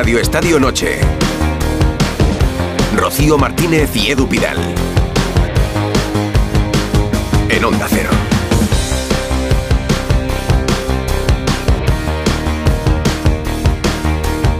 Radio Estadio Noche. Rocío Martínez y Edu Pidal. En Onda Cero.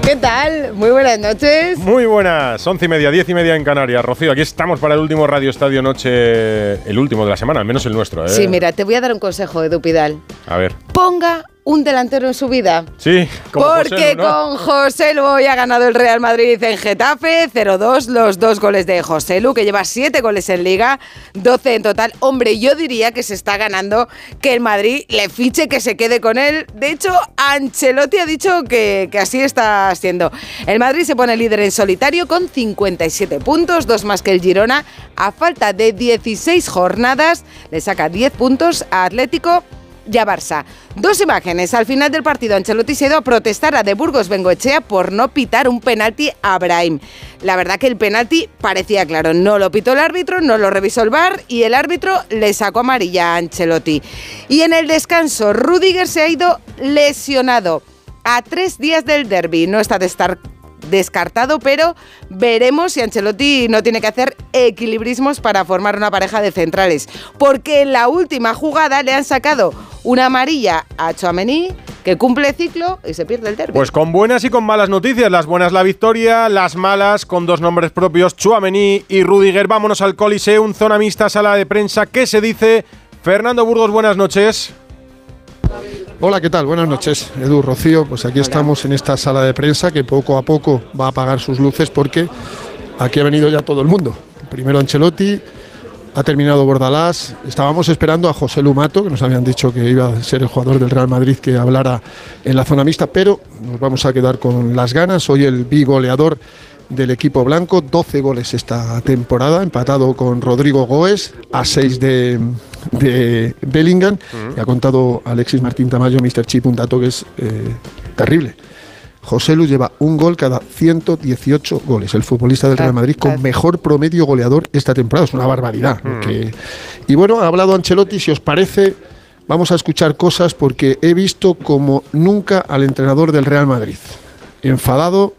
¿Qué tal? Muy buenas noches. Muy buenas, once y media, diez y media en Canarias. Rocío, aquí estamos para el último Radio Estadio Noche, el último de la semana, al menos el nuestro. ¿eh? Sí, mira, te voy a dar un consejo, Edu Pidal. A ver. Ponga un delantero en su vida. Sí, como Porque José Lu, ¿no? con José Lu hoy ha ganado el Real Madrid en Getafe, 0-2, los dos goles de José Lu, que lleva 7 goles en Liga, 12 en total. Hombre, yo diría que se está ganando que el Madrid le fiche, que se quede con él. De hecho, Ancelotti ha dicho que, que así está siendo. El Madrid se pone líder en solitario con 57 puntos, dos más que el Girona. A falta de 16 jornadas, le saca 10 puntos a Atlético y Barça. Dos imágenes. Al final del partido, Ancelotti se ido a protestar a De Burgos Bengoechea por no pitar un penalti a Brahim. La verdad que el penalti parecía claro. No lo pitó el árbitro, no lo revisó el VAR y el árbitro le sacó amarilla a Ancelotti. Y en el descanso, Rudiger se ha ido lesionado a tres días del derby. No está de estar descartado, pero veremos si Ancelotti no tiene que hacer equilibrismos para formar una pareja de centrales. Porque en la última jugada le han sacado una amarilla a Chouameni que cumple ciclo y se pierde el derby. Pues con buenas y con malas noticias. Las buenas la victoria, las malas con dos nombres propios, Chuamení y Rudiger. Vámonos al Coliseum, zona mixta, sala de prensa. ¿Qué se dice? Fernando Burgos, buenas noches. Hola, ¿qué tal? Buenas noches, Edu Rocío. Pues aquí estamos en esta sala de prensa que poco a poco va a apagar sus luces porque aquí ha venido ya todo el mundo. Primero Ancelotti, ha terminado Bordalás. Estábamos esperando a José Lumato, que nos habían dicho que iba a ser el jugador del Real Madrid que hablara en la zona mixta, pero nos vamos a quedar con las ganas. Hoy el bigoleador del equipo blanco, 12 goles esta temporada, empatado con Rodrigo Goes a 6 de, de Bellingham. Y ha contado Alexis Martín Tamayo, Mr. Chip, un dato que es eh, terrible. José Lu lleva un gol cada 118 goles. El futbolista del Real Madrid con mejor promedio goleador esta temporada. Es una barbaridad. que- Y bueno, ha hablado Ancelotti, si os parece, vamos a escuchar cosas porque he visto como nunca al entrenador del Real Madrid. Enfadado,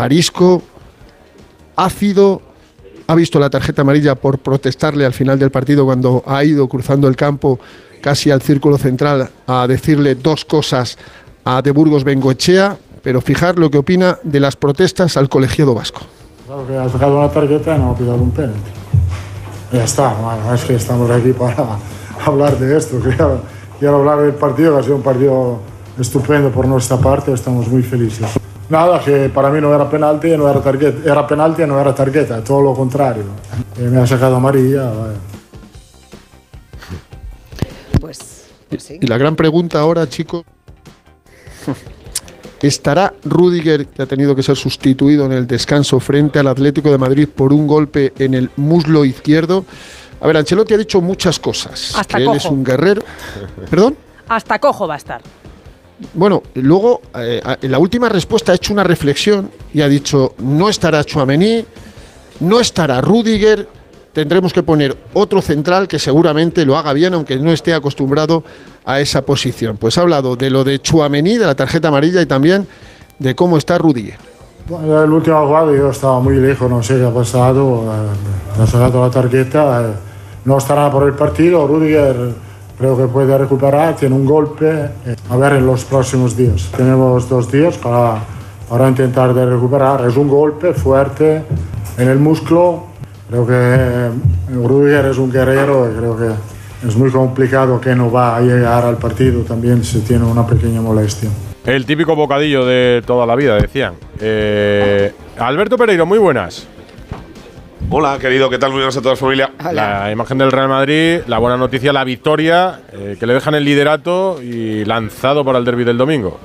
arisco, ácido, ha visto la tarjeta amarilla por protestarle al final del partido cuando ha ido cruzando el campo casi al círculo central a decirle dos cosas a De Burgos Bengoechea, pero fijar lo que opina de las protestas al colegiado vasco. Claro que has sacado una tarjeta y no ha pitado un penalti. Ya está, bueno, es que estamos aquí para hablar de esto. Quiero, quiero hablar del partido, que ha sido un partido estupendo por nuestra parte, estamos muy felices. Nada, que para mí no era penalti, no era tarjeta, era penalti y no era tarjeta, todo lo contrario. Eh, me ha sacado amarilla, vaya. Pues, pues sí. Y la gran pregunta ahora, chicos, ¿estará Rudiger, que ha tenido que ser sustituido en el descanso frente al Atlético de Madrid por un golpe en el muslo izquierdo? A ver, Ancelotti ha dicho muchas cosas. Hasta que él cojo. es un guerrero. ¿Perdón? Hasta cojo va a estar. Bueno, luego eh, en la última respuesta ha hecho una reflexión y ha dicho no estará Chouameni, no estará Rudiger, tendremos que poner otro central que seguramente lo haga bien aunque no esté acostumbrado a esa posición. Pues ha hablado de lo de Chouameni, de la tarjeta amarilla y también de cómo está Rudiger. Bueno, el último jugado yo estaba muy lejos, no sé qué ha pasado, eh, ha sacado la tarjeta, eh, no estará por el partido, Rudiger creo que puede recuperar, tiene un golpe, a ver en los próximos días. Tenemos dos días para, para intentar de recuperar, es un golpe fuerte en el músculo, creo que eh, Rudiger es un guerrero y creo que es muy complicado que no va a llegar al partido también si tiene una pequeña molestia. El típico bocadillo de toda la vida, decían. Eh, Alberto Pereiro, muy buenas. Hola, querido, ¿qué tal? Muy buenas a toda la familia. La imagen del Real Madrid, la buena noticia, la victoria, eh, que le dejan el liderato y lanzado para el derby del domingo.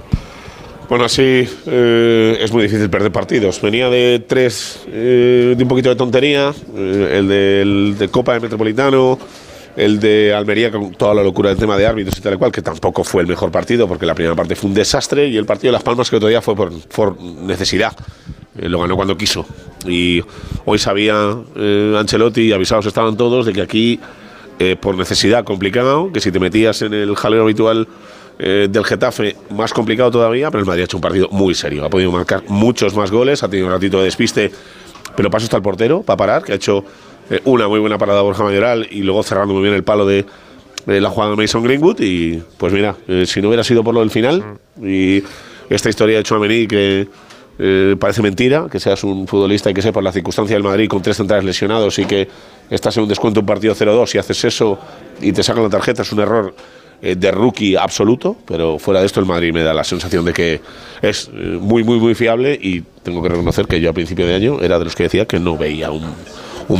Bueno, sí, eh, es muy difícil perder partidos. Venía de tres, eh, de un poquito de tontería, eh, el del de Copa de Metropolitano, el de Almería con toda la locura del tema de árbitros y tal y cual, que tampoco fue el mejor partido porque la primera parte fue un desastre y el partido de Las Palmas que otro día fue por, por necesidad. Eh, lo ganó cuando quiso. Y hoy sabía eh, Ancelotti, avisados estaban todos, de que aquí, eh, por necesidad complicado, que si te metías en el jaleo habitual eh, del Getafe más complicado todavía, pero el Madrid ha hecho un partido muy serio. Ha podido marcar muchos más goles, ha tenido un ratito de despiste, pero paso está el portero para parar, que ha hecho una muy buena parada Borja Mayoral y luego cerrando muy bien el palo de, de la jugada de Mason Greenwood. Y pues mira, si no hubiera sido por lo del final y esta historia de Chouameni que eh, parece mentira que seas un futbolista y que por la circunstancia del Madrid con tres centrales lesionados y que estás en un descuento un partido 0-2 y haces eso y te sacan la tarjeta es un error eh, de rookie absoluto, pero fuera de esto el Madrid me da la sensación de que es eh, muy, muy, muy fiable y tengo que reconocer que yo a principio de año era de los que decía que no veía un,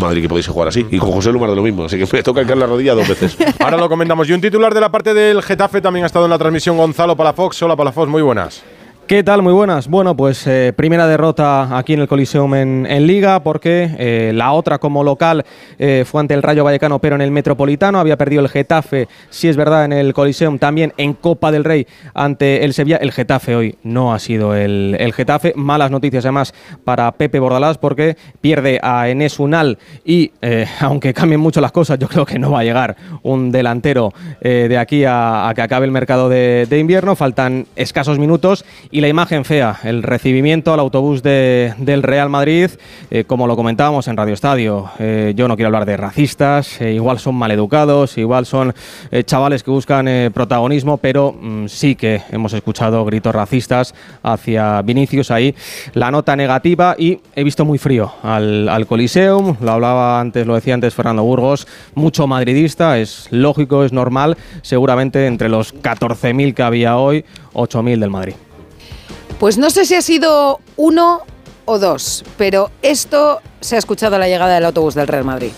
Madrid que pudiese jugar así. Y con José Lumar de lo mismo, así que me toca caer la rodilla dos veces. Ahora lo comentamos. Y un titular de la parte del Getafe también ha estado en la transmisión Gonzalo Palafox. Hola Palafox, muy buenas. ¿Qué tal? Muy buenas. Bueno, pues eh, primera derrota aquí en el Coliseum en, Liga, porque eh, la otra como local eh, fue ante el Rayo Vallecano, pero en el Metropolitano. Había perdido el Getafe, si es verdad, en el Coliseum, también en Copa del Rey ante el Sevilla. El Getafe hoy no ha sido el, Getafe. Malas noticias además para Pepe Bordalás, porque pierde a Enes Unal y, aunque cambien mucho las cosas, yo creo que no va a llegar un delantero de aquí a, que acabe el mercado de invierno. Faltan escasos minutos y la imagen fea, el recibimiento al autobús de- del Real Madrid, eh, como lo comentábamos en Radio Estadio, eh, yo no quiero hablar de racistas, eh, igual son maleducados, igual son chavales que buscan protagonismo, pero mm, sí que hemos escuchado gritos racistas hacia Vinicius ahí, la nota negativa y he visto muy frío al, al Coliseum, lo hablaba antes, lo decía antes Fernando Burgos, mucho madridista, es lógico, es normal, seguramente entre los 14.000 que había hoy, 8.000 del Madrid. Pues no sé si ha sido uno o dos, pero esto se ha escuchado a la llegada del autobús del Real Madrid.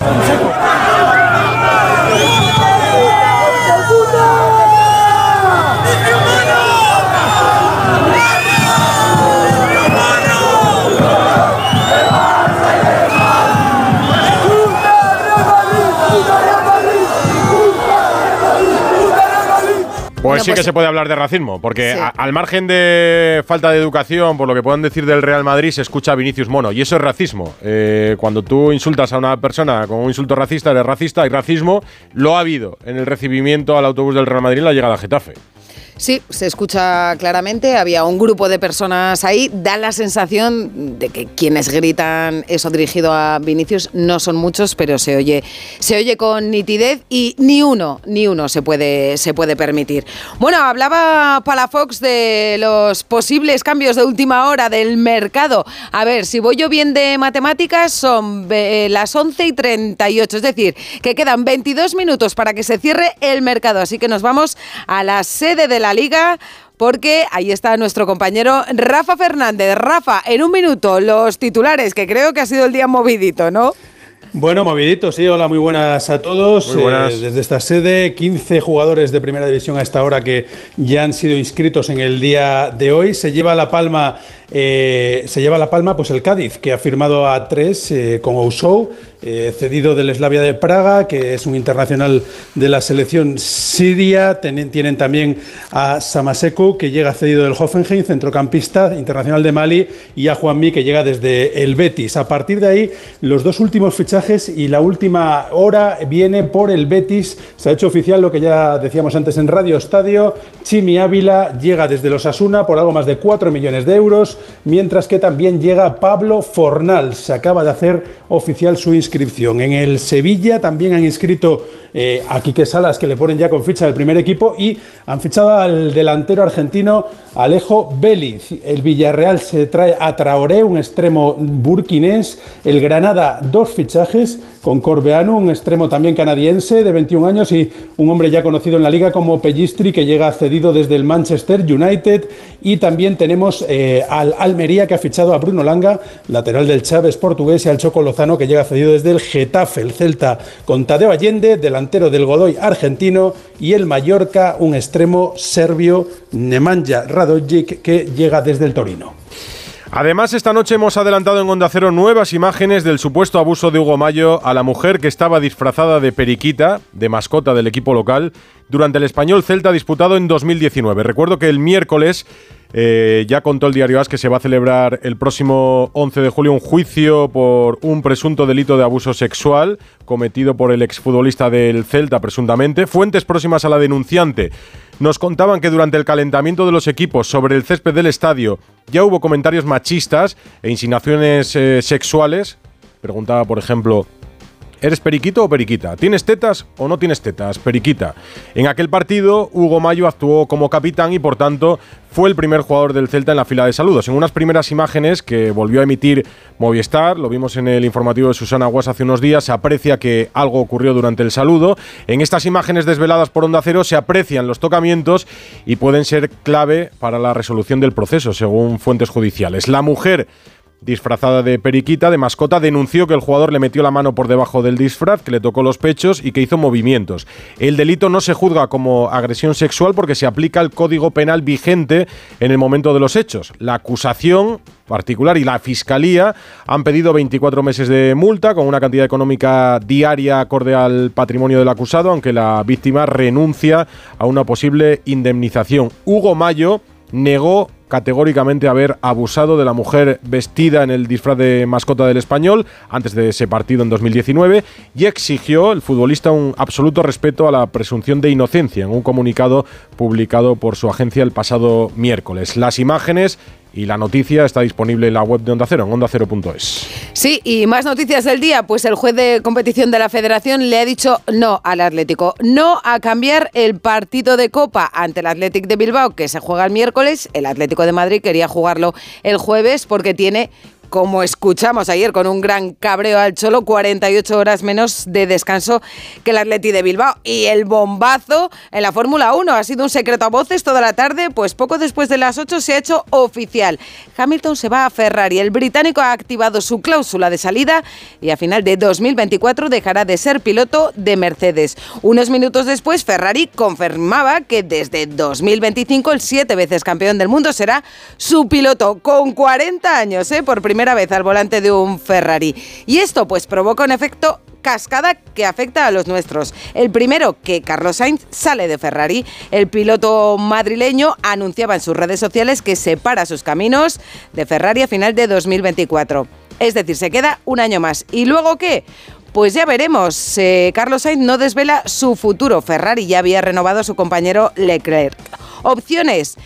Pues Bueno, sí pues- que se puede hablar de racismo, porque Sí. a- al margen de falta de educación, por lo que puedan decir del Real Madrid, se escucha a Vinicius Mono, y eso es racismo. Eh, cuando tú insultas a una persona con un insulto racista, eres racista, y racismo lo ha habido en el recibimiento al autobús del Real Madrid en la llegada a Getafe. Sí, se escucha claramente, había un grupo de personas ahí, da la sensación de que quienes gritan eso dirigido a Vinicius no son muchos, pero se oye, se oye con nitidez y ni uno, ni uno se puede, se puede permitir. Bueno, hablaba Palafox de los posibles cambios de última hora del mercado. A ver, si voy yo bien de matemáticas, son eh, las 11 y 38, es decir, que quedan 22 minutos para que se cierre el mercado, así que nos vamos a la sede de la liga. Porque ahí está nuestro compañero Rafa Fernández. Rafa, en un minuto, los titulares, que creo que ha sido el día movidito, ¿no? Bueno, movidito, sí, hola, muy buenas a todos. Muy buenas. Eh, desde esta sede, 15 jugadores de primera división a esta hora que ya han sido inscritos en el día de hoy. Se lleva la palma, eh, se lleva la palma pues el Cádiz, que ha firmado a tres eh, con Ousou, eh, cedido del Slavia de Praga, que es un internacional de la selección siria. Tienen, también a Samaseku, que llega cedido del Hoffenheim, centrocampista internacional de Mali, y a Juanmi, que llega desde el Betis. A partir de ahí, los dos últimos fichajes y la última hora viene por el Betis. Se ha hecho oficial lo que ya decíamos antes en Radio Estadio. Chimi Ávila llega desde los Asuna por algo más de 4 millones de euros, mientras que también llega Pablo Fornal. Se acaba de hacer oficial su inscripción. En el Sevilla también han inscrito eh, a Quique Salas, que le ponen ya con ficha del primer equipo, y han fichado al delantero argentino Alejo Vélez. El Villarreal se trae a Traoré, un extremo burkinés. El Granada, dos fichajes con Corbeano, un extremo también canadiense de 21 años y un hombre ya conocido en la liga como Pellistri, que llega cedido desde el Manchester United. Y también tenemos eh, al Almería, que ha fichado a Bruno Langa, lateral del Chávez portugués, y al Choco Lozano, que llega cedido desde el Getafe. El Celta con Tadeo Allende, delantero del Godoy argentino, y el Mallorca, un extremo serbio, Nemanja Radojic, que llega desde el Torino. Además, esta noche hemos adelantado en Onda Cero nuevas imágenes del supuesto abuso de Hugo Mayo a la mujer que estaba disfrazada de periquita, de mascota del equipo local, durante el español Celta disputado en 2019. Recuerdo que el miércoles Eh, ya contó el diario AS que se va a celebrar el próximo 11 de julio un juicio por un presunto delito de abuso sexual cometido por el exfutbolista del Celta, presuntamente. Fuentes próximas a la denunciante nos contaban que durante el calentamiento de los equipos sobre el césped del estadio ya hubo comentarios machistas e insinuaciones eh, sexuales. Preguntaba, por ejemplo, ¿Eres periquito o periquita? ¿Tienes tetas o no tienes tetas? Periquita. En aquel partido, Hugo Mayo actuó como capitán y por tanto fue el primer jugador del Celta en la fila de saludos. En unas primeras imágenes que volvió a emitir Movistar, lo vimos en el informativo de Susana Guas hace unos días, se aprecia que algo ocurrió durante el saludo. En estas imágenes desveladas por Onda Cero se aprecian los tocamientos y pueden ser clave para la resolución del proceso, según fuentes judiciales. La mujer disfrazada de periquita, de mascota, denunció que el jugador le metió la mano por debajo del disfraz, que le tocó los pechos y que hizo movimientos. El delito no se juzga como agresión sexual porque se aplica el código penal vigente en el momento de los hechos. La acusación particular y la fiscalía han pedido 24 meses de multa con una cantidad económica diaria acorde al patrimonio del acusado, aunque la víctima renuncia a una posible indemnización. Hugo Mayo negó categóricamente haber abusado de la mujer vestida en el disfraz de mascota del español antes de ese partido en 2019 y exigió el futbolista un absoluto respeto a la presunción de inocencia en un comunicado publicado por su agencia el pasado miércoles. Las imágenes y la noticia está disponible en la web de Onda Cero, en ondacero.es. Sí, y más noticias del día. Pues el juez de competición de la federación le ha dicho no al Atlético, no a cambiar el partido de Copa ante el Athletic de Bilbao, que se juega el miércoles. El Atlético de Madrid quería jugarlo el jueves porque tiene como escuchamos ayer con un gran cabreo al Cholo, 48 horas menos de descanso que el Atleti de Bilbao. Y el bombazo en la Fórmula 1 ha sido un secreto a voces toda la tarde, pues poco después de las 8 se ha hecho oficial. Hamilton se va a Ferrari. El británico ha activado su cláusula de salida y a final de 2024 dejará de ser piloto de Mercedes. Unos minutos después, Ferrari confirmaba que desde 2025 el siete veces campeón del mundo será su piloto con 40 años, ¿eh? por primera primera vez al volante de un Ferrari. Y esto pues provoca un efecto cascada que afecta a los nuestros. El primero, que Carlos Sainz sale de Ferrari. El piloto madrileño anunciaba en sus redes sociales que separa sus caminos de Ferrari a final de 2024. Es decir, se queda un año más. ¿Y luego qué? Pues ya veremos. Eh, Carlos Sainz no desvela su futuro. Ferrari ya había renovado a su compañero Leclerc. Opciones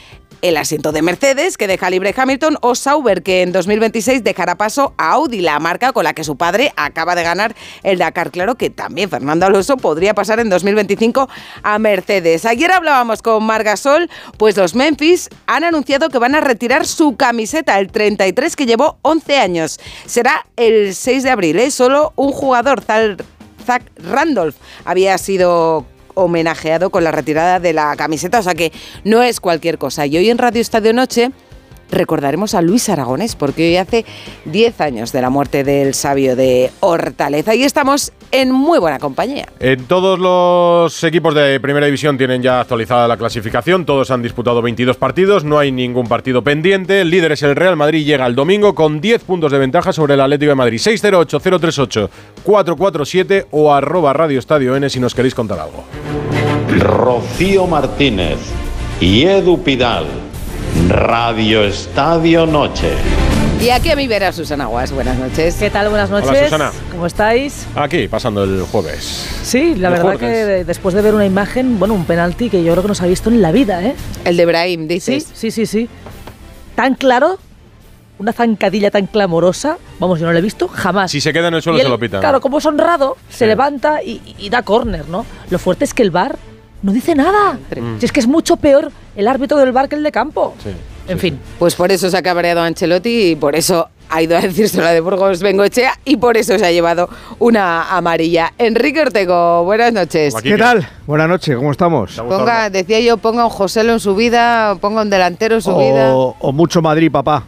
el asiento de Mercedes, que deja libre Hamilton, o Sauber, que en 2026 dejará paso a Audi, la marca con la que su padre acaba de ganar el Dakar. Claro que también Fernando Alonso podría pasar en 2025 a Mercedes. Ayer hablábamos con Margasol, pues los Memphis han anunciado que van a retirar su camiseta, el 33 que llevó 11 años. Será el 6 de abril, ¿eh? solo un jugador, Zach Randolph, había sido homenajeado con la retirada de la camiseta, o sea que no es cualquier cosa. Y hoy en Radio Estadio Noche recordaremos a Luis Aragonés, porque hoy hace 10 años de la muerte del sabio de Hortaleza. Y estamos en muy buena compañía. En todos los equipos de Primera División tienen ya actualizada la clasificación, todos han disputado 22 partidos, no hay ningún partido pendiente, el líder es el Real Madrid, llega el domingo con 10 puntos de ventaja sobre el Atlético de Madrid, 608-038-447 o arroba Radio Estadio N si nos queréis contar algo. Rocío Martínez y Edu Pidal Radio Estadio Noche. Y aquí a mi vera Susana Guas. Buenas noches. ¿Qué tal? Buenas noches. Hola, Susana. ¿Cómo estáis? Aquí, pasando el jueves. Sí, la verdad que después de ver una imagen, bueno, un penalti que yo creo que no se ha visto en la vida, ¿eh? El de Brahim, dices. Sí, sí, sí, sí. Tan claro, una zancadilla tan clamorosa, vamos, yo no lo he visto jamás. Si se queda en el suelo se lo pita. Claro, como es honrado, se levanta y, da córner, ¿no? Lo fuerte es que el bar no dice nada. Si es que es mucho peor el árbitro del bar que el de campo. en fin. Pues por eso se ha cabreado Ancelotti y por eso ha ido a decirse la de Burgos Bengochea y por eso se ha llevado una amarilla. Enrique Ortego, buenas noches. ¿Qué tal? Buenas noches, ¿cómo estamos? Ponga, decía yo, ponga un Joselo en su vida, ponga un delantero en su vida. O mucho Madrid, papá.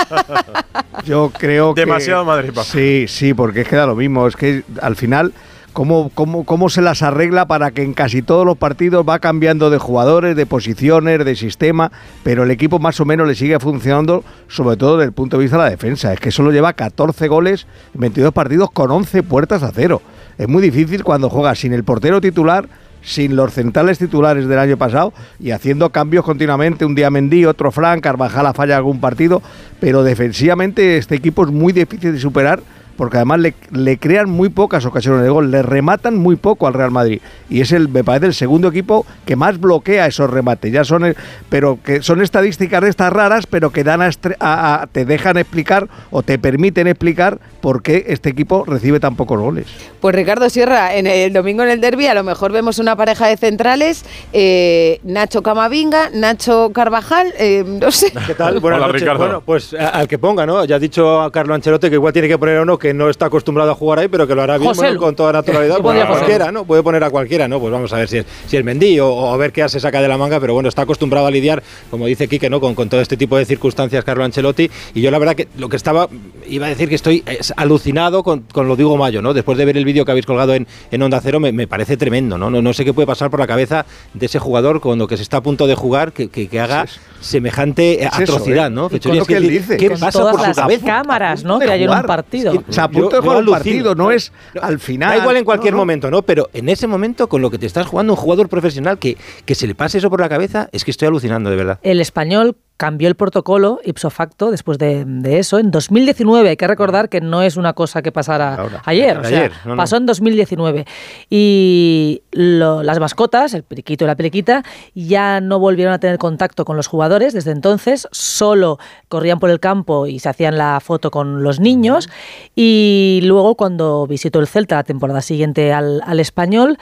yo creo que... Demasiado Madrid, papá. Sí, sí, porque es que da lo mismo. Es que al final cómo, cómo, cómo se las arregla para que en casi todos los partidos va cambiando de jugadores, de posiciones, de sistema, pero el equipo más o menos le sigue funcionando, sobre todo desde el punto de vista de la defensa. Es que solo lleva 14 goles en 22 partidos con 11 puertas a cero. Es muy difícil cuando juega sin el portero titular sin los centrales titulares del año pasado y haciendo cambios continuamente, un día Mendy, otro Frank, Carvajal falla algún partido, pero defensivamente este equipo es muy difícil de superar porque además le, le, crean muy pocas ocasiones de gol, le rematan muy poco al Real Madrid. Y es el, me parece, el segundo equipo que más bloquea esos remates. Ya son, pero que son estadísticas de estas raras, pero que dan a, a, te dejan explicar o te permiten explicar por qué este equipo recibe tan pocos goles. Pues Ricardo Sierra, en el domingo en el derby a lo mejor vemos una pareja de centrales, eh, Nacho Camavinga, Nacho Carvajal, eh, no sé. ¿Qué tal? Buenas Hola, noches. Ricardo. Bueno, pues al que ponga, ¿no? Ya ha dicho a Carlo Ancelotti que igual tiene que poner a uno que no está acostumbrado a jugar ahí, pero que lo hará bien bueno, con toda naturalidad. Sí, Pues podría a cualquiera, ¿no? Puede poner a cualquiera, ¿no? Pues vamos a ver si es, si es Mendy o, o a ver qué hace saca de la manga, pero bueno, está acostumbrado a lidiar, como dice Quique, ¿no? Con, con todo este tipo de circunstancias Carlo Ancelotti. Y yo la verdad que lo que estaba, iba a decir que estoy es, alucinado con, con lo digo Mayo, ¿no? Después de ver el vídeo que habéis colgado en, en Onda Cero, me, me parece tremendo, ¿no? ¿no? No sé qué puede pasar por la cabeza de ese jugador con lo que se está a punto de jugar, que, que- que haga semejante Es eso, atrocidad, ¿eh? ¿no? Y con Fechorías lo que él dice. ¿Qué Con pasa todas por su las cabeza? cámaras, ¿no? Que hay en un partido. Sea, a punto Yo- de jugar un partido, no es No, al final. Da igual en cualquier No, no. momento, ¿no? Pero en ese momento, con lo que te estás jugando, un jugador profesional que, que se le pase eso por la cabeza, es que estoy alucinando, de verdad. El español cambió el protocolo ipso facto después de, de eso en 2019. Hay que recordar que no es una cosa que pasara Ahora, ayer, o sea, ayer, no, no. pasó en 2019. Y lo- las mascotas, el periquito y la periquita, ya no volvieron a tener contacto con los jugadores desde entonces, solo corrían por el campo y se hacían la foto con los niños. Y luego, cuando visitó el Celta la temporada siguiente al, al español,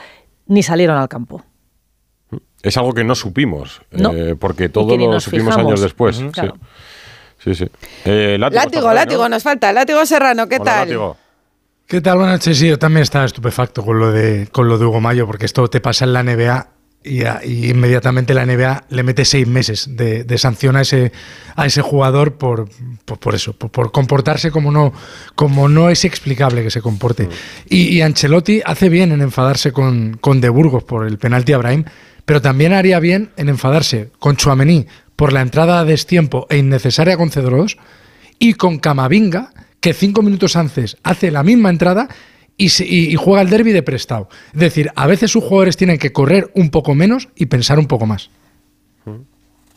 ni salieron al campo. Es algo que no supimos, No. eh, porque todo lo supimos fijamos. años después. Sí. claro. sí, sí. Eh, látigo, Látigo, nos falta. Látigo Serrano, ¿qué Hola, tal? látigo. ¿Qué tal? Buenas noches. Sí, yo también estaba estupefacto con lo de, con lo de Hugo Mayo, porque esto te pasa en la NBA y, a- y inmediatamente la NBA le mete seis meses de, de sanción a ese, a ese jugador por, por, por eso, por, por comportarse como no, como no es explicable que se comporte. Y, y Ancelotti hace bien en enfadarse con, con De Burgos por el penalti a Brahim, pero también haría bien en enfadarse con Chuamení por la entrada a destiempo e innecesaria con Cedros y con Camavinga, que cinco minutos antes hace la misma entrada y, se- y- y juega el derby de prestado. Es decir, a veces sus jugadores tienen que correr un poco menos y pensar un poco más.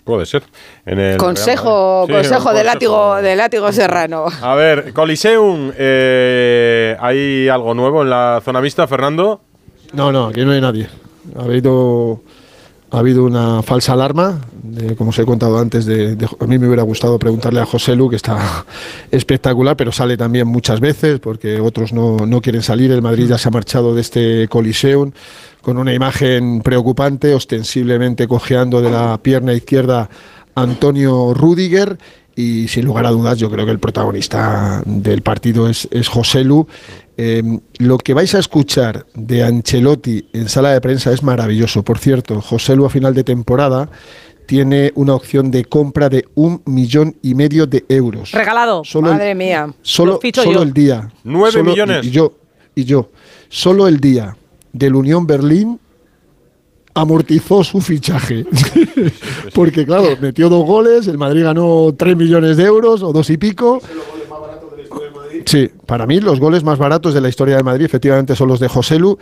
Puede ser. En el Consejo. Sí, consejo de látigo, de látigo Serrano. A ver, Coliseum, eh, ¿hay algo nuevo en la zona mixta, Fernando? No, no, aquí no hay nadie. Ha habido, ha habido una falsa alarma, como os he contado antes. De, de- a mí me hubiera gustado preguntarle a José Lu, que está espectacular, pero sale también muchas veces porque otros no, no quieren salir. El Madrid ya se ha marchado de este Coliseum con una imagen preocupante, ostensiblemente cojeando de la pierna izquierda Antonio Rudiger. Y sin lugar a dudas, yo creo que el protagonista del partido es, es José Lu. Eh, lo que vais a escuchar de Ancelotti en sala de prensa es maravilloso. Por cierto, José Lu a final de temporada tiene una opción de compra de un millón y medio de euros. Regalado. Solo el- Madre mía. Solo, solo yo. el día. ¿Nueve Solo- millones? Y, y yo, y yo. Solo el día del Unión Berlín amortizó su fichaje. Porque, claro, metió dos goles, el Madrid ganó tres millones de euros o dos y pico. Sí, para mí los goles más baratos de la historia del Madrid efectivamente son los de José Lu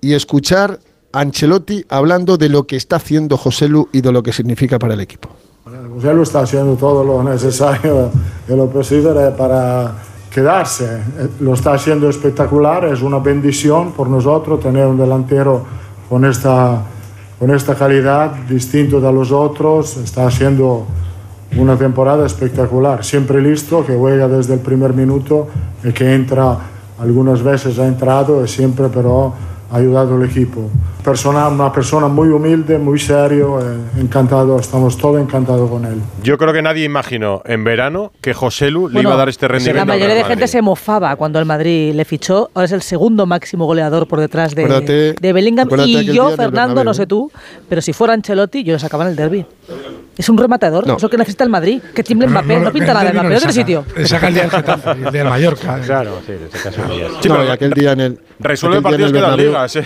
y escuchar a Ancelotti hablando de lo que está haciendo José Lu y de lo que significa para el equipo. José Lu está haciendo todo lo necesario y lo posible para quedarse. Lo está haciendo espectacular, es una bendición por nosotros tener un delantero con esta, con esta calidad, distinto de los otros. Está haciendo una temporada espectacular, siempre listo, que juega desde el primer minuto y que entra, algunas veces ha entrado siempre pero ha ayudado al equipo. Persona, una persona muy humilde, muy serio, eh, encantado, estamos todos encantados con él. Yo creo que nadie imaginó en verano que José Lu le Bueno, iba a dar este rendimiento. La mayoría de gente se mofaba cuando el Madrid le fichó. Ahora es el segundo máximo goleador por detrás de, Acuérdate- de Bellingham. Y yo, Fernando, Bernabéu, no sé tú, pero si fuera Ancelotti, yo le sacaba en el derby. Es un rematador, No. eso que necesita el Madrid. Que tiemble Mbappé, no, pinta nada de Mbappé, otro sitio. Le saca el día del Getafe, el día del Mallorca. Claro, sí, en este caso. Sí, no, aquel día en el. Resuelve partidos que dan Bernabéu- eh.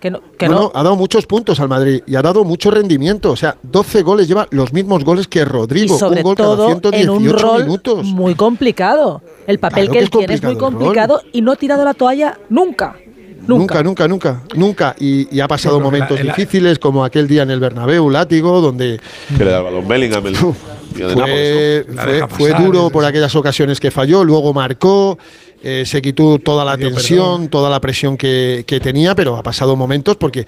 Que no, que No, no. no, ha dado muchos puntos al Madrid y ha dado mucho rendimiento. O sea, 12 goles, lleva los mismos goles que Y Rodrigo. sobre un gol cada todo en 118 un rol minutos. muy complicado. El papel Claro que que él es tiene es muy complicado rol. y no ha tirado la toalla nunca. Nunca, nunca, nunca, nunca. Y, y ha pasado que la- momentos el- difíciles, como aquel día en el Bernabéu, látigo, donde Que le da el balón Bellingham. El, y el de Nápoles, fue, ¿no? fue- fue duro por aquellas ocasiones que falló, luego marcó, eh, se quitó toda la tensión, toda la presión que, que tenía, pero ha pasado momentos porque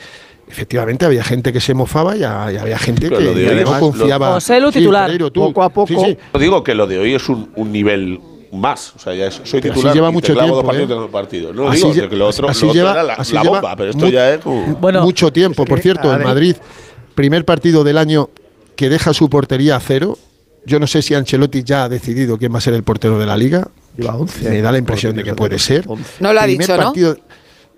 efectivamente había gente que se mofaba y, ha- y había gente Pero que, lo no confiaba. José Lu, Sí, titular. Tú. Poco a poco. Sí, digo que lo de hoy es un, un nivel más. O sea, ya es- soy Pero así titular lleva y mucho tiempo, dos partidos ¿eh? tengo el partido. No Así digo lle- que lo otro, así lo otro lleva- era la, así la lleva bomba, pero esto ya es. Bueno, mucho tiempo. Por cierto, Adri- Madrid, primer partido del año que deja su portería a cero. Yo no sé si Ancelotti ya ha decidido quién va a ser el portero de la liga. Lleva 11 Me da la impresión de que puede ser. 11. No lo ha Primer dicho, ¿no? partido-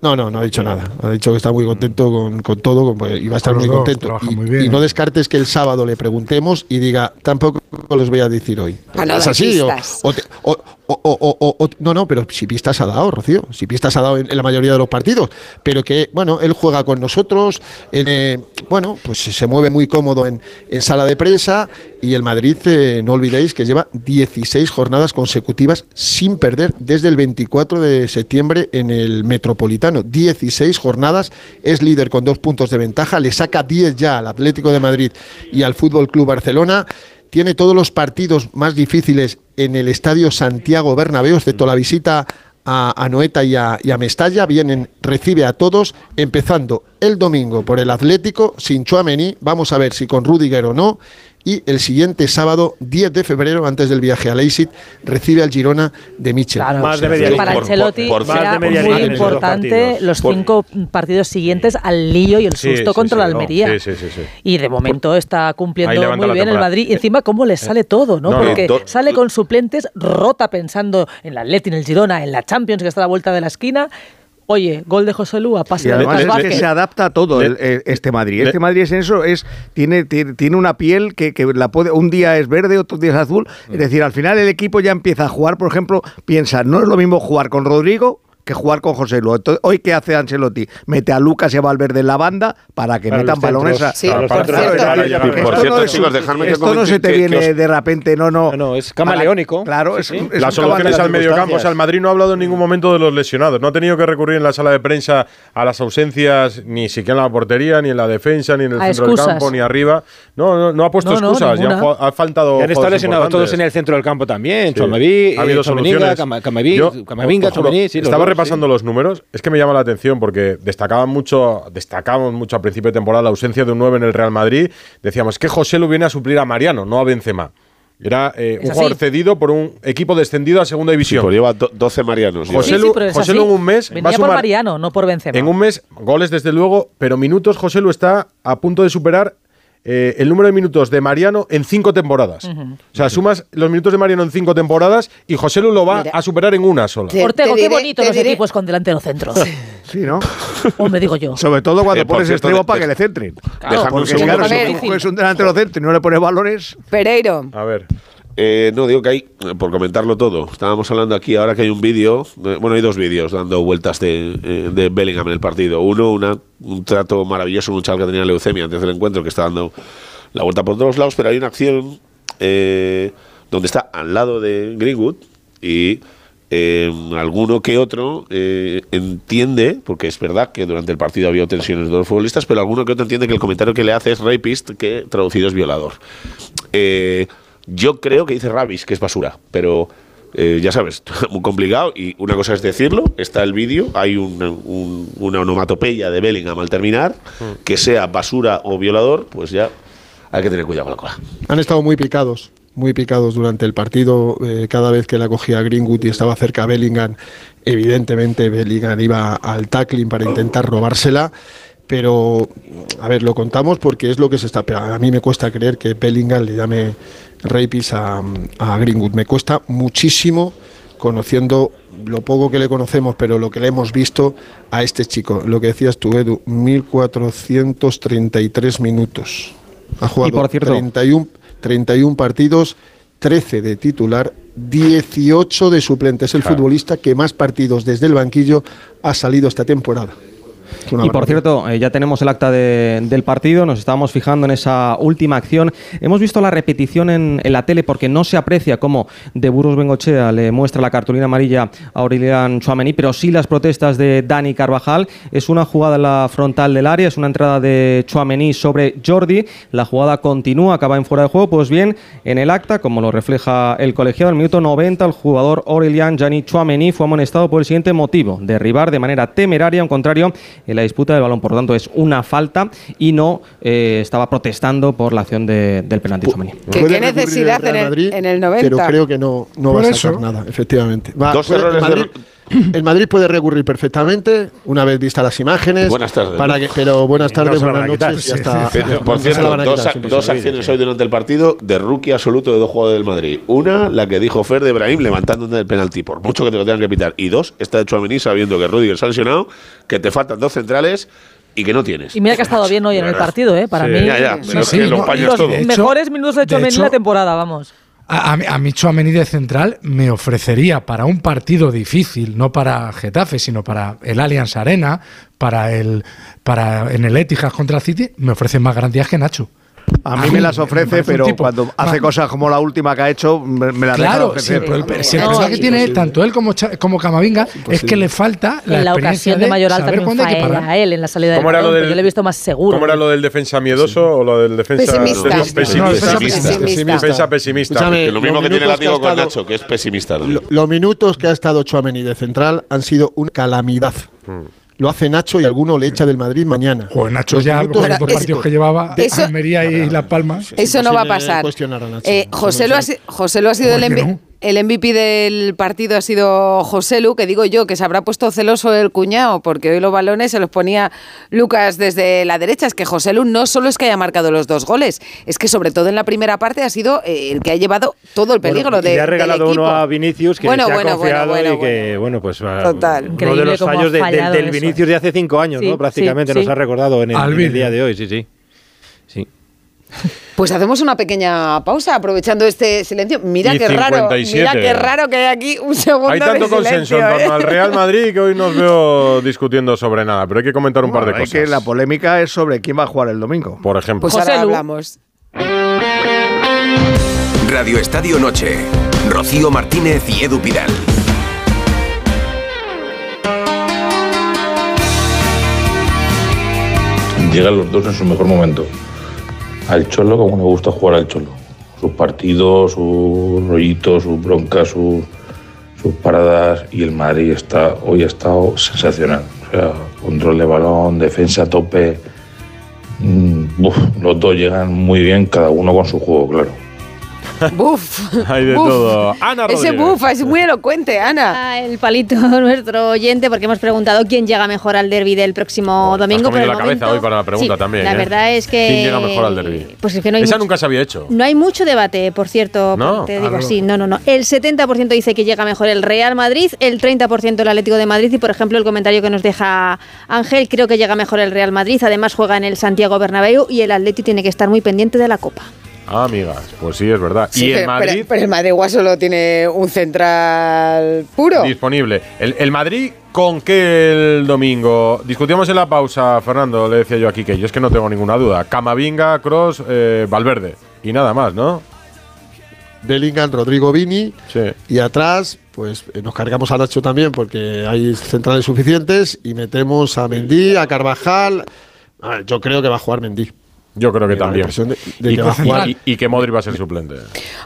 No, no, no ha dicho nada. Ha dicho que está muy contento con, con todo con- pues, y va a estar muy dos, contento. Y, muy bien. y no descartes que el sábado le preguntemos y diga, tampoco los voy a decir hoy. No es así. O, pistas. o te- o- no, no, pero si pistas ha dado, Rocío. Si pistas ha dado en, la mayoría de los partidos. Pero que, bueno, él juega con nosotros. eh, bueno, pues se mueve muy cómodo en, en sala de prensa. Y el Madrid, eh, no olvidéis que lleva 16 jornadas consecutivas sin perder desde el 24 de septiembre en el Metropolitano. 16 jornadas, es líder con dos puntos de ventaja, le saca 10 ya al Atlético de Madrid y al Fútbol Club Barcelona. Tiene todos los partidos más difíciles en el Estadio Santiago Bernabéu, excepto la visita a, a Noeta y a, y a Mestalla. Vienen, recibe a todos, empezando el domingo por el Atlético, sin Chuamení. Vamos a ver si con Rudiger o no. Y el siguiente sábado, 10 de febrero, antes del viaje a Leipzig, recibe al Girona de Michel. Claro, Más de media para Ancelotti por- por- será más de media muy importante los Por- cinco partidos siguientes al lío y el susto sí, contra sí, la. Almería. Sí, sí, sí, sí. Y de momento está cumpliendo muy bien el. Madrid. Y encima, cómo le sale todo, ¿no? No, Porque eh, sale con suplentes, rota pensando en la Atleti, en el Girona, en la Champions, que está a la vuelta de la esquina. Oye, gol de José Lu a pase Y de además Lucas es que se adapta a todo Le- el- el- este Madrid. le- Este Madrid es en eso, es, tiene, tiene, tiene una piel que, que la puede, un día es verde, otro día es azul. Es decir, al final el equipo ya empieza a jugar, por ejemplo, piensa, no es lo mismo jugar con Rodrigo que jugar con José Lu. Entonces, hoy qué hace Ancelotti? Mete a Lucas y a Valverde en la banda para que Para metan balones a, Sí, Para los por centros cierto. es Por no es chicos, dejadme que esto no se te que- que viene os- de repente, no, no. No, no, es camaleónico. Claro, es, Sí, es Las un soluciones camaleón. al medio campo. O sea, el Madrid no ha hablado en ningún momento de los lesionados. No ha tenido que recurrir en la sala de prensa a las ausencias, ni siquiera en la portería, ni en la defensa, ni en el A centro del campo, ni arriba. No, no, no ha puesto No, no, excusas. ya ha, fa- ha faltado. Han estado lesionados todos en el centro del campo también. Habido eh, Camavinga, los estaba repasando sí. los números. Es que me llama la atención porque destacaban mucho, destacamos mucho a principio de temporada la ausencia de un 9 en el Real Madrid. Decíamos que José lo viene a suplir a Mariano, no a Benzema. Era eh, un así. jugador cedido por un equipo descendido a segunda Sí, división. pues lleva do- 12 marianos. José Sí, sí, Lu- pero es José. Lu en un mes va a Venía por sumar- Mariano, no por Benzema. En un mes, goles desde luego, pero minutos, José Lu está a punto de superar eh, el número de minutos de Mariano en cinco temporadas. O sea, sumas los minutos de Mariano en cinco temporadas y José Lu lo va Mira. a superar en una sola. Te- Ortego, te qué bonito los diré- equipos con delantero centro. Sí, ¿no? Hombre, digo yo. Sobre todo cuando Eh, pones extremo para que le centren. Dejadme un Porque claro, si es un delantero centro y no le pones balones, Pereiro. A ver. Eh, no, digo que hay, por comentarlo todo, estábamos hablando aquí ahora que hay un vídeo, eh, bueno, hay dos vídeos dando vueltas de, eh, de Bellingham en el partido. Uno, una, un trato maravilloso, un chaval que tenía leucemia antes del encuentro, que está dando la vuelta por todos lados, pero hay una acción eh, donde está al lado de Greenwood y eh, alguno que otro entiende, porque es verdad que durante el partido había tensiones de los futbolistas, pero alguno que otro entiende que el comentario que le hace es rapist, que traducido es violador. Eh, yo creo que dice Ravis, que es basura, pero eh, ya sabes, muy complicado. Y una cosa es decirlo, está el vídeo, hay una, un- una onomatopeya de Bellingham al terminar, que sea basura o violador, pues ya hay que tener cuidado con la cola. Han estado muy picados, muy picados durante el partido. eh, cada vez que la cogía Greenwood y estaba cerca Bellingham, evidentemente Bellingham iba al tackling para intentar robársela. Pero, a ver, lo contamos porque es lo que se está. pero A mí me cuesta creer que Bellingham le llame rapis a, a Greenwood. Me cuesta muchísimo conociendo lo poco que le conocemos, pero lo que le hemos visto a este chico. Lo que decías tú, Edu, 1433 minutos. Ha jugado Y por cierto- 31, 31 partidos, 13 de titular, 18 de suplente. Es el futbolista que más partidos desde el banquillo ha salido esta temporada. Y por cierto, eh, ya tenemos el acta de- del partido, nos estábamos fijando en esa última acción. Hemos visto la repetición en, en la tele porque no se aprecia cómo de Burgos Bengochea le muestra la cartulina amarilla a Aurelian Chouameni, pero sí las protestas de Dani Carvajal. Es una jugada en la frontal del área, es una entrada de Chouameni sobre Jordi. La jugada continúa, acaba en fuera de juego. Pues bien, en el acta, como lo refleja el colegiado, en el minuto 90, el jugador Aurelian Gianni Chouameni fue amonestado por el siguiente motivo: derribar de manera temeraria a un contrario en la disputa del balón. Por lo tanto, es una falta y no eh, estaba protestando por la acción de- del penalti. ¿Qué, qué necesidad en el, Madrid, en el 90? Pero creo que no, no va a eso. sacar nada, efectivamente. Va- Dos puede- errores Madrid, el Madrid puede recurrir perfectamente, una vez vistas las imágenes. Buenas tardes. Para que, pero buenas tardes, buenas noches. Sí, está. sí, Por cierto, van a dos, acciones hoy durante el partido de rookie absoluto de dos jugadores del Madrid. Una, la que dijo Fer de Brahim levantando del penalti, por mucho que te lo tengan que pitar. Y dos, esta de Chouameni sabiendo que Rudiger se ha lesionado, que te faltan dos centrales y que no tienes. Y mira que ha estado bien hoy en el partido, ¿eh? Para Sí, mí. ya, ya, Sí, no, empañas los todo. de hecho- mejores minutos de de hecho- la temporada, vamos. A, a mí- Tchouaméni de central me ofrecería para un partido difícil, no para Getafe, sino para el Allianz Arena, para el para en el Etihad contra el City, me ofrece más garantías que Nacho. A mí me las ofrece, un pero cuando hace cosas como la última que ha hecho, me, me las deja de Claro, sí, ofrecer. pero el, si el No, problema que tiene tanto él como, como Camavinga es que le falta la en la experiencia ocasión de fue parar. a él en la salida del ¿Cómo era lo del- yo le he visto más seguro. ¿Cómo era lo del defensa miedoso o lo del defensa Pesimista. de- No, pesimista? defensa pesimista. Defensa pesimista. Escúchame, lo mismo que tiene látigo con Nacho, que es pesimista. Lo- los minutos que ha estado Chouameni de central han sido una calamidad. Lo hace Nacho y alguno le echa del Madrid mañana. Joder, Nacho Los ya minutos con los dos partidos que llevaba Eso- Almería y Las Palmas. Eso no va a pasar. cuestionar a Nacho. Eh, José, no lo ha, José lo ha sido el, ¿Por qué MV no? El MVP del partido ha sido José Lu, que digo yo que se habrá puesto celoso el cuñado, porque hoy los balones se los ponía Lucas desde la derecha. Es que José Lu no solo es que haya marcado los dos goles, es que sobre todo en la primera parte ha sido eh, el que ha llevado todo el peligro Bueno, y de, le ha regalado uno a Vinicius que Bueno, se ha bueno, confiado bueno, y que, bueno, pues ah, Total. uno Increíble de los ha fallos de- del- fallado del eso. Vinicius de hace cinco años, Sí, ¿no? Prácticamente sí, nos sí. ha recordado en el, en día de hoy, sí. Sí. Pues hacemos una pequeña pausa aprovechando este silencio. Mira Y qué raro, 57. mira qué raro que hay aquí un segundo Hay tanto de silencio, consenso en torno ¿eh? al Real Madrid que hoy nos veo discutiendo sobre nada, pero hay que comentar un par de cosas. que la polémica es sobre quién va a jugar el domingo. Por ejemplo. Pues José ahora Lu. hablamos. Radio Estadio Noche. Rocío Martínez y Edu Pidal. Llegan los dos en su mejor momento. Al Cholo, como me gusta jugar al Cholo. Sus partidos, sus rollitos, sus broncas, sus, paradas. Y el Madrid está, hoy ha estado sensacional. O sea, control de balón, defensa a tope. Mm, los dos llegan muy bien, cada uno con su juego, claro. Buf. Hay de Buf. todo. Ana Ese Rodríguez. buf es muy elocuente, Ana. Ah, el palito nuestro oyente porque hemos preguntado quién llega mejor al derby del próximo domingo. El la cabeza hoy para la pregunta Sí, también. La ¿eh? verdad es que. ¿Quién llega mejor al derby? Pues es que no hay Esa mucho- nunca se había hecho. No hay mucho debate, por cierto, ¿No? te Ah, digo no. así, no, no, no. El 70% dice que llega mejor el Real Madrid, el 30% el Atlético de Madrid y, por ejemplo, el comentario que nos deja Ángel, creo que llega mejor el Real Madrid, además juega en el Santiago Bernabéu y el Atleti tiene que estar muy pendiente de la Copa. Ah, amigas, pues sí, es verdad. Sí, y el pero, Madrid pero- pero el Madrid igual solo tiene un central puro. disponible. El, el Madrid con qué el domingo? Discutíamos en la pausa, Fernando, le decía yo aquí que yo es que no tengo ninguna duda. Camavinga, Cross, Valverde. Y nada más, ¿no? Bellingham, Rodrigo Vini. Sí. Y atrás, pues eh, nos cargamos a Nacho también porque hay centrales suficientes y metemos a Mendy, a Carvajal. A ver, yo creo que va a jugar Mendy. Yo creo que también. impresión de- de y, que y- y que Modric va a ser suplente.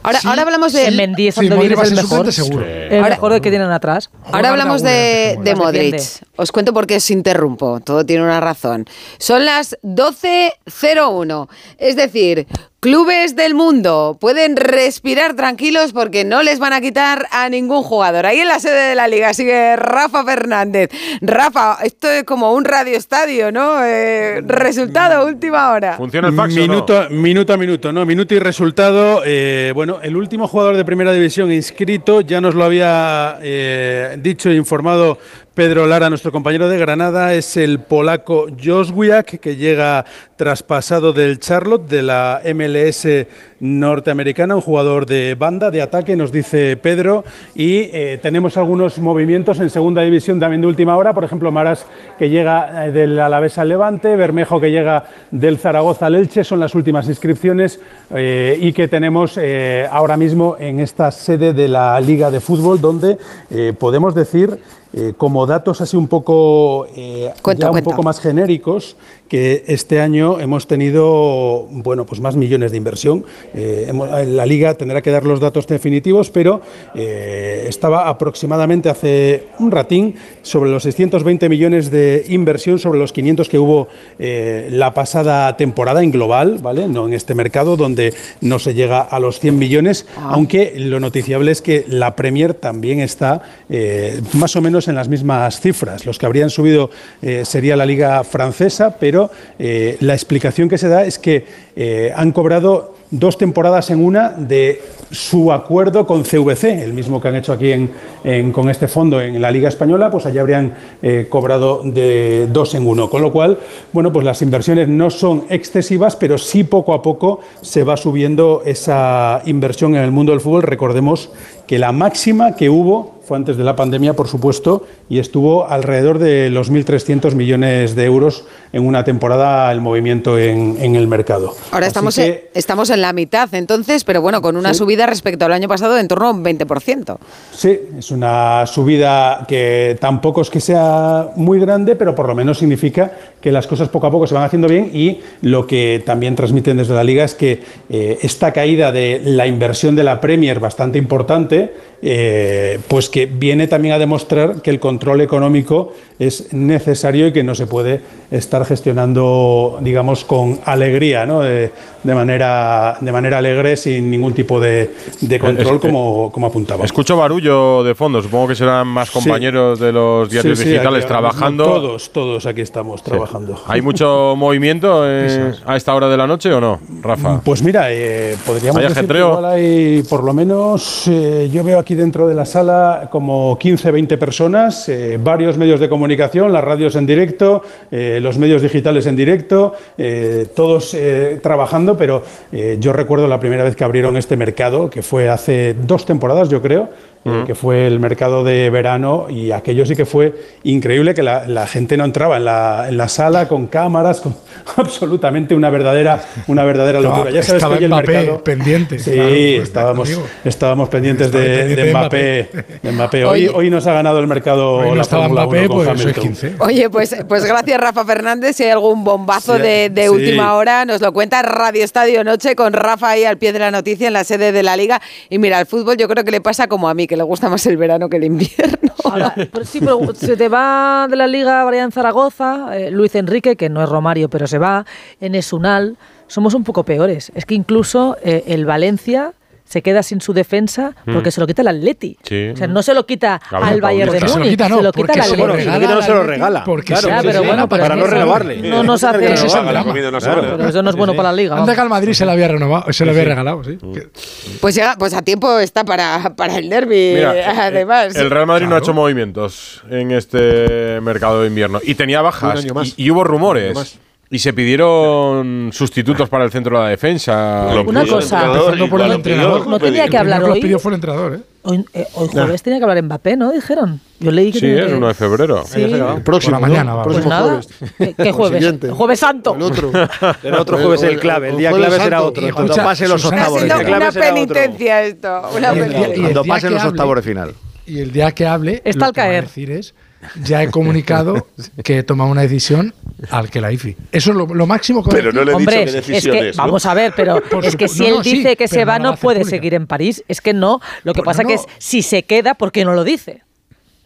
Ahora, ahora hablamos de. El Mendy Sí, estando Modric bien va a ser mejor. suplente seguro. El Ahora- mejor de que tienen atrás. Ahora hablamos de, de Modric. Os cuento por qué os interrumpo. Todo tiene una razón. Son las 12.01. Es decir, clubes del mundo pueden respirar tranquilos porque no les van a quitar a ningún jugador. Ahí en la sede de la liga sigue Rafa Fernández. Rafa, esto es como un radio estadio, ¿no? Eh, resultado, última hora. ¿Funciona el fax o no? Minuto, minuto a minuto, ¿no? Minuto y resultado. eh, bueno, el último jugador de primera división inscrito, ya nos lo había eh, dicho e informado Pedro Lara, nuestro compañero de Granada, es el polaco Joswiak, que llega traspasado del Charlotte, de la MLS norteamericana, un jugador de banda, de ataque, nos dice Pedro, y eh, tenemos algunos movimientos en segunda división también de última hora, por ejemplo, Maras que llega eh, del Alavés al Levante, Bermejo que llega del Zaragoza al Elche, son las últimas inscripciones eh, y que tenemos ahora mismo en esta sede de la Liga de Fútbol, donde podemos decir eh, como datos así un poco, eh, ya un poco más genéricos, que este año hemos tenido bueno, pues más millones de inversión. Eh, hemos- la liga tendrá que dar los datos definitivos, pero eh, estaba aproximadamente hace un ratín sobre los 620 millones de inversión sobre los 500 que hubo eh, la pasada temporada en global, ¿vale? No en este mercado donde no se llega a los 100 millones, aunque lo noticiable es que la Premier también está eh, más o menos en las mismas cifras. Los que habrían subido eh, sería la liga francesa, pero eh, la explicación que se da es que eh, han cobrado dos temporadas en una de su acuerdo con CVC, el mismo que han hecho aquí en, en- con este fondo en la Liga Española, pues allá habrían eh, cobrado de dos en uno. Con lo cual, bueno, pues las inversiones no son excesivas, pero sí poco a poco se va subiendo esa inversión en el mundo del fútbol. Recordemos que la máxima que hubo fue antes de la pandemia, por supuesto, y estuvo alrededor de los 1.300 millones de euros en una temporada el movimiento en, en el mercado. Ahora Así estamos, que- en, estamos en la mitad, entonces, pero bueno, con una Sí. subida respecto al año pasado de en torno a un 20%. Sí, es una subida que tampoco es que sea muy grande, pero por lo menos significa que las cosas poco a poco se van haciendo bien y lo que también transmiten desde la liga es que eh, esta caída de la inversión de la Premier bastante importante, eh, pues que viene también a demostrar que el control económico es necesario y que no se puede estar gestionando, digamos, con alegría, ¿no? de, de manera, de manera alegre, sin ningún tipo de, de control, es- como, como apuntaba. Escucho barullo de fondo, supongo que serán más compañeros de los diarios Sí, sí, digitales aquí trabajando. Todos, todos aquí estamos trabajando. ¿Hay mucho movimiento eh, a esta hora de la noche o no, Rafa? Pues mira, eh, podríamos ¿Hay decir que ajetreo? igual hay por lo menos, eh, yo veo aquí dentro de la sala como 15, 20 personas, eh, varios medios de comunicación, las radios en directo, eh, los medios digitales en directo, eh, todos eh, trabajando, pero eh, yo recuerdo la primera vez que abrieron este mercado, que fue hace dos temporadas, yo creo, eh, que fue el mercado de verano y aquello sí que fue increíble que la, la gente no entraba en la, en la sala con cámaras, con absolutamente una verdadera, una verdadera locura. Ya sabes estaba que el Mbappé mercado pendiente, Sí, claro, pues, estábamos, estábamos pendientes Estaba de, pendiente de Mbappé. de Mbappé. Hoy, Oye. hoy nos ha ganado el mercado Hoy no la estaba Fórmula Mbappé, 1 con pues sois Hamilton. 15. Oye, pues, pues gracias Rafa Fernández. Si hay algún bombazo Sí, de, de sí. última hora, nos lo cuenta Radio Estadio Noche con Rafa ahí al pie de la noticia en la sede de la Liga. Y mira, el fútbol yo creo que le pasa como a mí, que le gusta más el verano que el invierno. Sí, pero se te va de la Liga Brian Zaragoza, eh, Luis Enrique, que no es Romario, pero se va, en Esunal. Somos un poco peores. Es que incluso eh, el Valencia se queda sin su defensa porque Mm. se lo quita el Atleti. Sí. O sea, no se lo quita Gabriel al Bayern de. Múnich, Se lo quita, no, se lo quita porque al se lo Atleti. regala no se lo regala. porque Claro, Ya, pero bueno, para no renovarle. No nos hace... Claro. Pero eso no es bueno para la Liga. Anda que al Madrid se lo había renovado, se lo había regalado, sí. Mm. Pues, llega, pues a tiempo está para, para el derby, Mira, eh, además. El Real Madrid no ha hecho movimientos en este mercado de invierno. Y tenía bajas. Y, y hubo Un año rumores. Y se pidieron sustitutos para el centro de la defensa. Lo Una cosa. Empezando por el entrenador. No tenía que hablar hoy. los pidió fue el entrenador, ¿eh? Hoy, eh, hoy jueves tenía que hablar Mbappé, ¿no? Dijeron. Yo leí que Sí, es que- 1 de febrero. Sí. El próximo, Por la mañana, próximo Pues nada. jueves. ¿Qué, jueves? El jueves santo. El otro. El otro jueves el clave, el día clave será otro. Y Cuando pase los octavos. Siendo final. una penitencia esto. Una penitencia. Cuando que los octavos de final. Y el día que hable, Está al caer. decir es, ya he comunicado que he tomado una decisión al que la IFI. Eso es lo, lo máximo que Pero no le he Hombre, dicho qué es que, decisiones. ¿no? vamos a ver, pero Por es que si No, él sí, dice que se va, no puede pública. seguir en París. Es que no. Lo que Bueno, pasa que es, si se queda, ¿por qué no lo dice?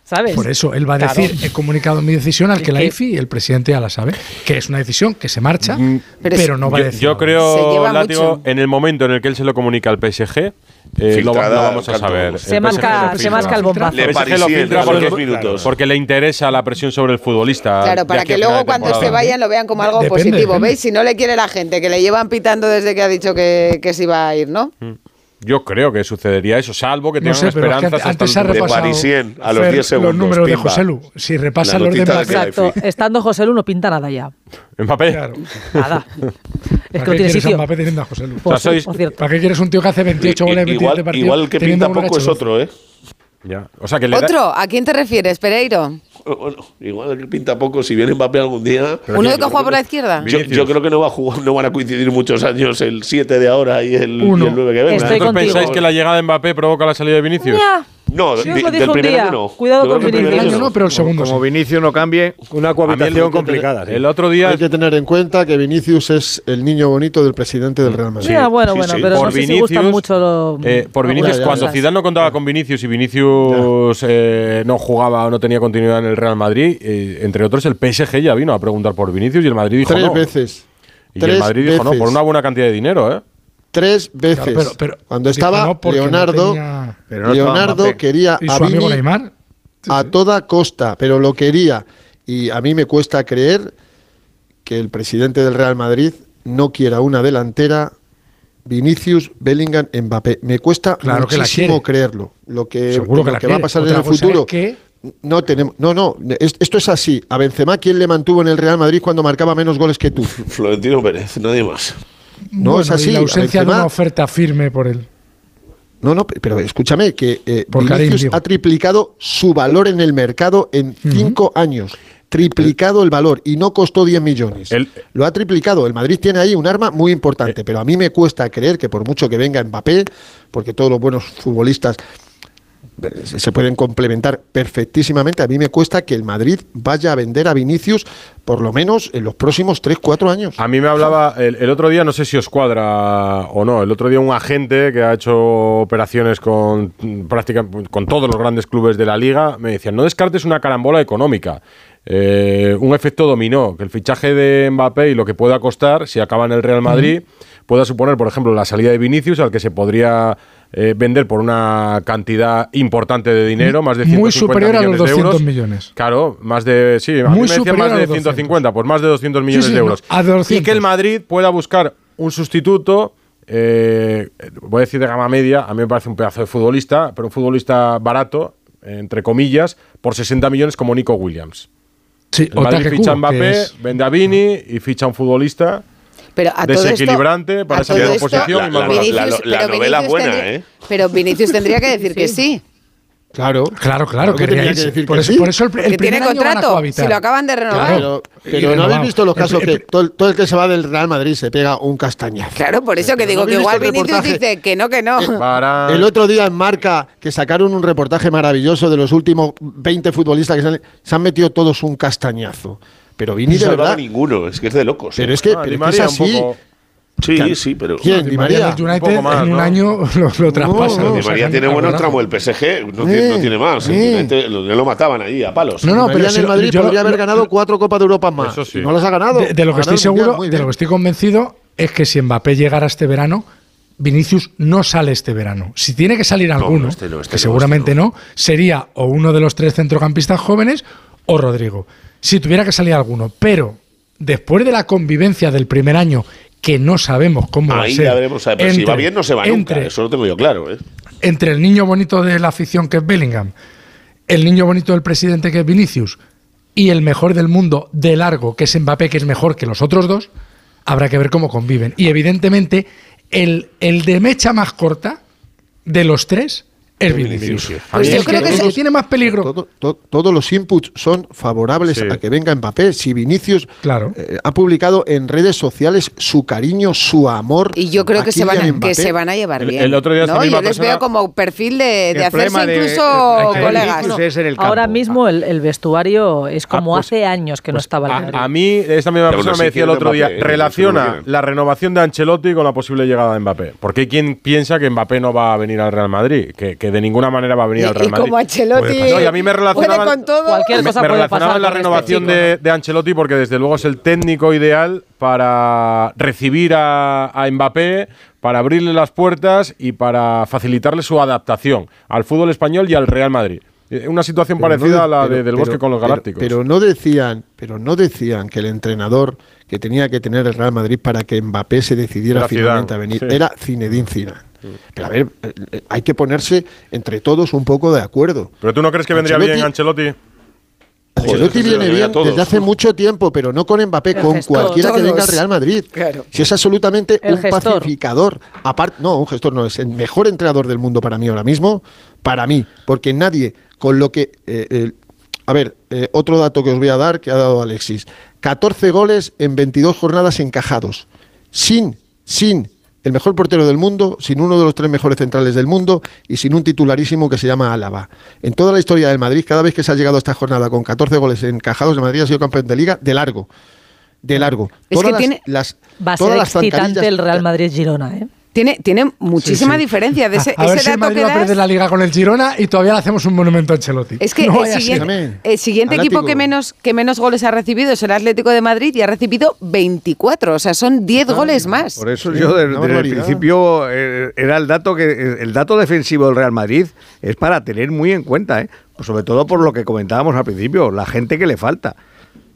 ¿Sabes? Por eso él va a Claro. decir, he comunicado mi decisión al que la IFI y el presidente ya la sabe, que es una decisión que se marcha, Pero pero, no va a Yo, decir. yo creo, lleva Látigo, en el momento en el que él se lo comunica al PSG, eh, lo, vamos a saber. se marca, se marca el filtra. bombazo. Le El PSG lo filtra a porque, dos minutos. porque le interesa la presión sobre el futbolista. Claro, para a que luego cuando se vayan lo vean como algo Depende, positivo. depende. ¿Veis? Si no le quiere la gente, que le llevan pitando desde que ha dicho que, que se iba a ir, ¿no? Yo creo que sucedería eso, salvo que No tengan sé, pero es que esperanzas. antes, ha el De repasado Parisien, a los Fer, 10 segundos, los números de pimba. José Lu. Si repasa La los de de Exacto. Estando José Lu no pinta nada ya. Mbappé. claro. Nada. Es ¿Para que no tiene sitio. a Mbappé teniendo a José Lu? Por, O sea, sois- por cierto. ¿Para qué quieres un tío que hace 28 goles en 27 igual, partidos? igual que pinta poco es otro, ¿eh? Ya. O sea que le da- Otro, ¿a quién te refieres, Pereiro? Bueno, igual que pinta poco si viene Mbappé algún día. ¿Uno de que juega por la izquierda? Yo, yo creo que no va a jugar, no van a coincidir muchos años el 7 de ahora y el, y Uno. el 9 que venga. Estoy ¿Vosotros contigo. pensáis que la llegada de Mbappé provoca la salida de Vinicius? Ya. No, Sí, di- del primer día. año no. Cuidado con Vinicius. año no, pero el segundo Como. Vinicius no cambie, Una cohabitación complicada. sí. El otro día Hay que tener en cuenta que Vinicius es el niño bonito del presidente del Real Madrid. Ya, bueno, sí, bueno, sí. pero Por no sé si Vinicius, gustan mucho lo- Eh, por Vinicius, ya, cuando. Zidane no contaba con Vinicius y Vinicius eh, no jugaba o no tenía continuidad en el Real Madrid, eh, entre otros el PSG ya vino a preguntar por Vinicius y el Madrid dijo Tres no. veces. Y Tres el Madrid dijo no, veces. por una buena cantidad de dinero, ¿eh? Tres veces. Claro, pero- pero Cuando estaba no porque no Leonardo, tenía- Pero no estaba Leonardo quería ¿Y a su amigo Vini Neymar? a toda costa, pero lo quería. Y a mí me cuesta creer que el presidente del Real Madrid no quiera una delantera Vinicius, Bellingham, Mbappé. Me cuesta Claro que la muchísimo creerlo. Lo que, Seguro que lo la que va a pasar Otra en el es futuro. que- No tenemos, no, no, es- esto es así. A Benzema, ¿quién le mantuvo en el Real Madrid cuando marcaba menos goles que tú? Florentino Pérez, nadie más. No Bueno, es así. y la ausencia de Benzema- una oferta firme por él. No, no, pero escúchame, que eh, Por Vinicius ha triplicado su valor en el mercado en cinco años. Triplicado el valor y no costó 10 millones. El- Lo ha triplicado. El Madrid tiene ahí un arma muy importante, pero a mí me cuesta creer que por mucho que venga Mbappé, porque todos los buenos futbolistas eh, se se pueden complementar perfectísimamente, a mí me cuesta que el Madrid vaya a vender a Vinicius por lo menos en los próximos 3-4 años. A mí me hablaba el, el otro día, no sé si os cuadra o no, el otro día un agente que ha hecho operaciones con prácticamente con todos los grandes clubes de la liga me decía, no descartes una carambola económica. eh, un efecto dominó, que el fichaje de Mbappé y lo que pueda costar, si acaba en el Real Madrid, pueda suponer, por ejemplo, la salida de Vinicius, al que se podría eh, vender por una cantidad importante de dinero, más de 150 Muy superior a los millones de 200 euros. millones. Claro, más de. Sí, a mí Muy me decían más de los 200. 150, pues más de 200 millones sí, de euros. a 200. Y que el Madrid pueda buscar un sustituto. eh, voy a decir de gama media, a mí me parece un pedazo de futbolista, pero un futbolista barato, entre comillas, por 60 millones como Nico Williams. Sí, El Madrid ficha a Mbappé, es- vende a Vini y ficha a un futbolista Pero a todo esto- desequilibrante para a esa todo misma esto, posición. La- la- la- la- novela Vinicius buena, tendría- ¿eh? Pero Vinicius tendría que decir que sí. Claro. Claro, claro, Claro que que decir por, que eso, sí. por eso el, el primer tiene año van a contrato. Si lo acaban de renovar. Pero, Y pero no habéis visto los El- casos el- que todo, el- todo el que se va del Real Madrid se pega un castañazo. Claro, por eso que Pero digo ¿no que igual el Vinicius dice que no, que no. Para- El otro día en Marca, que sacaron un reportaje maravilloso de los últimos 20 futbolistas que se han, se han metido todos un castañazo. Pero Vini No de verdad. ninguno, es que es de locos. Pero ¿eh? es que, Ah, pero es que así. poco- Sí, sí, pero. ¿Quién? Di María United más, en un ¿no? año lo, lo traspasa. No, ¿no? Di O sea, María tiene a buen volar. tramo, el PSG no, tiene, no tiene más. United lo, lo mataban ahí a palos. No, no, pero en el Madrid yo podría haber ganado cuatro Copas de Europa más. Eso sí. No las ha ganado. De, de lo que estoy seguro, Mundial, de lo que estoy convencido, es que si Mbappé llegara este verano, Vinicius no sale este verano. Si tiene que salir alguno, este no, este que no, seguramente este no. sería o uno de los tres centrocampistas jóvenes o Rodrigo. Si tuviera que salir alguno, pero después de la convivencia del primer año, que no sabemos cómo va a Ahí ser. ya veremos. a ver, Pero si entre- va bien, no se va nunca. entre- Eso lo tengo yo claro. ¿eh? entre el niño bonito de la afición que es Bellingham, el niño bonito del presidente que es Vinicius y el mejor del mundo de largo que es Mbappé, que es mejor que los otros dos, habrá que ver cómo conviven. Y evidentemente el, el de mecha más corta de los tres es Vinicius. Pues yo creo que sí. tiene más peligro. Todo- to- todos los inputs son favorables Sí. a que venga Mbappé. Si Vinicius Claro. eh, ha publicado en redes sociales su cariño, su amor. Y yo creo que se, van a, Kylian que Mbappé. se van a llevar bien. el otro día ¿no? Yo les veo como perfil de, hacerse de- incluso de- colegas. Vinicius es en el Ahora mismo el, el vestuario es como Ah, pues- hace años que no estaba el A, Madrid. a mí, esta misma persona bueno, me decía el otro día, ¿eh? relaciona la renovación de Ancelotti con la posible llegada de Mbappé. Porque hay quien piensa que Mbappé no va a venir al Real Madrid, que, que de ninguna manera va a venir Y, al Real y Madrid. como Ancelotti No, y a mí me relacionaban- con todo. Cualquier me, cosa me puede relacionaba pasar en la este renovación chico, de, de Ancelotti porque desde luego es el técnico ideal para recibir a, a Mbappé, para abrirle las puertas y para facilitarle su adaptación al fútbol español y al Real Madrid. Eh, Una situación Pero parecida a la de- pero- del Bosque con los pero- Galácticos. Pero, no decían, pero no decían que el entrenador que tenía que tener el Real Madrid para que Mbappé se decidiera Era finalmente Zidane, a venir sí. era Zinedine Zidane. Pero a ver, eh, eh, hay que ponerse entre todos un poco de acuerdo. ¿Pero tú no crees que vendría Ancelotti- bien Ancelotti? Ancelotti Joder, viene bien desde hace mucho tiempo, pero no con Mbappé, El con gestor. cualquiera que venga al. Real Madrid. Claro. Si es absolutamente El un gestor. pacificador. Aparte, no, un gestor no, es el mejor entrenador del mundo para mí ahora mismo. Para mí, porque nadie con lo que. eh, a ver, eh, otro dato que os voy a dar que ha dado Alexis: 14 goles en 22 jornadas encajados. Sin, sin el mejor portero del mundo, sin uno de los tres mejores centrales del mundo y sin un titularísimo que se llama Álava. En toda la historia del Madrid, cada vez que se ha llegado a esta jornada con 14 goles encajados, el Madrid ha sido campeón de liga de largo. De largo. Es Todas que las- tiene- las, Va a ser excitante el Real Madrid-Girona, ¿eh? Tiene, tiene muchísima Sí, sí. diferencia de ese, a, a ver ese si el dato Madrid que va a perder la liga con el Girona y todavía le hacemos un monumento a Ancelotti. Es que No el siguiente, el siguiente Atlético. equipo que menos, que menos goles ha recibido es el Atlético de Madrid y ha recibido 24. O sea, son 10 goles más. Por eso Sí, yo desde, el principio eh, era el dato que el dato defensivo del Real Madrid es para tener muy en cuenta, ¿eh? Pues sobre todo por lo que comentábamos al principio, la gente que le falta.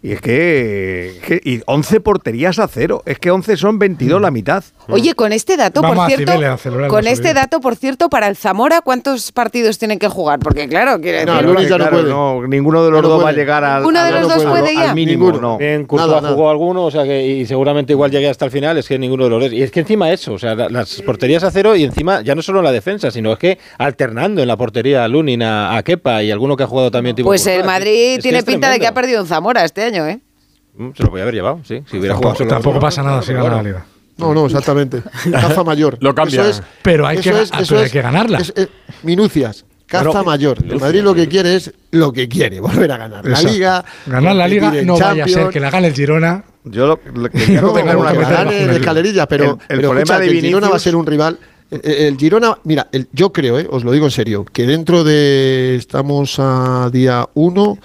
Y es que, que- y 11 porterías a cero, es que 11 son 22 la mitad. Oye, con este dato, Vamos por cierto, Cibeles con este dato, por cierto, para el Zamora, ¿cuántos partidos tienen que jugar? Porque claro, quiere No, decir- Lunes ya no Claro, puede. no, ninguno de los no dos va a llegar al, ¿Ninguno de los no dos puede. puede ya? al mínimo, Ninguno. no. En Courtois Nada, nada. jugó alguno, o sea que y seguramente igual llegue hasta el final, es que ninguno de los dos. Y es que encima eso, o sea, la- las porterías a cero y encima ya no solo en la defensa, sino es que alternando en la portería a Lunin, a, a Kepa y alguno que ha jugado también tipo Pues el. Madrid tiene pinta de que ha perdido un Zamora este año, ¿eh? Mm, Se lo podía haber llevado, sí. Si hubiera jugado Tampoco, pasa nada si gana la liga. No, no, exactamente. Caza mayor. Lo cambia. Eso es- Pero hay eso que- es- eso pero hay es- que ganarla. es- es minucias. Caza mayor. El Madrid lo que quiere es lo que quiere, volver a ganar. La liga. Ganar la liga no vaya a ser que la gane el Girona. Yo lo, lo que No, quiero No, tener que una gane en escalerilla, pero el, el pero problema escucha, de que el Girona va a Vinicius ser un rival. El, el Girona, mira, el- yo creo, eh, os lo digo en serio, que dentro de. Estamos a día 1,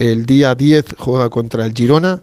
el día 10 juega contra el Girona.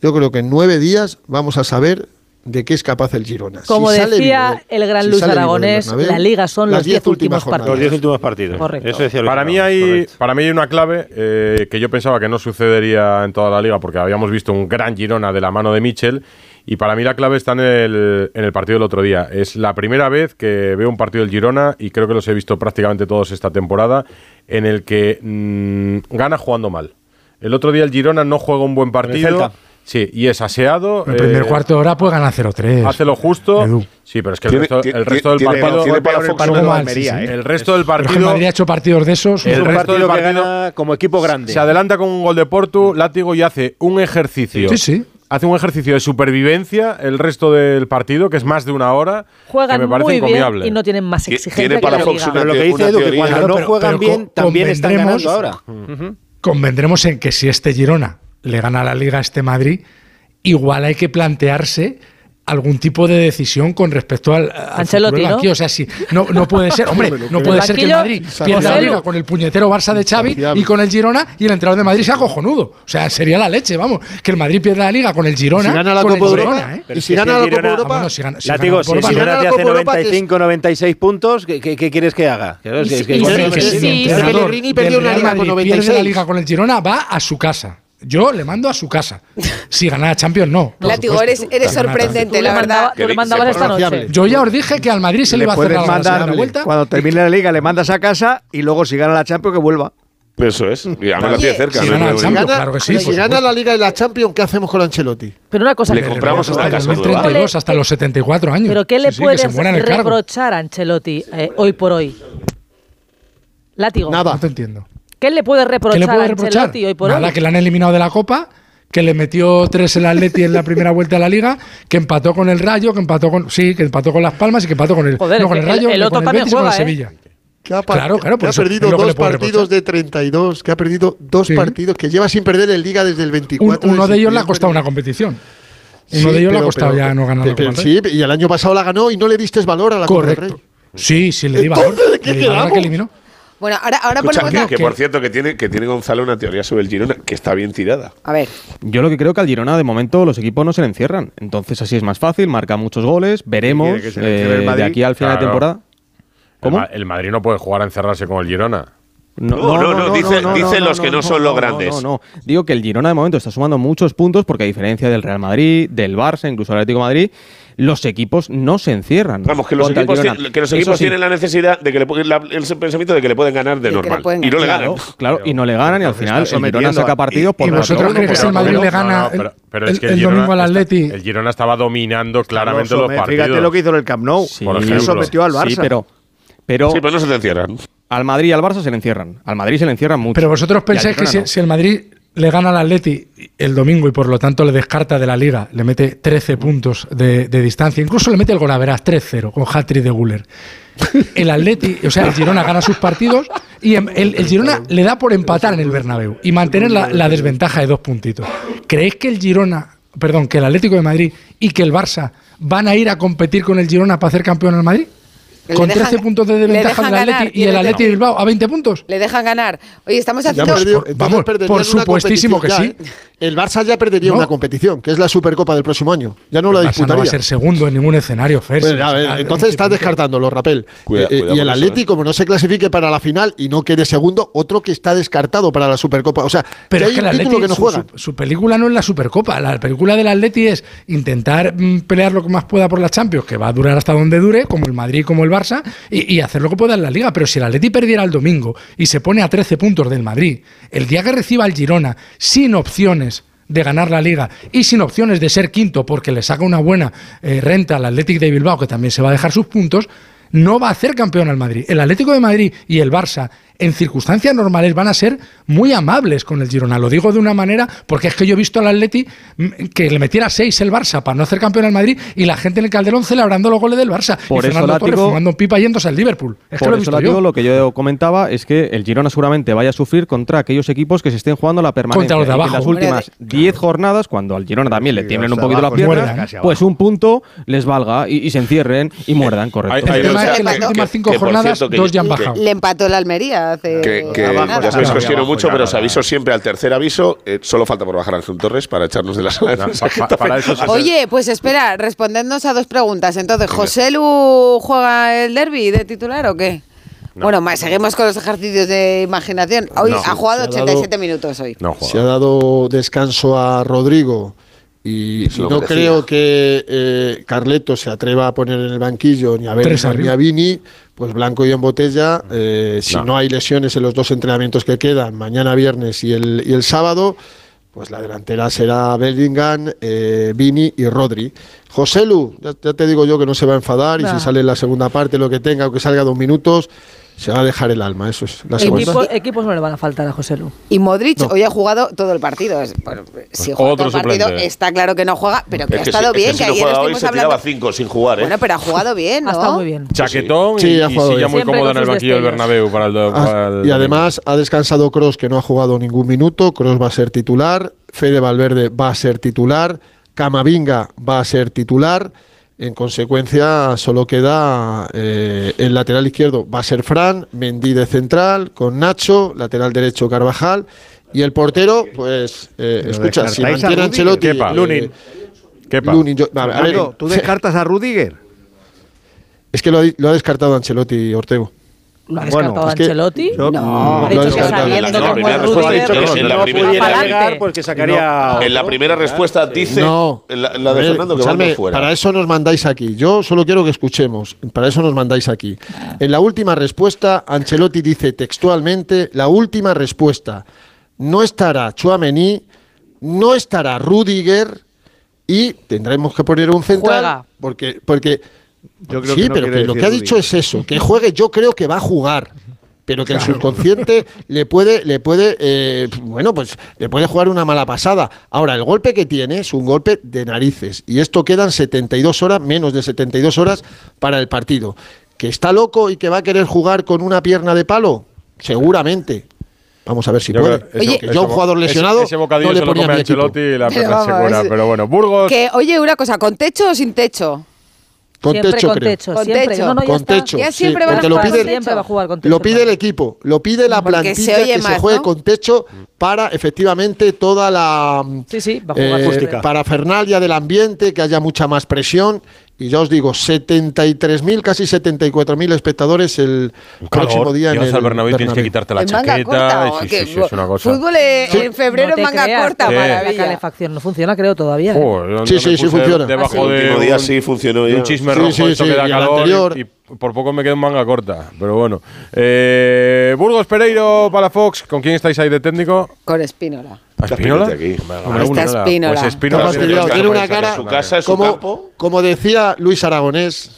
Yo creo que en nueve días vamos a saber de qué es capaz el Girona. Como Si decía vivo el gran si Luis Aragonés, Bernabéu, la liga son las los 10 últimos jornadas. Los 10 últimos partidos. Correcto. Eso decía Para mí, hay, correcto. para mí hay una clave eh, que yo pensaba que no sucedería en toda la liga porque habíamos visto un gran Girona de la mano de Michel y para mí la clave está en el, en el partido del otro día. Es la primera vez que veo un partido del Girona y creo que los he visto prácticamente todos esta temporada en el que mm, gana jugando mal. El otro día el Girona no juega un buen partido. Sí, y es aseado. El primer eh, cuarto de hora puede ganar 0-3. Hace lo justo. Edu. Sí, pero es que el Tiene- resto, tiene- el resto del tiene- partido. tiene para el partido mal, Almería, sí, sí. ¿eh? El resto del Pero es que partido. el Madrid ha hecho partidos de esos. El un resto partido del que partido gana como equipo grande. Se adelanta con un gol de Portu, látigo y hace un ejercicio. Sí, sí. Hace un ejercicio de supervivencia el resto del partido, que es más de una hora, Juegan que me parece muy incomiable. bien y no tienen más exigencia tiene que para la Fox una Pero lo que dice una Edu, que cuando Claro, no pero- juegan pero bien, también están ganando ahora. Convendremos en que si este Girona le gana la liga a este Madrid, igual hay que plantearse algún tipo de decisión con respecto al, al Ancelotti, ¿no? banquillo. O sea, si no, no puede ser, hombre, no puede ser que el Madrid pierda la liga con el puñetero Barça de Xavi y con el Girona y el entrenador de Madrid sea cojonudo. O sea, sería la leche, vamos, que el Madrid pierda la liga con el Girona. Si gana la Copa Europa, ¿eh? Y si que gana la Copa Europa, si gana- La te la hace Copa Europa, que es- 95-96 puntos, ¿qué, qué- qué quieres que haga? Claro, Y- si sí, sí, Pellegrini perdió una liga con Madrid 96. pierde la liga con el Girona, va a su casa. Yo le mando a su casa. Si gana la Champions, no. Látigo, eres, eres Si gana la sorprendente, la le, verdad. tú le mandabas esta noche. Yo ya os dije que al Madrid se le, le iba a hacer la, la mandar segunda vuelta. cuando termine la liga le mandas a casa y luego si gana la Champions que vuelva. Eso es. Y además la tiene cerca. si gana Champions, claro que sí, si gana la Liga y la Champions, ¿qué hacemos con Ancelotti? Pero una cosa Le que- compramos hasta el casa nueva. 2032, hasta los 74 años. ¿Pero qué le Sí, sí, puedes cargo. reprochar a Ancelotti eh, hoy por hoy? Látigo. Nada. No te entiendo. ¿Qué le puede reprochar, ¿Qué le puede a reprochar? Ancelotti hoy por Nada, hoy? que le han eliminado de la Copa, que le metió tres el Atleti en la primera vuelta de la Liga, que empató con el Rayo, que empató con sí, que empató con Las Palmas y que empató con el, Joder, no, con el que Rayo, el- el con otro el también Betis y con el juega, ¿eh? Sevilla. Que ha, Claro, claro, que ha perdido dos partidos reprochar. de 32, que ha perdido dos Sí. partidos, que lleva sin perder en Liga desde el Un- 24 uno de ellos le ha costado una competición. Sí, Uno de ellos le ha costado pero- ya no ganar la pero- Copa del Rey. Sí, y el año pasado la ganó y no le diste valor a la Copa del Correcto. Rey. Sí, sí, le di valor. Entonces, ¿de qué Le di valor a que quedamos? eliminó. Bueno, ahora, ahora Escucha, ponemos que, la... que por cierto, que tiene, que tiene Gonzalo una teoría sobre el Girona, que está bien tirada. A ver, Yo lo que creo que al Girona de momento los equipos no se le encierran. Entonces así es más fácil, marca muchos goles, veremos el eh, de Madrid? aquí al final de Claro. temporada. El, Ma- el Madrid no puede jugar a encerrarse con el Girona. No, no, no, dice- dice los que no son los grandes. No, no, Digo que el Girona de momento está sumando muchos puntos porque a diferencia del Real Madrid, del Barça, incluso del Atlético de Madrid, los equipos no se encierran. Vamos, que los equipos, que los equipos sí. tienen la necesidad de que le, la- el pensamiento de que le pueden ganar de normal. pueden Y no le ganar. ganan. Claro, claro, y no le ganan y al final el Girona saca partidos por ¿Y vosotros creéis que si el Madrid le gana pero, pero el- es que el el, Girona domingo al está- Atleti? el Girona estaba dominando claramente los partidos. Fíjate lo que hizo en el Camp Nou. Sí, por ejemplo. sometió al Barça. Sí, pero, pero Sí, pero no se te encierran. al Madrid y al Barça se le encierran. Al Madrid se le encierran mucho. Pero vosotros pensáis que si, no. si el Madrid le gana al Atleti el domingo y por lo tanto le descarta de la liga, le mete 13 puntos de, distancia, incluso le mete el golaveras 3-0 con hat-trick de Guller. El Atleti, o sea, el Girona gana sus partidos y em- el, Girona le da por empatar en el Bernabéu y mantener la, la desventaja de dos puntitos. ¿Creéis que el Girona, perdón, que el Atlético de Madrid y que el Barça van a ir a competir con el Girona para hacer campeón al Madrid? Con dejan- 13 puntos de del Atleti ganar, y el Atleti de Bilbao a 20 puntos. Le dejan ganar. Oye, estamos haciendo. vamos, por supuestísimo que sí. ¿eh? El Barça ya perdería No. una competición, que es la Supercopa del próximo año. Ya no la El Barça no disputaría. va a ser segundo en ningún escenario, Fer. Pues, si- a ver, si- entonces estás descartándolo, Rapel. Cuida- Eh, eh, y el eso, Atleti, eh. como no se clasifique para la final y no quede segundo, otro que está descartado para la Supercopa. O sea, Pero que es que el Atleti, que no su, juega. su- su película no es la Supercopa. La película del Atleti es intentar mm, pelear lo que más pueda por la Champions, que va a durar hasta donde dure, como el Madrid, como el Barça, y, y hacer lo que pueda en la Liga. Pero si el Atleti perdiera el domingo y se pone a 13 puntos del Madrid, el día que reciba el Girona, sin opciones de ganar la liga y sin opciones de ser quinto porque le saca una buena eh, renta al Athletic de Bilbao que también se va a dejar sus puntos no va a hacer campeón al Madrid. El Atlético de Madrid y el Barça, en circunstancias normales, van a ser muy amables con el Girona. Lo digo de una manera, porque es que yo he visto al Atleti mm, que le metiera seis el Barça para no hacer campeón al Madrid y la gente en el Calderón celebrando los goles del Barça. Por y eso, Fernando Torres fumando un pipa yéndose al Liverpool. Es que Por lo he eso, visto Látigo, yo. lo que yo comentaba es que el Girona seguramente vaya a sufrir contra aquellos equipos que se estén jugando la permanencia. Contra los de. En las últimas 10 jornadas, cuando al Girona también le tiemblen un poquito las piernas, pues un punto les valga y, y se encierren y muerdan, correcto. Hay- hay El tema es que las que- últimas cinco por jornadas, cierto, dos ya han bajado. Le empató el Almería hace. Que, que nada. ya sabéis que os quiero Abajo, mucho, ya pero os aviso siempre al tercer aviso. eh, solo falta por bajar al Ángel Torres para echarnos de la sala. de No, pa- pa- para eso Oye, pues espera, respondednos a dos preguntas. Entonces, ¿José Lu juega el derby de titular o qué? Bueno, más, seguimos con los ejercicios de imaginación. Hoy No. ha jugado Se ha dado- 87 minutos hoy. No. Se ha dado descanso a Rodrigo y, y no creo que eh, Carleto se atreva a poner en el banquillo ni a Bellingham ni a Vini, pues blanco y en botella. eh, si No. no. hay lesiones en los dos entrenamientos que quedan, mañana viernes y el, y el sábado, pues la delantera será Bellingham, eh, Vini y Rodri. José Lu, ya, ya te digo yo que no se va a enfadar y si sale en la segunda parte, lo que tenga, o que salga dos minutos, se va a dejar el alma. Eso es la segunda. Equipo- equipos no le van a faltar a José Lu. Y Modric No. hoy ha jugado todo el partido. Es- bueno, si juega otro todo el partido, suplente. está claro que no juega, pero que Es ha que estado si- es bien. que Que, si no ayer hoy se hablando. tiraba cinco sin jugar, ¿eh? Bueno, pero ha jugado bien, ¿no? Ha estado muy bien. Chaquetón Sí, y, ha y jugado silla bien. muy cómoda en el banquillo del. Bernabéu para el, Ah, para el y además ha descansado Cross, que no ha jugado ningún minuto. Cross va a ser titular. Fede Valverde va a ser titular. Camavinga va a ser titular. En consecuencia, solo queda eh, el lateral izquierdo va a ser Fran, Mendy de central, con Nacho, lateral derecho Carvajal. Y el portero, pues, eh, escucha, si a mantiene Rudiger. Ancelotti. Kepa. eh, Lunin. Kepa. Lunin, yo- a ver, a ¿tú descartas a Rudiger? es que lo ha, lo ha descartado Ancelotti Ortego. ¿Lo ha Bueno, descartado es que- Ancelotti? Yo- No, ha dicho que sabiendo No, cómo primera es respuesta Rudiger, que si no va pudiera llegar, pues que sacaría. En la primera respuesta dice No. en la, en la de Fernando que vamos fuera. Para eso nos mandáis aquí. Yo solo quiero que escuchemos. Para eso nos mandáis aquí. En la última respuesta, Ancelotti dice textualmente: la última respuesta. No estará Chuamení, no estará Rudiger y tendremos que poner un central. Juega. Porque, porque Yo creo sí, que no pero que lo que ha dicho es eso, que juegue. Yo creo que va a jugar. Pero que el subconsciente le puede, le puede, eh, bueno, pues le puede jugar una mala pasada. Ahora, el golpe que tiene es un golpe de narices. Y esto quedan 72 horas, menos de 72 horas para el partido. ¿Que está loco y que va a querer jugar con una pierna de palo? Seguramente. Vamos a ver si Yo puede. creo- Oye- yo un jugador lesionado Ese, bocadillo no le se lo ponía a come. Ancelotti y la pierna es- Pero bueno, Burgos. Que, oye, una cosa, ¿con techo o sin techo? Con siempre techo, con creo. techo, Con siempre. techo. No, no, ya Con está. techo. Ya sí, siempre a porque lo pide, Siempre va a jugar con techo. Lo pide el equipo, lo pide la Porque se plantilla oye que más, se juegue ¿no? con techo para efectivamente toda la Sí, sí, va a jugar eh, acústica. parafernalia del ambiente, que haya mucha más presión y ya os digo, 73.000, casi 74.000 espectadores el próximo día en el al Bernabéu tienes que quitarte la En chaqueta. corta, sí, que sí, sí, es una cosa. Fútbol en, febrero No en manga creas, corta, Sí. La maravilla. calefacción no funciona, creo, todavía. ¿eh? Joder, Sí, sí, sí funciona. Debajo El de último día sí funcionó ya. un chisme Sí, rojo, sí, esto sí, que da y el calor anterior- y por poco me quedo en manga corta. Pero bueno. Eh, Burgos Pereiro para Fox. ¿Con quién estáis ahí de técnico? Con Espínola. ¿A Espínola? Pues Espínola tiene una cara- Su casa su como, campo. como decía Luis Aragonés,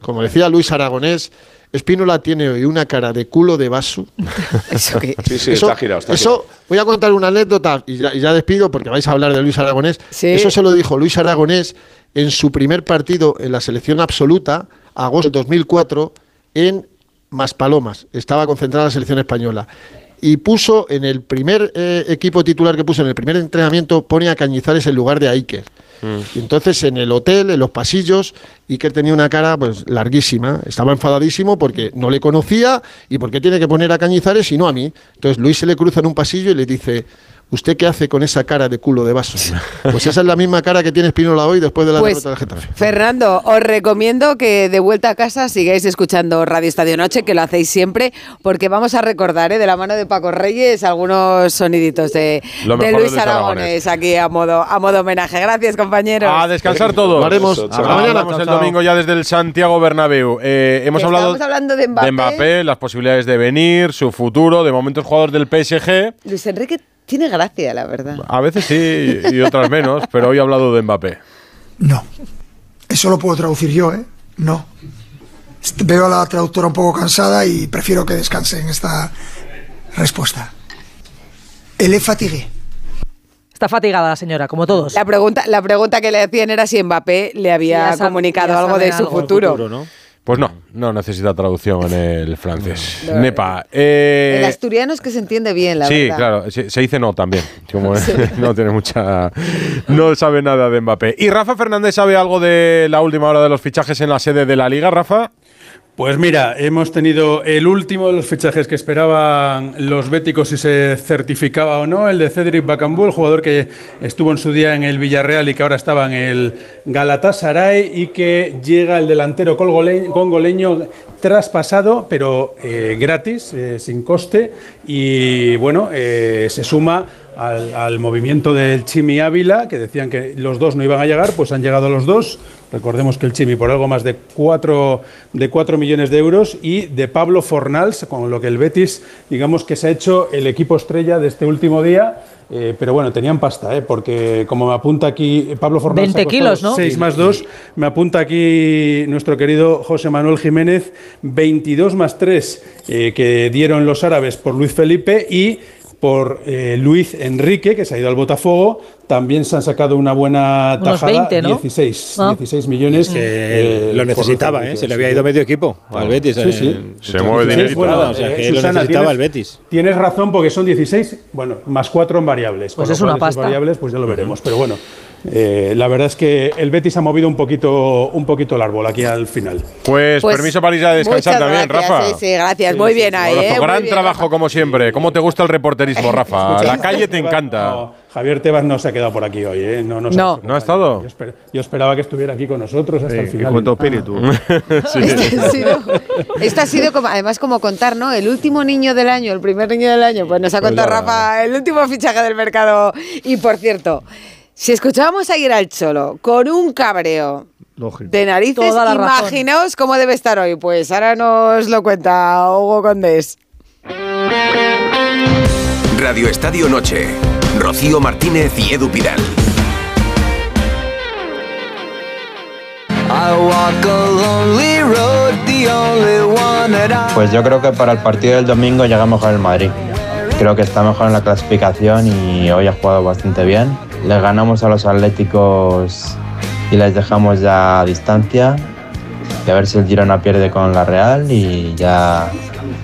como decía Luis Aragonés, Espínola tiene hoy una cara de culo de vaso. Eso que- Sí, sí, eso, está girado. Está eso- voy a contar una anécdota y ya, y ya despido porque vais a hablar de Luis Aragonés. Sí. Eso se lo dijo Luis Aragonés en su primer partido en la selección absoluta, agosto de 2004, en Maspalomas. Estaba concentrada la selección española. Y puso en el primer eh, equipo titular que puso en el primer entrenamiento, pone a Cañizares en lugar de a Iker. Y entonces en el hotel, en los pasillos, Iker tenía una cara pues larguísima. Estaba enfadadísimo porque no le conocía y porque tiene que poner a Cañizares y no a mí. Entonces Luis se le cruza en un pasillo y le dice, ¿usted qué hace con esa cara de culo de vaso? Pues esa es la misma cara que tiene Espínola hoy después de la Pues, derrota del Getafe. Fernando, os recomiendo que de vuelta a casa sigáis escuchando Radio Estadio Noche, que lo hacéis siempre, porque vamos a recordar ¿eh? de la mano de Paco Reyes algunos soniditos de, de de Luis Luis Aragones Aragonés. aquí a modo, a modo homenaje. Gracias, compañeros. A descansar todos. Lo haremos. Hablamos Hasta mañana. el Chao, domingo ya desde el Santiago Bernabéu. Eh, hemos Estamos hablado hablando de Mbappé. de Mbappé, las posibilidades de venir, su futuro. De momento es jugador del PSG. Luis Enrique tiene gracia, la verdad. A veces sí y otras menos, pero hoy he hablado de Mbappé. No. Eso lo puedo traducir yo, ¿eh? No. Veo a la traductora un poco cansada y prefiero que descanse en esta respuesta. El fatigué. Está fatigada la señora, como todos. La pregunta, la pregunta que le hacían era si Mbappé le había comunicado algo de su algo del futuro. Pues no, no necesita traducción en el francés. No. Nepa. eh, El asturiano es que se entiende bien, la sí, verdad. claro, se, se dice no también. Como no tiene mucha. No sabe nada de Mbappé. ¿Y Rafa Fernández sabe algo de la última hora de los fichajes en la sede de la Liga, Rafa? Pues mira, hemos tenido el último de los fichajes que esperaban los béticos si se certificaba o no, el de Cedric Bakambu, el jugador que estuvo en su día en el Villarreal y que ahora estaba en el Galatasaray y que llega el delantero congoleño traspasado, pero eh, gratis, eh, sin coste y bueno, eh, se suma al, al movimiento del Chimi Ávila, que decían que los dos no iban a llegar, pues han llegado los dos. Recordemos que el Chimi por algo más de 4 de cuatro millones de euros y de Pablo Fornals, con lo que el Betis, digamos que se ha hecho el equipo estrella de este último día. eh, pero bueno, tenían pasta, ¿eh? porque como me apunta aquí Pablo Fornals. 20 kilos, ¿no? 6 más 2, me apunta aquí nuestro querido José Manuel Jiménez, 22 más 3 que dieron los árabes por Luis Felipe y por eh, Luis Enrique, que se ha ido al Botafogo, también se han sacado una buena Unos tajada, 20, ¿no? 16, Ah. 16 millones. Que eh, lo necesitaba, ¿eh? Se le había ido medio equipo al Betis. Sí, eh, sí. Se mueve en dinerito. temporada, o sea, que eh, lo necesitaba tienes- el Betis. Tienes razón porque son 16, bueno, más 4 en variables. Pues es una pasta. variables, pues ya lo veremos. Pero bueno, eh, la verdad es que el Betis ha movido un poquito, un poquito el árbol aquí al final. Pues, Pues, permiso para ir a descansar también, gracias, Rafa. Sí, sí, gracias. Muy bien ahí, ¿eh? Gran bien, trabajo, como siempre. ¿Cómo te gusta el reporterismo, Rafa? La calle te encanta. No, Javier Tebas no se ha quedado por aquí hoy, ¿eh? No, no, No. ha ¿No ha estado? Yo, esper- yo esperaba que estuviera aquí con nosotros hasta el final. con tu espíritu. Sí. Este ha sido, esto ha sido como, además como contar, ¿no? El último niño del año, el primer niño del año, pues nos ha Pues contado. Rafa el último fichaje del mercado. Y por cierto, si escuchábamos a ir al Cholo con un cabreo Lógico. de narices, Toda la razón. imaginaos cómo debe estar hoy. Pues ahora nos lo cuenta Hugo Condés. Radio Estadio Noche. Rocío Martínez y Edu Pidal. Pues yo creo que para el partido del domingo llega mejor el Madrid. Creo que está mejor en la clasificación y hoy ha jugado bastante bien. Le ganamos a los Atléticos y les dejamos ya a distancia. Y a ver si el Girona pierde con la Real y ya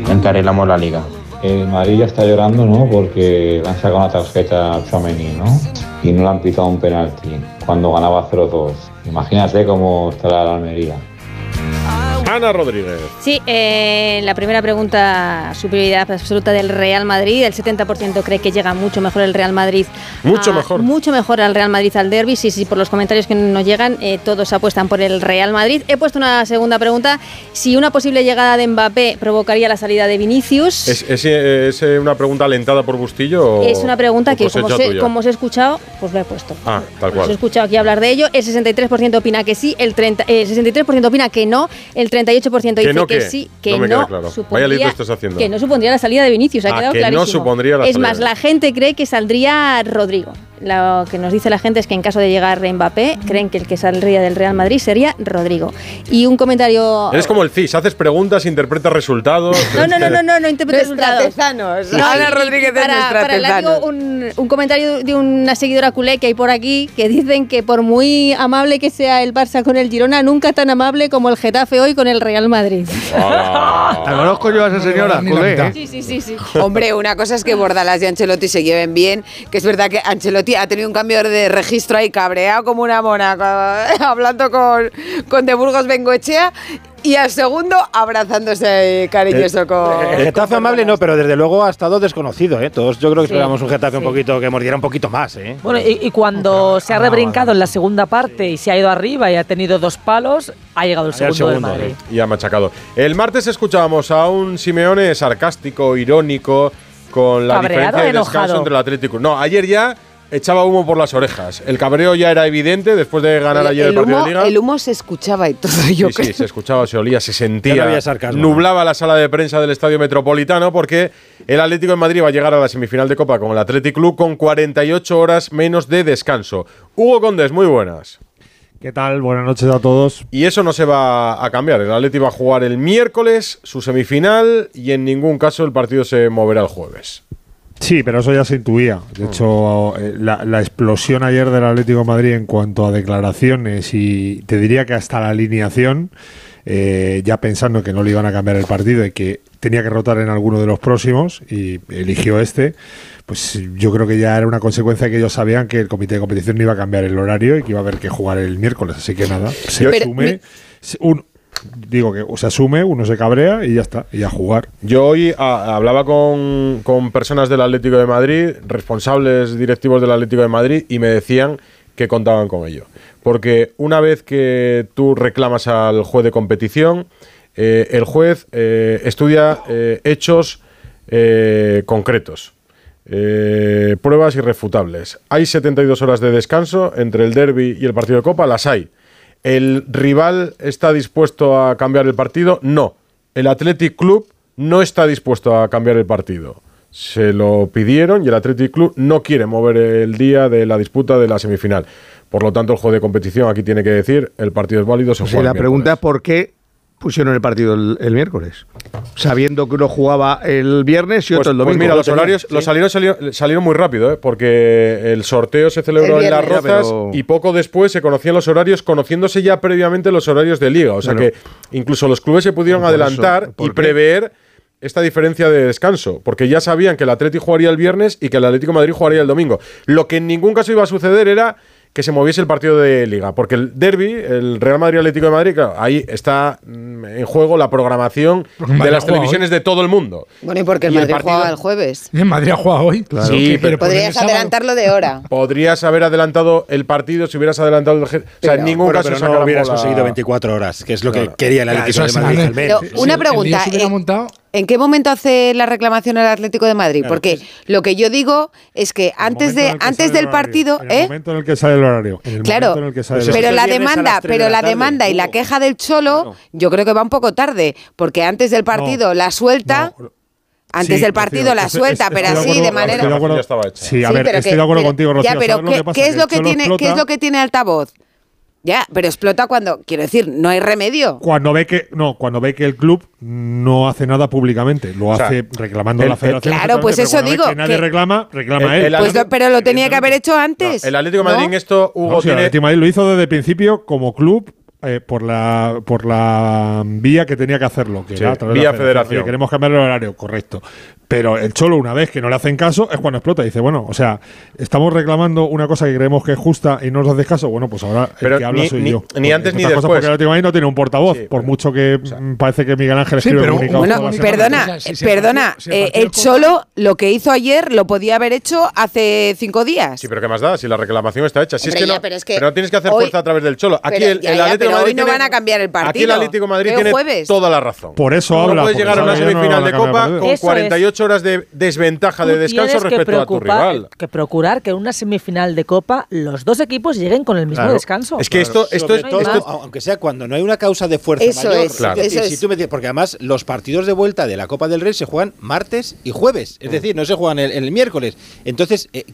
encarrilamos la liga. El Madrid ya está llorando, ¿no? Porque le han sacado una tarjeta a Tchouaméni, ¿no? Y no le han pitado un penalti cuando ganaba 0-2. Imagínate cómo estará la Almería. Ana Rodríguez. Sí, eh, la primera pregunta, superioridad absoluta del Real Madrid. El 70% cree que llega mucho mejor el Real Madrid. Mucho a- mejor. Mucho mejor al Real Madrid al derby. Sí, sí, por los comentarios que nos llegan, eh, todos apuestan por el Real Madrid. He puesto una segunda pregunta. Si una posible llegada de Mbappé provocaría la salida de Vinicius. ¿Es, es, es, eh, una pregunta alentada por Bustillo? o- Es una pregunta que, como, cosecha se- tuya? como os he escuchado, pues lo he puesto. Ah, tal Os he cual. escuchado aquí hablar de ello. El 63% opina que sí, el, 30, eh, el 63% opina que no, el 38% dice ¿Que no que qué? sí, que No claro. Supondría, estás que no supondría la salida de Vinicius, ha Ah, quedado que no clarísimo. supondría la es salida más, la gente cree que saldría Rodrigo. Lo que nos dice la gente es que en caso de llegar Mbappé, creen que el que saldría del Real Madrid sería Rodrigo. Y un comentario... Eres como el CIS, haces preguntas, interpretas resultados. No, no, no, no, no, no interpretes Nuestra resultados. No, Ana Rodríguez es para, nuestra para Tezanos. látigo, un, un comentario de una seguidora culé que hay por aquí que dicen que por muy amable que sea el Barça con el Girona, nunca tan amable como el Getafe hoy con el Real Madrid. La conozco yo a esa señora, la culé. ¿eh? Sí, sí, sí, sí. Hombre, una cosa es que Bordalas y Ancelotti se lleven bien, que es verdad que Ancelotti ha tenido un cambio de registro ahí cabreado como una mona, hablando con, con De Burgos Bengoechea y al segundo abrazándose cariñoso con... El Getafe amable no, pero desde luego ha estado desconocido, ¿eh? Todos yo creo que Sí, esperábamos un Getafe un poquito que mordiera un poquito más, ¿eh? Bueno, y, y cuando se ha rebrincado en la segunda parte y se ha ido arriba y ha tenido dos palos, ha llegado el segundo, del Madrid. Y ha machacado. El martes escuchábamos a un Simeone sarcástico, irónico, con la ¿Cabreado diferencia de enojado? descanso entre el Atlético. No, ayer ya echaba humo por las orejas. El cabreo ya era evidente después de ganar ayer el, el, partido humo, de Liga. el humo se escuchaba y todo, yo Sí, sí, se escuchaba, se olía, se sentía. No nublaba la sala de prensa del Estadio Metropolitano porque el Atlético de Madrid va a llegar a la semifinal de Copa con el Athletic Club con 48 horas menos de descanso. Hugo Condes, muy buenas. ¿Qué tal? Buenas noches a todos. Y eso no se va a cambiar. El Atleti va a jugar el miércoles su semifinal y en ningún caso el partido se moverá el jueves. Sí, pero eso ya se intuía. De hecho, eh, la, la explosión ayer del Atlético de Madrid en cuanto a declaraciones y te diría que hasta la alineación, eh, ya pensando que no le iban a cambiar el partido y que tenía que rotar en alguno de los próximos y eligió este, pues yo creo que ya era una consecuencia que ellos sabían que el comité de competición no iba a cambiar el horario y que iba a haber que jugar el miércoles. Así que nada, se Pero asume. un- digo que se asume, uno se cabrea y ya está, y a jugar. Yo hoy ah, hablaba con, con personas del Atlético de Madrid, responsables directivos del Atlético de Madrid, y me decían que contaban con ello. Porque una vez que tú reclamas al juez de competición, eh, el juez eh, estudia eh, hechos concretos. pruebas irrefutables. Hay 72 horas de descanso entre el derby y el partido de Copa, las hay. ¿El rival está dispuesto a cambiar el partido? No. El Athletic Club no está dispuesto a cambiar el partido. Se lo pidieron y el Athletic Club no quiere mover el día de la disputa de la semifinal. Por lo tanto, el juez de competición aquí tiene que decir el partido es válido. Se Sí, juega la el pregunta es por qué pusieron el partido el, el miércoles, sabiendo que uno jugaba el viernes y Pues, otro el pues domingo. mira, los horarios los salieron, salieron, salieron muy rápido, ¿eh? porque el sorteo se celebró El en Las. Rozas Ya, pero- y poco después se conocían los horarios, conociéndose ya previamente los horarios de liga. O sea que incluso los clubes se pudieron eso, adelantar ¿por y qué? prever esta diferencia de descanso, porque ya sabían que el Atlético jugaría el viernes y que el Atlético de Madrid jugaría el domingo. Lo que en ningún caso iba a suceder era que se moviese el partido de liga, porque el derby, el Real Madrid Atlético de Madrid, claro, ahí está mm, en juego la programación el de Madrid las televisiones de todo el mundo. Bueno, y porque el Y el Madrid partido- jugaba el jueves. En Madrid ha jugado hoy. Sí, pero Podrías adelantarlo de hora. Podrías haber adelantado el partido si hubieras adelantado el. ge- O sea, en ningún caso pero se no acabó hubieras la- conseguido 24 horas, que es lo Claro. que quería el Atlético de Madrid. una- al menos. Pero una pregunta. se hubiera ¿en- montado, ¿En qué momento hace la reclamación el Atlético de Madrid? Porque lo que yo digo es que antes de antes del partido, En el ¿eh? momento en el que sale el horario. En el Claro, momento en el que sale el pero la demanda, pero la demanda y la queja del Cholo, yo creo que va un poco tarde, porque antes del partido la suelta, No, antes Sí, del partido Rocío, la suelta, pero de así acuerdo- de estoy manera. de acuerdo-. Sí, a ver, pero estoy que- de acuerdo pero- contigo, Rocío. Ya, pero ¿sabes lo ¿qué, que pasa? qué es lo el que Cholo tiene, qué es explota lo que tiene altavoz? Ya, pero explota cuando, quiero decir, no hay remedio. Cuando ve que no, cuando ve que el club no hace nada públicamente, lo O sea, hace reclamando a la Federación. Claro, pues eso digo, Que nadie que- reclama, reclama El- él. el Pues lo- pero lo tenía que haber hecho antes. El Atlético de Madrid ¿no? en esto, Hugo, No, si el. Atlético Madrid lo hizo desde el principio como club eh, por la por la vía que tenía que hacerlo, que Sí, era a través de vía la federación. Oye, queremos cambiar el horario, correcto. Pero el Cholo, una vez que no le hacen caso, es cuando explota. Dice, bueno, o sea, estamos reclamando una cosa que creemos que es justa y no nos haces caso. Bueno, pues ahora Pero el que habla ni- soy ni- yo. ni antes Entre ni después. Porque el Atlético no tiene un portavoz, por mucho que mm, parece que Miguel Ángel Sí, escribe pero comunicados Bueno, perdona, O sea, eh, perdona. eh, el Cholo lo que hizo ayer lo podía haber hecho hace cinco días. Sí, pero ¿qué más da? Si la reclamación está hecha. Si es Hombre, que no, ya, pero es que no tienes que hacer hoy- fuerza a través del Cholo. Aquí Pero el, ya, el ya, Atlético de pero Madrid hoy no tiene- van a cambiar el partido. Aquí el Atlético Madrid tiene toda la razón. Por eso no habla, puedes porque llegar a una que no semifinal de Copa con Eso es. 48 horas de desventaja de descanso respecto a tu rival. que procurar que en una semifinal de Copa los dos equipos lleguen con el mismo Claro. descanso. Es que esto, esto aunque sea cuando no hay una causa de fuerza Eso mayor. es, Claro. decir, eso si es. tú me dices- porque además los partidos de vuelta de la Copa del Rey se juegan martes y jueves, Mm. es decir, no se juegan el, el miércoles. Entonces, eh,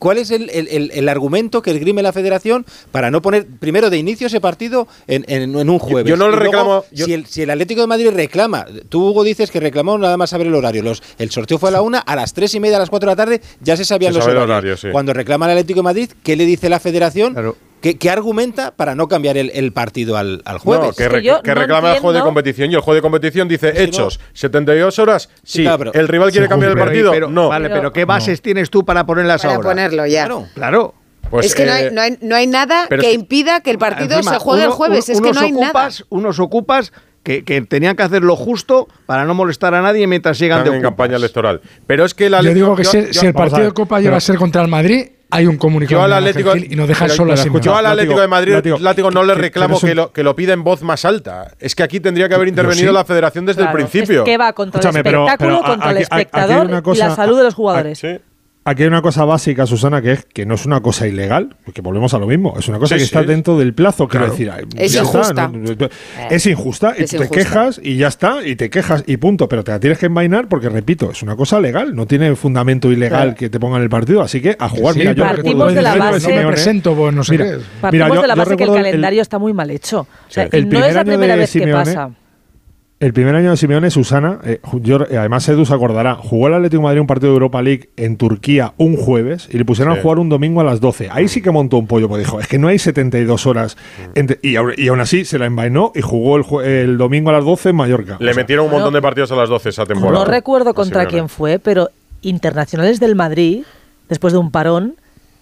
¿cuál es el, el- el- el argumento que esgrime la Federación para no poner primero de inicio ese partido en, en- en un jueves? yo no luego, reclamo- yo- Si, el, si el Atlético de Madrid reclama, tú Hugo dices que reclamó nada más saber el horario. Los, el sorteo fue a la una, a las tres y media, a las cuatro de la tarde ya se sabían Se los sabe el horarios. horario, sí. Cuando reclama el Atlético de Madrid, ¿qué le dice la Federación? ¿Qué, qué argumenta para no cambiar el, el partido al, al jueves? No, que, re- que reclama el juego de competición y el juego de competición dice hechos 72 horas. Sí, claro, el rival quiere cambiar el partido. pero- no. Vale, pero ¿qué bases tienes tú para ponerlas Para ahora? ponerlo ya. Claro. Pues, es que no, hay, eh, no, hay, no hay nada que es- impida que el partido Encima, se juegue el jueves. es que unos no hay nada. ocupas, Unos ocupas que, que tenían que hacer lo justo para no molestar a nadie mientras están de en ocupas. campaña electoral. Pero es que el Yo digo que yo- si, yo- si el partido de Copa llega a ser contra el Madrid, hay un comunicado Yo al Atlético, y nos dejan pero- solo pero así. escucha, yo al Atlético de Madrid, Látigo, Látigo, no le que- que reclamo un- que lo, que lo pida en voz más alta. Es que aquí tendría que haber intervenido sí. la federación desde Claro, el principio. Es que va contra Escúchame, el pero- espectáculo, pero a- contra el aquí- aquí hay espectador una y cosa- la salud de los jugadores. Aquí hay una cosa básica, Susana, que es que no es una cosa ilegal, porque volvemos a lo mismo. Es una cosa Sí, que sí. está dentro del plazo, quiero Claro. decir. Es ya está, injusta. no- no- no- es injusta y tú te quejas y ya está, y te quejas y punto. Pero te la tienes que envainar porque, repito, es una cosa legal, no tiene fundamento ilegal Claro. que te pongan el partido. Así que a jugar, Sí, mira, yo partimos de la base- No me presento, pues no sé Mira, qué. Partimos mira, yo- de la base que el calendario está muy mal hecho. O sea, El y no es la primera vez que pasa. El primer año de Simeone, Susana, eh, yo- eh, además Edu se acordará, jugó el Atlético de Madrid un partido de Europa League en Turquía un jueves y le pusieron Sí. a jugar un domingo a las 12. Ahí sí que montó un pollo, porque dijo, es que no hay 72 horas. entre- y, aún- y aún así se la envainó y jugó el, domingo a las 12 en Mallorca. Le O sea, metieron un montón de partidos a las 12 esa temporada. No recuerdo contra quién fue, pero internacionales del Madrid, después de un parón,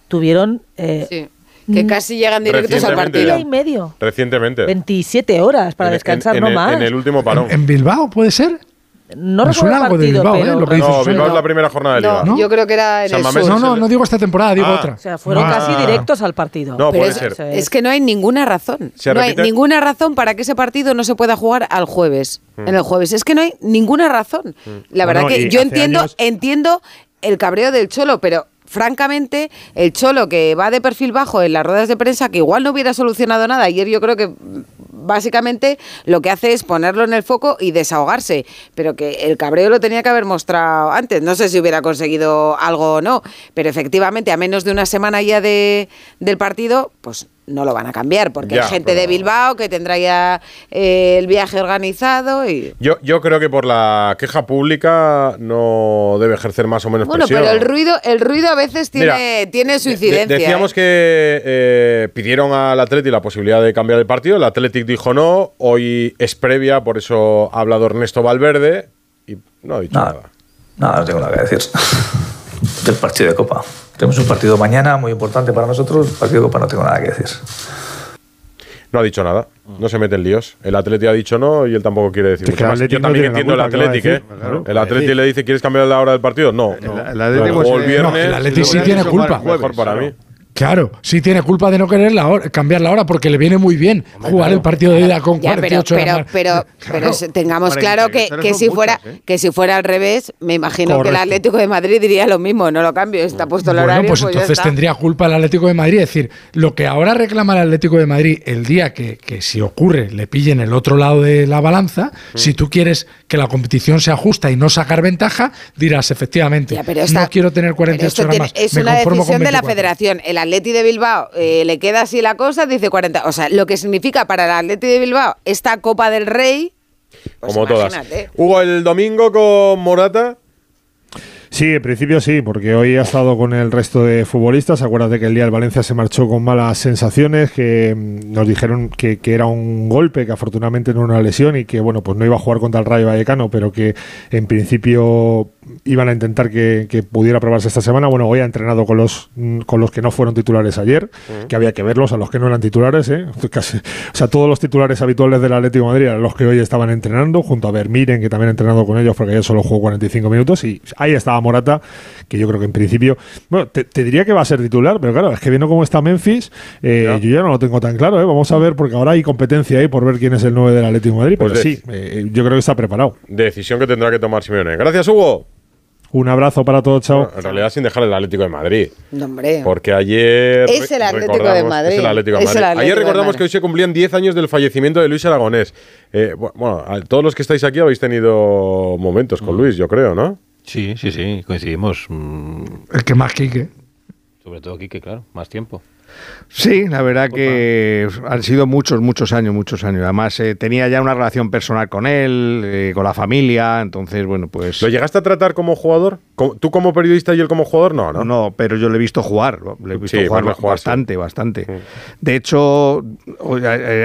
tuvieron eh, Sí. Que casi llegan directos al partido. y medio. Recientemente. 27 horas para En- descansar, en- no en el- más. En el último parón. ¿En Bilbao puede ser? no recuerdo el de partido, Bilbao, ¿eh? Lo que No. Bilbao es la primera jornada de liga. No, yo creo que era en San el Mamés sur. No, no, el- no digo esta temporada, digo Ah. otra. O sea, fueron Ah. casi directos al partido. No, Pero puede es, ser. Es que no hay ninguna razón. Se no hay ninguna razón para que ese partido no se pueda jugar al jueves. En el jueves. Es que no hay ninguna razón. La verdad que yo entiendo, años- entiendo el cabreo del Cholo, pero francamente, el Cholo que va de perfil bajo en las ruedas de prensa, que igual no hubiera solucionado nada. Ayer yo creo que mm, básicamente lo que hace es ponerlo en el foco y desahogarse, pero que el cabreo lo tenía que haber mostrado antes. No sé si hubiera conseguido algo o no, pero efectivamente a menos de una semana ya de, del partido, pues no lo van a cambiar, porque Ya, hay gente de Bilbao que tendrá ya eh, el viaje organizado y... Yo, yo creo que por la queja pública no debe ejercer más o menos Bueno, presión. pero el ruido, el ruido a veces tiene, tiene su De- incidencia. decíamos ¿eh? que eh, pidieron al Atleti la posibilidad de cambiar el partido. El Athletic dijo no. Hoy es previa, por eso ha hablado Ernesto Valverde y no ha dicho Nada. nada. Nada, no tengo nada que decir. Del partido de Copa. Tenemos un partido mañana muy importante para nosotros. El partido de Copa no tengo nada que decir. No ha dicho nada. No se mete en líos. El Atleti ha dicho no y él tampoco quiere decir Es que mucho el más. Atleti Yo también entiendo el culpa, ¿qué va a Atleti, ¿eh? Claro, el Atleti le dice, ¿quieres cambiar la hora del partido? No. no. el Atleti, pues, el eh, viernes. no, el Atleti sí y- tiene culpa. Mejor para mí. Claro, sí tiene culpa de no querer la hora- cambiar la hora porque le viene muy bien jugar el partido de ida con Ya, pero, 48 pero, horas. pero, pero se- tengamos claro que, 43 que si fuera ¿eh? que si fuera al revés, me imagino que el. Atlético de Madrid diría lo mismo, no lo cambio, está puesto el Bueno, horario, pues pues ya entonces está. tendría culpa el Atlético de Madrid. Es decir, lo que ahora reclama el Atlético de Madrid el día que, que si ocurre le pillen el otro lado de la balanza, si tú quieres que la competición sea justa y no sacar ventaja, dirás efectivamente, Ya, pero esta- no quiero tener Pero 48 esto horas tiene- más. es me una con decisión de la 24. federación. El Atleti de Bilbao eh, le queda así la cosa, dice 40. O sea, lo que significa para el Atleti de Bilbao esta Copa del Rey. pues Como todas. Hugo, el domingo con Morata. Sí, en principio sí, porque hoy ha estado con el resto de futbolistas. Acuérdate que el día del Valencia se marchó con malas sensaciones, que mm, nos dijeron que, que era un golpe, que afortunadamente no era una lesión y que bueno, pues no iba a jugar contra el Rayo Vallecano, pero que en principio iban a intentar que, que pudiera probarse esta semana. Bueno, hoy ha entrenado con los con los que no fueron titulares ayer, que había que verlos, a los que no eran titulares, ¿eh? Casi- o sea, todos los titulares habituales del Atlético de Madrid eran los que hoy estaban entrenando, junto a Vermiren, que también ha entrenado con ellos, porque ayer solo jugó 45 minutos, y ahí estaba Morata, que yo creo que en principio, bueno, te, te diría que va a ser titular, pero claro, es que viendo cómo está Memphis, eh, yo ya no lo tengo tan claro, ¿eh? vamos a ver, porque ahora hay competencia ahí por ver quién es el 9 del Atlético de Madrid, Pues pero de- sí, eh, yo creo que está preparado. Decisión que tendrá que tomar Simeone. Gracias, Hugo. Un abrazo para todos, chao. En realidad, sin dejar el Atlético de Madrid. No, hombre. Porque ayer. Es el Atlético de recordamos- Madrid. Es el Atlético de el Madrid. Atlético ayer de recordamos Madrid. que hoy se cumplían 10 años del fallecimiento de Luis Aragonés. Eh, bu- bueno, todos los que estáis aquí habéis tenido momentos con Luis, yo creo, ¿no? Sí, sí, sí, coincidimos. mm, El que más Quique. sobre todo Quique, claro, más tiempo. Sí, la verdad que han sido muchos, muchos años, muchos años. Además, eh, tenía ya una relación personal con él, eh, con la familia, entonces, bueno, pues... ¿Lo llegaste a tratar como jugador? ¿Como- ¿Tú como periodista y él como jugador? No, ¿no? No, pero yo le he visto jugar, le he visto Sí, jugar sí. bastante, bastante. De hecho,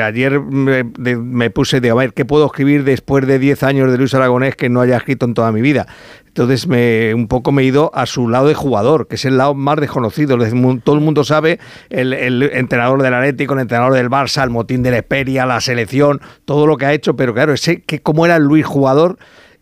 ayer me, me puse de a ver qué puedo escribir después de 10 años de Luis Aragonés que no haya escrito en toda mi vida. Entonces me un poco me he ido a su lado de jugador, que es el lado más desconocido. Todo el mundo sabe el, el entrenador del Atlético, el entrenador del Barça, el motín de la Esperia, la selección, todo lo que ha hecho, pero claro, ese que cómo era el Luis jugador.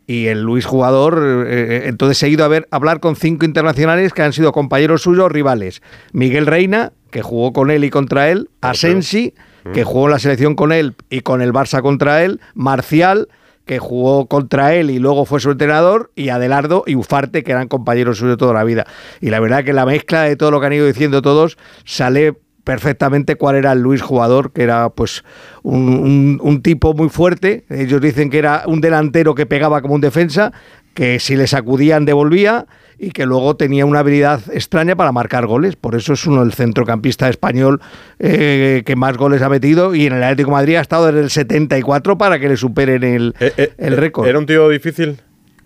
Y el Luis jugador, eh, entonces he ido a ver hablar con cinco internacionales que han sido compañeros suyos, rivales. Miguel Reina, que jugó con él y contra él, Asensi, que jugó en la selección con él y con el Barça contra él, Marcial, que jugó contra él y luego fue su entrenador, y Adelardo y Ufarte, que eran compañeros suyos toda la vida. Y la verdad que la mezcla de todo lo que han ido diciendo todos sale perfectamente cuál era el Luis jugador, que era pues un, un- un tipo muy fuerte. Ellos dicen que era un delantero que pegaba como un defensa, que si le sacudían devolvía y que luego tenía una habilidad extraña para marcar goles. Por eso es uno del centrocampista español eh, que más goles ha metido y en el Atlético de Madrid ha estado desde el 74 para que le superen el, el récord. Eh, ¿Era un tío difícil?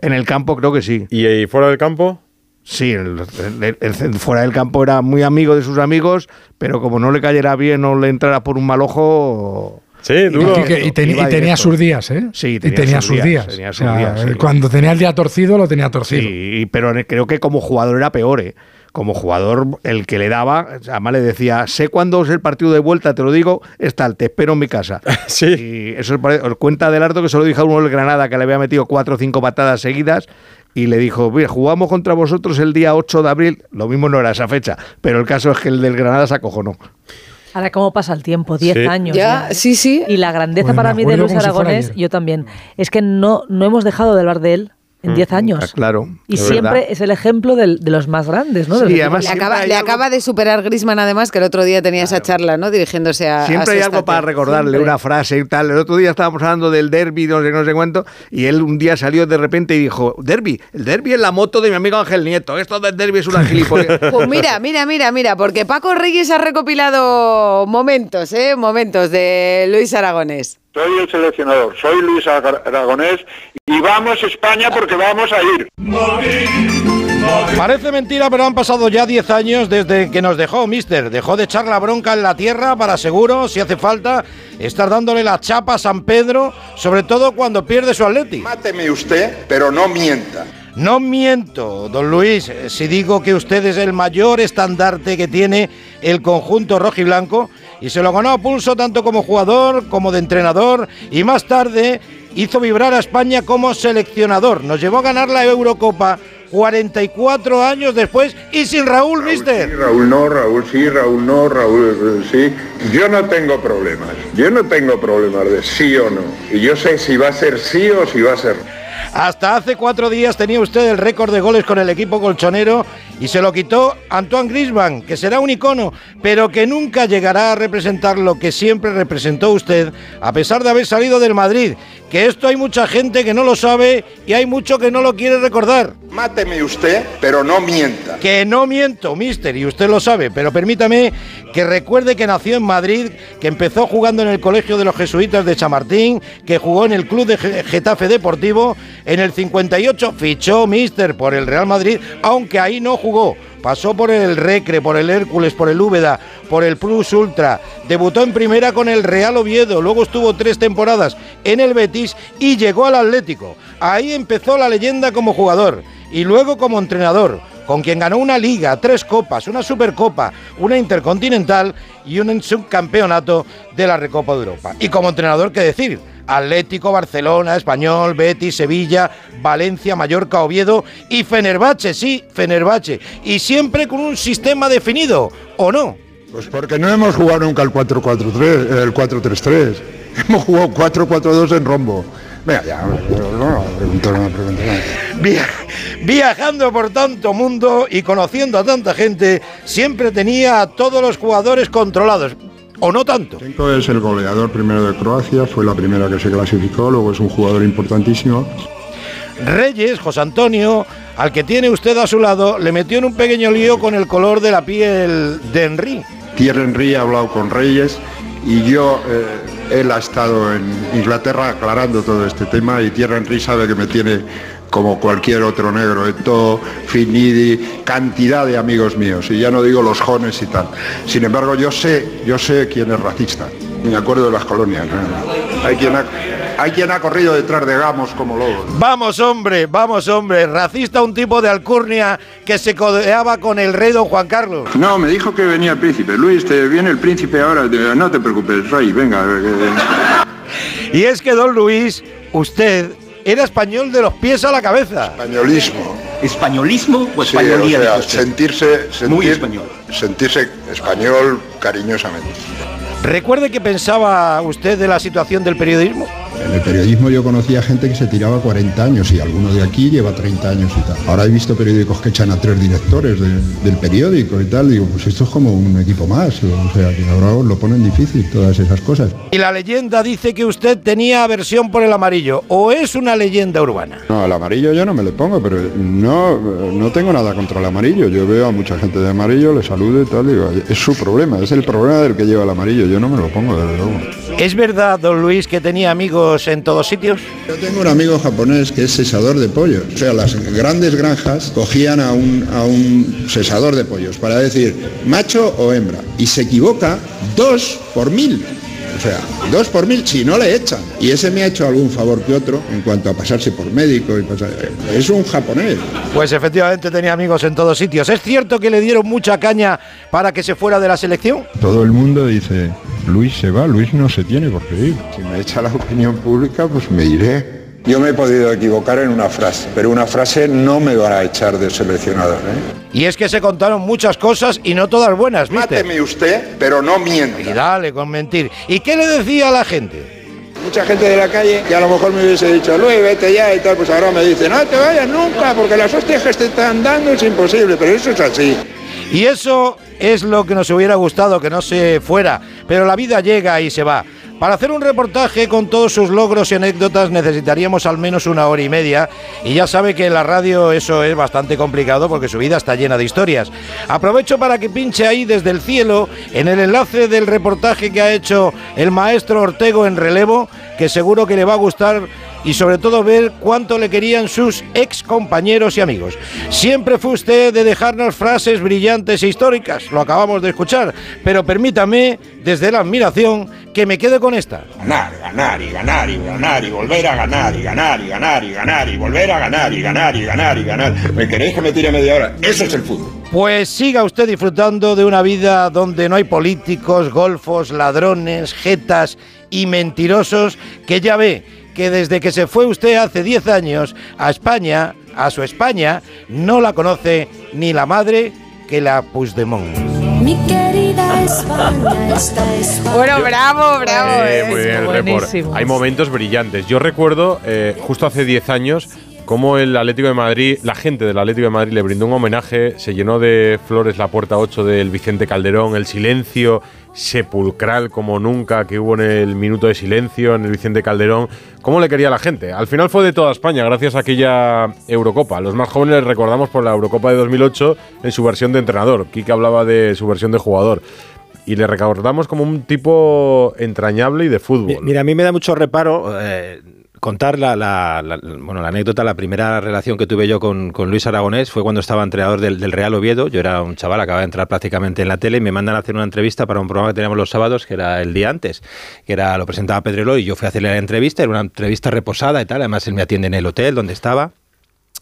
En el campo creo que sí. ¿Y, y fuera del campo? Sí, el- el- el- fuera del campo era muy amigo de sus amigos, pero como no le cayera bien o le entrara por un mal ojo... Sí, Y, Quique- y ten- y tenía sus días, ¿eh? Sí, y tenía tenía sus sus días, días. tenía O sus sea, días, sí. Cuando tenía el día torcido, lo tenía torcido. Sí, pero creo que como jugador era peor, ¿eh? Como jugador, el que le daba, además le decía, sé cuándo es el partido de vuelta, te lo digo, es tal, te espero en mi casa. sí. Y eso es cuenta Adelardo que se lo dijo a uno del Granada que le había metido cuatro o cinco patadas seguidas y le dijo, mira, jugamos contra vosotros el día 8 de abril, lo mismo no era esa fecha, pero el caso es que el del Granada se acojonó. Ahora, ¿cómo pasa el tiempo? Diez Sí. años. Ya, sí, sí. Y la grandeza Pues para mí de Luis si Aragonés, ayer. yo también, es que no, no hemos dejado de hablar de él en 10 años. Ah, claro. Y es siempre verdad. es el ejemplo del- de los más grandes, ¿no? Sí, Le acaba, le algo- acaba de superar Grisman, además, que el otro día tenía esa charla, ¿no? Dirigiéndose a. Siempre a hay algo para recordarle, Siempre. una frase y tal. El otro día estábamos hablando del derby, no sé, no sé cuánto, y él un día salió de repente y dijo, derby, el derby es la moto de mi amigo Ángel Nieto, esto del derby es una gilipollas. Pues mira, mira, mira, mira, porque Paco Reyes ha recopilado momentos, ¿eh? Momentos de Luis Aragonés. Soy el seleccionador, soy Luis Ara- Aragonés y vamos España porque vamos a ir. Parece mentira, pero han pasado ya 10 años desde que nos dejó, mister. Dejó de echar la bronca en la tierra para seguro, si hace falta, estar dándole la chapa a San Pedro, sobre todo cuando pierde su Atleti. Máteme usted, pero no mienta. No miento, don Luis, si digo que usted es el mayor estandarte que tiene el conjunto rojiblanco y se lo ganó a pulso tanto como jugador como de entrenador y más tarde hizo vibrar a España como seleccionador. Nos llevó a ganar la Eurocopa 44 años después y sin Raúl, mister. Sí, Raúl no, Raúl sí, Raúl no, Raúl eh, sí. Yo no tengo problemas. Yo no tengo problemas de sí o no. Y yo sé si va a ser sí o si va a ser no. Hasta hace cuatro días tenía usted el récord de goles con el equipo colchonero y se lo quitó Antoine Griezmann, que será un icono, pero que nunca llegará a representar lo que siempre representó usted, a pesar de haber salido del Madrid. Que esto hay mucha gente que no lo sabe y hay mucho que no lo quiere recordar. Máteme usted, pero no mienta. Que no miento, mister, y usted lo sabe, pero permítame que recuerde que nació en Madrid, que empezó jugando en el Colegio de los Jesuitas de Chamartín, que jugó en el Club de Ge- Getafe Deportivo, en el 58 fichó mister por el Real Madrid, aunque ahí no jugó. Pasó por el Recre, por el Hércules, por el Úbeda, por el Plus Ultra. Debutó en primera con el Real Oviedo, luego estuvo tres temporadas en el Betis y llegó al Atlético. Ahí empezó la leyenda como jugador y luego como entrenador, con quien ganó una liga, tres copas, una supercopa, una intercontinental y un subcampeonato de la Recopa de Europa. Y como entrenador, ¿qué decir? Atlético, Barcelona, Español, Betis, Sevilla, Valencia, Mallorca, Oviedo y Fenerbahce, sí, Fenerbahce. Y siempre con un sistema definido, ¿o no? Pues porque no hemos jugado nunca el 4-4-3, el 4-3-3. Hemos jugado 4-4-2 en rombo. Venga, ya, no, no, pregunto, no, pregunto, no. Via- viajando por tanto mundo y conociendo a tanta gente, siempre tenía a todos los jugadores controlados. ¿O no tanto? Ševčenko es el goleador primero de Croacia, fue la primera que se clasificó, luego es un jugador importantísimo. Reyes, José Antonio, al que tiene usted a su lado, le metió en un pequeño lío con el color de la piel de Henry. Thierry Henry ha hablado con Reyes y yo, eh, él ha estado en Inglaterra aclarando todo este tema y Thierry Henry sabe que me tiene como cualquier otro negro, Eto, Finidi, cantidad de amigos míos, y ya no digo los jones y tal. Sin embargo, yo sé, yo sé quién es racista. Me acuerdo de las colonias. ¿no? Hay quien ha, hay quien ha corrido detrás de gamos como lobos. Vamos, hombre, vamos, hombre. Racista un tipo de alcurnia que se codeaba con el rey don Juan Carlos. No, me dijo que venía el príncipe. Luis, te viene el príncipe ahora. No te preocupes, Rey, venga. Y es que don Luis, usted era español de los pies a la cabeza. Españolismo. ¿Españolismo o Sí, españolía? o sea, sentirse, sentir- Muy español. sentirse español cariñosamente. Recuerde que pensaba usted de la situación del periodismo. En el periodismo yo conocía gente que se tiraba 40 años y alguno de aquí lleva 30 años y tal. Ahora he visto periódicos que echan a tres directores de- del periódico y tal. Digo, pues esto es como un equipo más. O sea, que ahora lo ponen difícil todas esas cosas. Y la leyenda dice que usted tenía aversión por el amarillo. ¿O es una leyenda urbana? No, el amarillo yo no me le pongo, pero no, no tengo nada contra el amarillo. Yo veo a mucha gente de amarillo, le saludo y tal. Digo, es su problema, es el problema del que lleva el amarillo. Yo no me lo pongo, desde luego. ¿Es verdad, don Luis, que tenía amigos en todos sitios? Yo tengo un amigo japonés que es sesador de pollos. O sea, las grandes granjas cogían a un, a un sesador de pollos para decir macho o hembra. Y se equivoca dos por mil. O sea, dos por mil si no le echan. Y ese me ha hecho algún favor que otro en cuanto a pasarse por médico y pasar... Es un japonés. Pues efectivamente tenía amigos en todos sitios. ¿Es cierto que le dieron mucha caña para que se fuera de la selección? Todo el mundo dice, Luis se va, Luis no se tiene por qué ir. Si me echa la opinión pública, pues me iré. Yo me he podido equivocar en una frase, pero una frase no me va a echar de seleccionador. ¿eh? Y es que se contaron muchas cosas y no todas buenas, ¿viste? Máteme usted, pero no mienta. Y dale con mentir. ¿Y qué le decía a la gente? Mucha gente de la calle que a lo mejor me hubiese dicho, Luis, vete ya y tal, pues ahora me dicen, no te vayas nunca, porque las hostias que te están dando es imposible, pero eso es así. Y eso es lo que nos hubiera gustado que no se fuera, pero la vida llega y se va. Para hacer un reportaje con todos sus logros y anécdotas necesitaríamos al menos una hora y media y ya sabe que en la radio eso es bastante complicado porque su vida está llena de historias. Aprovecho para que pinche ahí desde el cielo en el enlace del reportaje que ha hecho el maestro Ortego en relevo, que seguro que le va a gustar y sobre todo ver cuánto le querían sus ex compañeros y amigos. Siempre fue usted de dejarnos frases brillantes e históricas, lo acabamos de escuchar, pero permítame, desde la admiración, que me quede con esta. Ganar, ganar y ganar y ganar y volver a ganar y ganar y ganar y ganar y volver a ganar y ganar y ganar y ganar. ¿Me queréis que me tire media hora? Eso es el fútbol. Pues siga usted disfrutando de una vida donde no hay políticos, golfos, ladrones, jetas y mentirosos, que ya ve que desde que se fue usted hace 10 años a España, a su España, no la conoce ni la madre que la Puigdemont. Mi querida España, esta es Bueno, bravo, bravo. Eh, muy bien, Buenísimo. Hay momentos brillantes. Yo recuerdo, eh, justo hace 10 años, cómo el Atlético de Madrid, la gente del Atlético de Madrid le brindó un homenaje, se llenó de flores la puerta 8 del Vicente Calderón, el silencio sepulcral como nunca que hubo en el minuto de silencio en el Vicente Calderón. ¿Cómo le quería la gente? Al final fue de toda España, gracias a aquella Eurocopa. Los más jóvenes recordamos por la Eurocopa de 2008 en su versión de entrenador. Kike hablaba de su versión de jugador. Y le recordamos como un tipo entrañable y de fútbol. Mira, a mí me da mucho reparo eh, contar la, bueno, la anécdota. La primera relación que tuve yo con, Luis Aragonés fue cuando estaba entrenador del, del Real Oviedo. Yo era un chaval, acababa de entrar prácticamente en la tele y me mandan a hacer una entrevista para un programa que teníamos los sábados, que era el día antes, que era lo presentaba Pedrelo y yo fui a hacerle la entrevista. Era una entrevista reposada y tal. Además, él me atiende en el hotel donde estaba.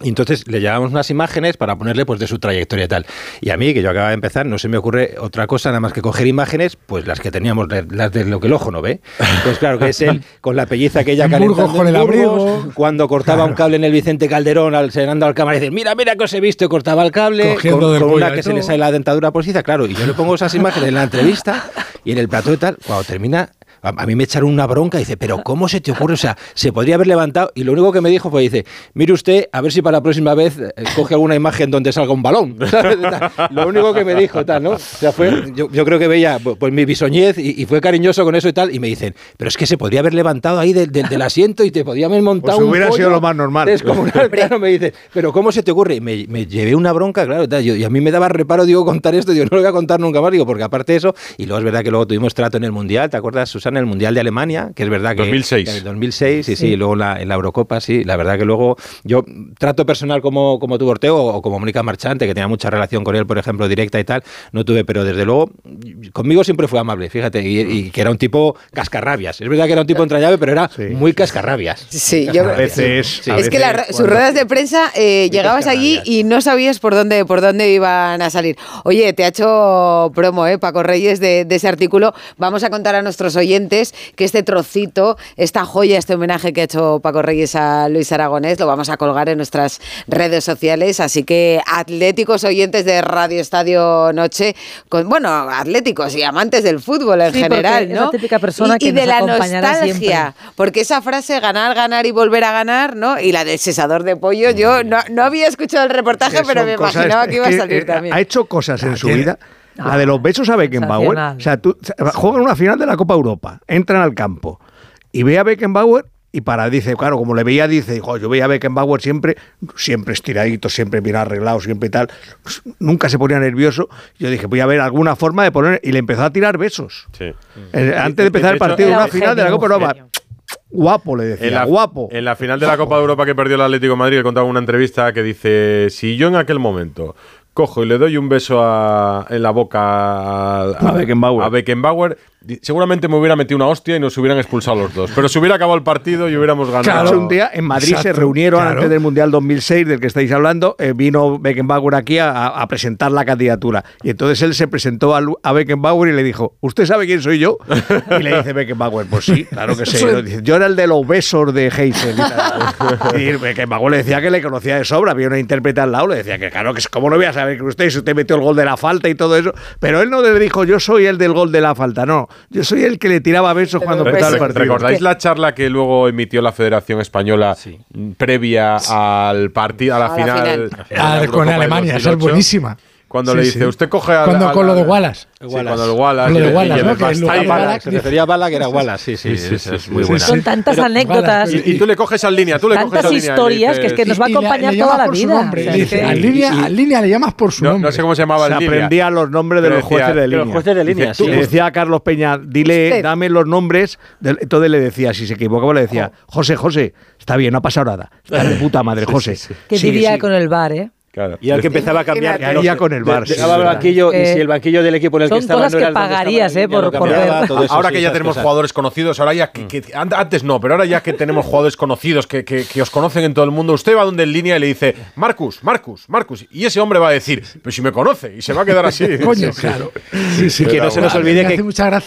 Y entonces le llevamos unas imágenes para ponerle pues de su trayectoria y tal. Y a mí, que yo acababa de empezar, no se me ocurre otra cosa nada más que coger imágenes, pues las que teníamos, de- las de lo que el ojo no ve. Pues claro, que es él con la pelliza aquella En calentando con el abrigo. cuando cortaba un cable en el Vicente Calderón, al cenando al cámara y decir, mira, mira que os he visto, y cortaba el cable, Cogiendo con, del con cuello una que se le sale la dentadura postiza, claro. Y yo le pongo esas imágenes en la entrevista y en el plató y tal, cuando termina... A, a mí me echaron una bronca y dice, pero ¿cómo se te ocurre? O sea, se podría haber levantado y lo único que me dijo fue, dice, mire usted, a ver si para la próxima vez eh, coge alguna imagen donde salga un balón. lo único que me dijo, tal, ¿no? O sea, fue, yo, yo creo que veía pues, pues, mi bisoñez y, y fue cariñoso con eso y tal, y me dicen, pero es que se podría haber levantado ahí del, asiento y te podía haber montado Pues un hubiera sido lo más normal. descomunal". claro, me dice, pero ¿cómo se te ocurre? Y me, me llevé una bronca, claro, tal, yo- y a mí me daba reparo, digo, contar esto, digo, no lo voy a contar nunca más, digo, porque aparte de eso, y luego es verdad que luego tuvimos trato en el Mundial, ¿te acuerdas, Susana, el Mundial de Alemania? Que es verdad que... 2006. En el 2006, sí, sí, Sí. y luego en la, en la Eurocopa, sí, la verdad que luego yo trato personal como, como tuvo Ortego o como Mónica Marchante, que tenía mucha relación con él, por ejemplo, directa y tal, no tuve, pero desde luego conmigo siempre fue amable, fíjate, y, y que era un tipo cascarrabias. Es verdad que era un tipo entrañable, pero era muy cascarrabias. Sí, yo- Cascarrabias. Sí. es que la sus ruedas de prensa eh, llegabas allí y no sabías por dónde por dónde iban a salir. Oye, te ha hecho promo, eh, Paco Reyes, de, de ese artículo. Vamos a contar a nuestros oyentes que este trocito, esta joya, este homenaje que ha hecho Paco Reyes a Luis Aragonés, lo vamos a colgar en nuestras redes sociales. Así que atléticos oyentes de Radio Estadio Noche, con, bueno, atléticos y amantes del fútbol en Sí, general, es ¿no? la típica persona y, que y de nos la nostalgia, porque esa frase ganar, ganar y volver a ganar, ¿no? Y la del cesador de pollo, yo no, no había escuchado el reportaje, pero me cosas- imaginaba que iba a salir eh, también. Ha hecho cosas en su tiene- vida. La de los besos a Beckenbauer. O sea, tú juegan una final de la Copa Europa, entran al campo y ve a Beckenbauer y para, dice, claro, como le veía, dice, "Jo, yo veía a Beckenbauer siempre, siempre estiradito, siempre bien arreglado, siempre tal, nunca se ponía nervioso. Yo dije, voy a ver alguna forma de poner, y le empezó a tirar besos. Eh, antes de empezar el partido, una un final de la Copa Europa. Guapo, le decía, En la, guapo. En la final de la Copa de Europa que perdió el Atlético de Madrid, le contaba una entrevista que dice: Si yo en aquel momento cojo y le doy un beso a- en la boca a, A Beckenbauer. a Beckenbauer, di- seguramente me hubiera metido una hostia y nos hubieran expulsado los dos. Pero se hubiera acabado el partido y hubiéramos ganado. Hecho, un día en Madrid se reunieron claro. antes del Mundial 2006, del que estáis hablando, eh, vino Beckenbauer aquí a, a presentar la candidatura. Y entonces él se presentó a, Lu- a Beckenbauer y le dijo, ¿usted sabe quién soy yo? Y le dice Beckenbauer, pues sí, claro que sé. Dice, yo era el de los besos de Heysel. Y. Y Beckenbauer le decía que le conocía de sobra, había una intérprete al lado, le decía que claro, que es- cómo no voy a saber que usted, si usted metió el gol de la falta y todo eso. Pero él no le dijo, yo soy el del gol de la falta, no. Yo soy el que le tiraba besos cuando empezaba el partido. ¿Recordáis la charla que luego emitió la Federación Española mm, previa al partido, a la A la final? la Ah, con Alemania, esa es 2008? buenísima. Cuando Sí, le dice, sí. usted coge a Cuando- con lo de Wallace. Sí, cuando el Wallace. Con lo de y- y Wallace, el ¿no? Lugar de Bastai- Wallace Se refería a Bala, que era Wallace, sí, sí, Sí, sí, esa sí, es sí, muy sí, buena. Son tantas Pero- anécdotas. Y, y tú le coges esa línea, tú le coges Tantas esa línea. y historias que es que nos va a Y le- acompañar le toda la vida. nombre. O sea, Le dice, que- al línea, al línea le llamas por su No, nombre. no sé cómo se llamaba Se el línea. aprendía los nombres de los jueces de de los línea. jueces de línea, sí. Le decía a Carlos Peña, dile, dame los nombres. Entonces le decía, si se equivocaba, le decía, José, José, está bien, no ha pasado nada. Está de puta madre, José. ¿Qué diría con el bar, eh? Y al que empezaba a cambiar. Haría con el Bar, verdad. banquillo y si el banquillo del equipo en el que son estaba cosas no que era el pagarías, eh, por- ver. ahora sí, que ya tenemos cosas. jugadores conocidos, ahora ya que, que- an- antes no, pero ahora ya que tenemos jugadores conocidos que, que- que os conocen en todo el mundo, usted va donde en línea y le dice, Marcus, Marcus, Marcus, y ese hombre va a decir, pero si me conoce, y se va a quedar así. Coño, Sí, claro. Sí, sí, que no se nos olvide que,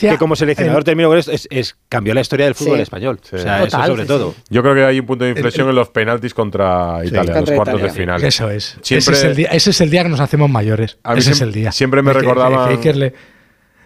que como seleccionador el- termino con esto, es, es- cambió la historia del fútbol Sí. español. Sí. O sea, eso sobre sí, todo. Yo creo que hay un punto de inflexión en los penaltis contra Italia, Contra los cuartos de final. Eso es. Siempre, ese, es el día, ese es el día que nos hacemos mayores. A mí Ese es el día. siempre me le-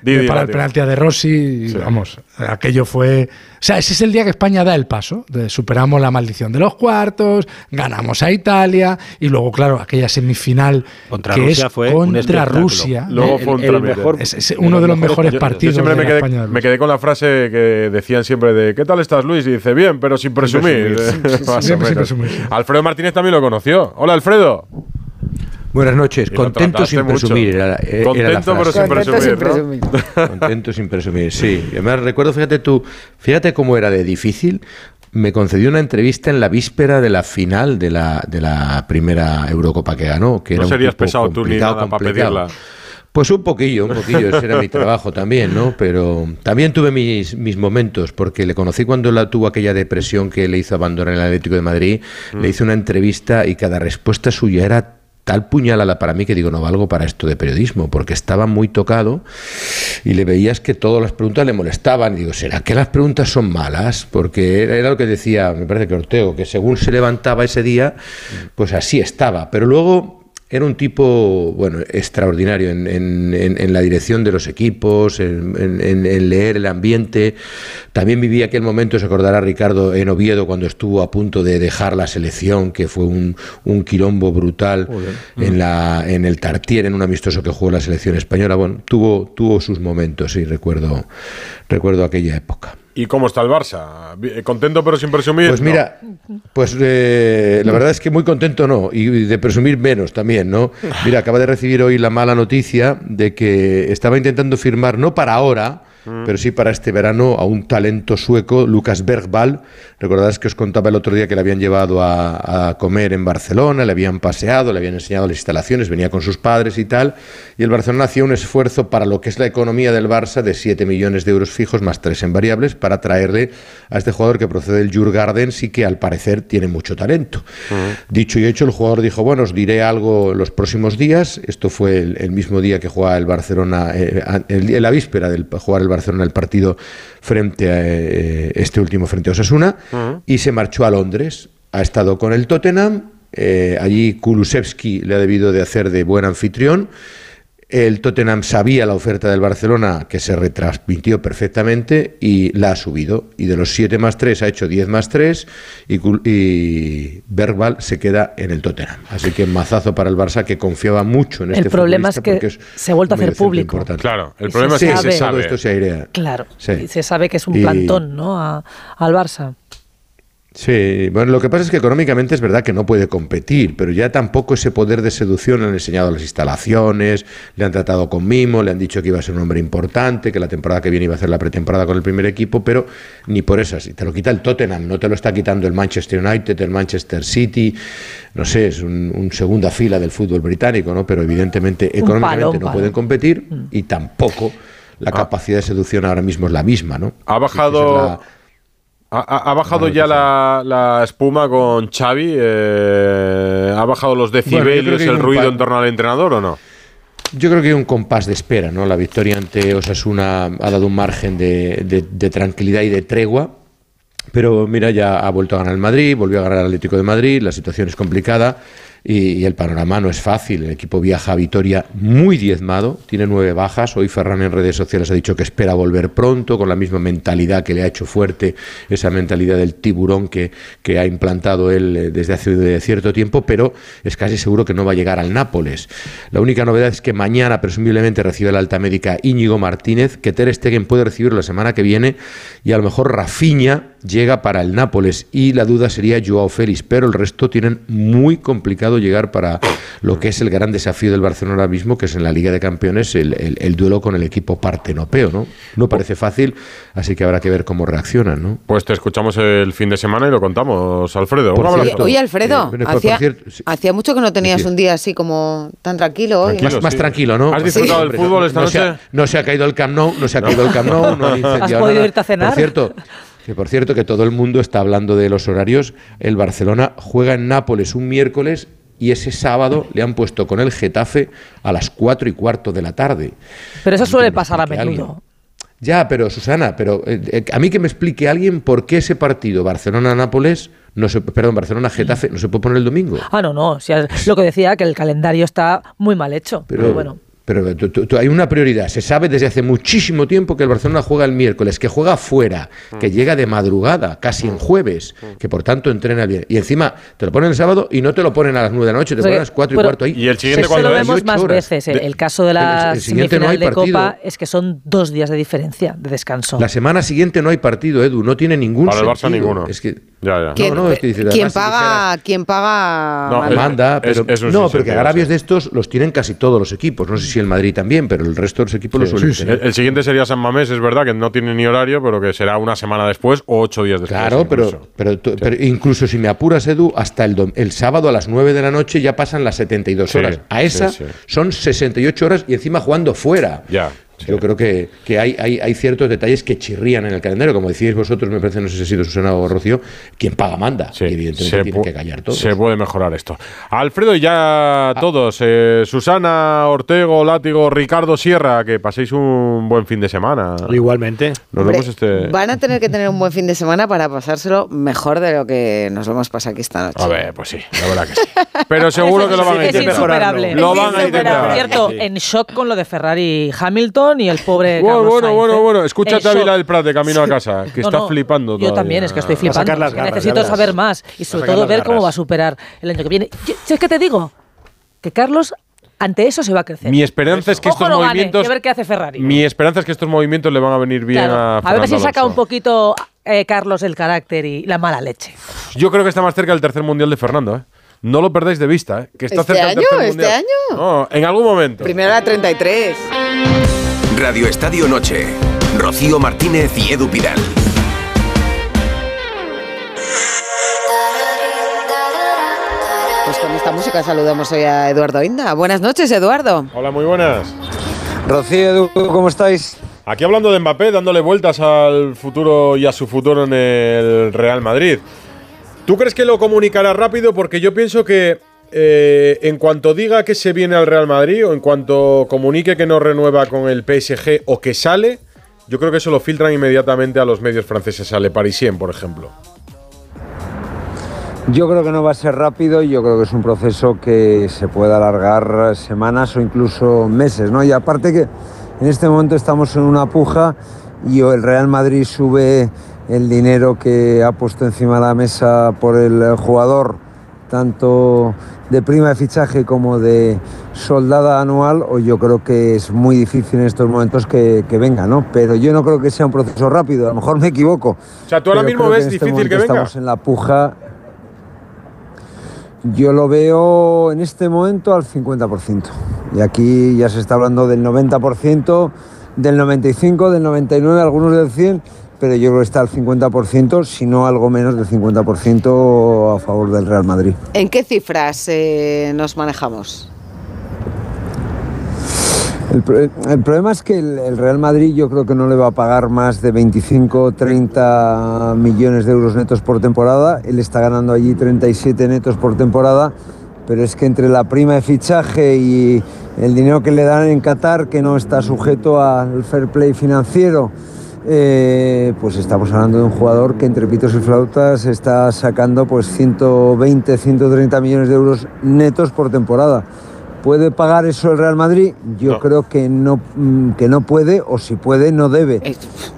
Didi para el penalti a de Rossi. y Vamos, aquello fue. O sea, ese es el día que España da el paso. de- superamos la maldición de los cuartos, ganamos a Italia y luego, claro, aquella semifinal Contra que Rusia es fue contra. Rusia. Luego fue un el trámite. mejor- Es, es uno de los mejores partidos Yo siempre de me quedé, España. me quedé con la frase que decían siempre de ¿qué tal estás Luis? Y dice, bien, pero sin presumir. Sí, sí, sin. Alfredo Martínez también lo conoció. Hola Alfredo. Buenas noches, Y contento sin mucho. presumir. Era, era la Contento, pero sin Contento sin presumir. Contento sin presumir, sí. Y Además, recuerdo, fíjate tú, fíjate cómo era de difícil. Me concedió una entrevista en la víspera de la final de la, de la primera Eurocopa que ganó. Que No era un serías tipo pesado tú ni complicado, nada para complicado. pedirla. Pues un poquillo, un poquillo, ese era mi trabajo también, ¿no? Pero también tuve mis, mis momentos, porque le conocí cuando la tuvo aquella depresión que le hizo abandonar el Atlético de Madrid, Mm. le hice una entrevista y cada respuesta suya era tal puñalada para mí que digo, no valgo para esto de periodismo, porque estaba muy tocado y le veías que todas las preguntas le molestaban. Y digo, ¿será que las preguntas son malas? Porque era, lo que decía, me parece que Ortego, que según se levantaba ese día, pues así estaba. Pero luego era un tipo, bueno, extraordinario en, en- en- en la dirección de los equipos, en, leer el ambiente. También viví aquel momento, se acordará Ricardo, en Oviedo, cuando estuvo a punto de dejar la selección, que fue un, un quilombo brutal en, la, en el Tartier, en un amistoso que jugó la selección española. Bueno, tuvo, tuvo sus momentos, sí, recuerdo, recuerdo aquella época. ¿Y cómo está el Barça? Bi- ¿Contento pero sin presumir? Pues No. mira, pues eh, la verdad es que muy contento no, y de presumir menos también, ¿no? Mira, acaba de recibir hoy la mala noticia de que estaba intentando firmar, no para ahora, Mm. pero sí para este verano, a un talento sueco, Lucas Bergvall. Recordarás que os contaba el otro día que le habían llevado a, a comer en Barcelona, le habían paseado, le habían enseñado las instalaciones, venía con sus padres y tal, y el Barcelona hacía un esfuerzo para lo que es la economía del Barça de 7 millones de euros fijos más 3 en variables para traerle a este jugador que procede del Jurgardens y que al parecer tiene mucho talento. Dicho y hecho, el jugador dijo, bueno, os diré algo los próximos días. Esto fue el, el mismo día que jugaba el Barcelona, eh, el la víspera del jugar el Barcelona el partido frente a eh, este último frente a Osasuna, y se marchó a Londres. Ha estado con el Tottenham, eh, allí Kulusevski le ha debido de hacer de buen anfitrión. El Tottenham sabía la oferta del Barcelona que se retransmitió perfectamente y la ha subido. Y de los 7 más 3 ha hecho 10 más 3 y, y se queda en el Tottenham. Así que mazazo para el Barça que confiaba mucho en El este problema es que se ha vuelto a hacer público. importante. Claro, el Y problema se es que se sabe. Todo sabe. esto se airea. Claro. Sí. Y se sabe que es un Y- plantón, ¿no? A- al Barça. Sí, bueno, lo que pasa es que económicamente es verdad que no puede competir, pero ya tampoco ese poder de seducción le han enseñado las instalaciones, le han tratado con mimo, le han dicho que iba a ser un hombre importante, que la temporada que viene iba a hacer la pretemporada con el primer equipo, pero ni por esas. Y te lo quita el Tottenham, no te lo está quitando el Manchester United, el Manchester City, no sé, es un, un segunda fila del fútbol británico, ¿no? Pero evidentemente económicamente palo, no palo. pueden competir y tampoco la capacidad de seducción ahora mismo es la misma, ¿no? Ha bajado, ha, bajado ya la, la espuma con Xavi. eh, ¿Ha bajado los decibelios, el ruido en torno al entrenador o no? Yo creo que hay un compás de espera, ¿no? La victoria ante Osasuna ha dado un margen de, de- de tranquilidad y de tregua. Pero mira, ya ha vuelto a ganar el Madrid, volvió a ganar el Atlético de Madrid, la situación es complicada y, el panorama no es fácil. El equipo viaja a Vitoria muy diezmado, tiene nueve bajas. Hoy Ferran en redes sociales ha dicho que espera volver pronto, con la misma mentalidad que le ha hecho fuerte, esa mentalidad del tiburón que, que ha implantado él eh, desde hace cierto tiempo, pero es casi seguro que no va a llegar al Nápoles. La única novedad es que mañana presumiblemente recibe la alta médica Íñigo Martínez, que Ter Stegen puede recibir la semana que viene y a lo mejor Rafinha llega para el Nápoles y la duda sería Joao Félix, pero el resto tienen muy complicado llegar para lo que es el gran desafío del Barcelona ahora mismo, que es en la Liga de Campeones el, el- el duelo con el equipo partenopeo, ¿no? No parece fácil, así que habrá que ver cómo reaccionan, ¿no? Pues te escuchamos el fin de semana y lo contamos, Alfredo. Por Un abrazo. cierto, Oye, Alfredo, Eh, hacía, cierto, sí. hacía mucho que no tenías Decir. un día así como tan tranquilo hoy. más, más tranquilo, ¿no? ¿Has disfrutado del fútbol no- esta no se ha- noche? no se ha caído el Camp Nou, no se ha caído el Camp Nou, no han incendiado podido irte a cenar? Por cierto, que por cierto que todo el mundo está hablando de los horarios. El Barcelona juega en Nápoles un miércoles y ese sábado le han puesto con el Getafe a las cuatro y cuarto de la tarde. Pero eso suele pasar a menudo. Ya, pero Susana, pero eh, eh, a mí que me explique alguien por qué ese partido Barcelona-Nápoles, no se, perdón, Barcelona-Getafe no se puede poner el domingo. Ah, no, no. lo que decía, que el calendario está muy mal hecho. Pero, Pero, bueno. Pero tú- tú- tú- hay una prioridad. Se sabe desde hace muchísimo tiempo que el Barcelona juega el miércoles, que juega fuera, que llega de madrugada, casi en jueves, que por tanto entrena bien. Y encima te lo ponen el sábado y no te lo ponen a las 9 de la noche, te ponen a las 4 y cuarto ahí. ¿Y el siguiente Eso lo vemos más veces. El, el caso de la El- el siguiente no semifinal hay de partido. Copa es que son dos días de diferencia de descanso. La semana siguiente no hay partido, Edu, no tiene ningún Para el Barça sentido. ninguno. Es que Ya, ya. ¿Quién, no, es que dice, ¿quién además, si paga? ¿Quién paga? No, Manda? manda, es- pero, es un no, pero que agravios sí. de estos los tienen casi todos los equipos. No sé si el Madrid también, pero el resto de los equipos los Sí, suelen sí, sí. tener. El, el siguiente sería San Mamés, es verdad que no tiene ni horario, pero que será una semana después o ocho días después. Claro, pero, incluso. pero, tú- pero incluso si me apuras, Edu, hasta el, dom- el sábado a las 9 de la noche ya pasan las 72 Sí, horas. A sí, esa sí. son 68 horas y encima jugando fuera. Ya. Yo creo que, que hay, hay, hay ciertos detalles que chirrían en el calendario. Como decíais vosotros, me parece, no sé si ha sido Susana o Rocío, quien paga manda. y evidentemente pu- que callar todos. Se puede mejorar esto. Alfredo, y ya todos. eh, Susana, Ortego, Látigo, Ricardo Sierra, que paséis un buen fin de semana. Igualmente. Nos Hombre, vemos este. Van a tener que tener un buen fin de semana para pasárselo mejor de lo que nos lo hemos pasado aquí esta noche. A ver, pues sí, la verdad que sí. Pero seguro que lo van a es intentar. insuperable. Lo van a Por intentar. cierto, en shock con lo de Ferrari y Hamilton y el pobre Bueno, Carlos bueno, Sainz, bueno, ¿eh? bueno. Escúchate En a Vila shock. del Prat de camino a casa, que No, está no, flipando Yo todavía. también, es que estoy flipando. sacar las garras, Necesito saber más y sobre todo ver cómo va a superar el año que viene. Yo- ¿Sabes qué te digo? Que Carlos ante eso se va a crecer. Mi esperanza es que Ojo estos no gane, movimientos. y a ver qué hace Ferrari. Mi esperanza es que estos movimientos le van a venir bien Claro, a a ver Fernando si saca un poquito eh, Carlos el carácter y la mala leche. Yo creo que está más cerca del tercer mundial de Fernando, ¿eh? No lo perdáis de vista, ¿eh? Que está ¿Este cerca del año? tercer ¿Este mundial. año? No, en algún momento. Primero la 33. Radio Estadio Noche. Rocío Martínez y Edu Pidal. Pues con esta música saludamos hoy a Eduardo Inda. Buenas noches, Eduardo. Hola, muy buenas. Rocío, Edu, ¿cómo estáis? Aquí hablando de Mbappé, dándole vueltas al futuro y a su futuro en el Real Madrid. ¿Tú crees que lo comunicará rápido? Porque yo pienso que eh, en cuanto diga que se viene al Real Madrid o en cuanto comunique que no renueva con el PSG o que sale, yo creo que eso lo filtran inmediatamente a los medios franceses, a Le Parisien, por ejemplo. Yo creo que no va a ser rápido, yo creo que es un proceso que se puede alargar semanas o incluso meses, ¿no? Y aparte que en este momento estamos en una puja y el Real Madrid sube el dinero que ha puesto encima de la mesa por el jugador, tanto de prima de fichaje como de soldada anual, o yo creo que es muy difícil en estos momentos que, que venga, ¿no? Pero yo no creo que sea un proceso rápido, a lo mejor me equivoco. O sea, tú ahora mismo ves este difícil que venga. Estamos en la puja. Yo lo veo en este momento al 50%. Y aquí ya se está hablando del 90%, del 95%, del 99%, algunos del 100%, pero yo creo que está al 50%, si no algo menos del 50% a favor del Real Madrid. ¿En qué cifras eh, nos manejamos? El, pro- el problema es que el, el Real Madrid yo creo que no le va a pagar más de 25 o 30 millones de euros netos por temporada. Él está ganando allí 37 netos por temporada, pero es que entre la prima de fichaje y el dinero que le dan en Qatar, que no está sujeto al fair play financiero, eh, pues estamos hablando de un jugador que entre pitos y flautas está sacando pues 120, 130 millones de euros netos por temporada. ¿Puede pagar eso el Real Madrid? Yo creo que no, mm, que no puede, o si puede, no debe.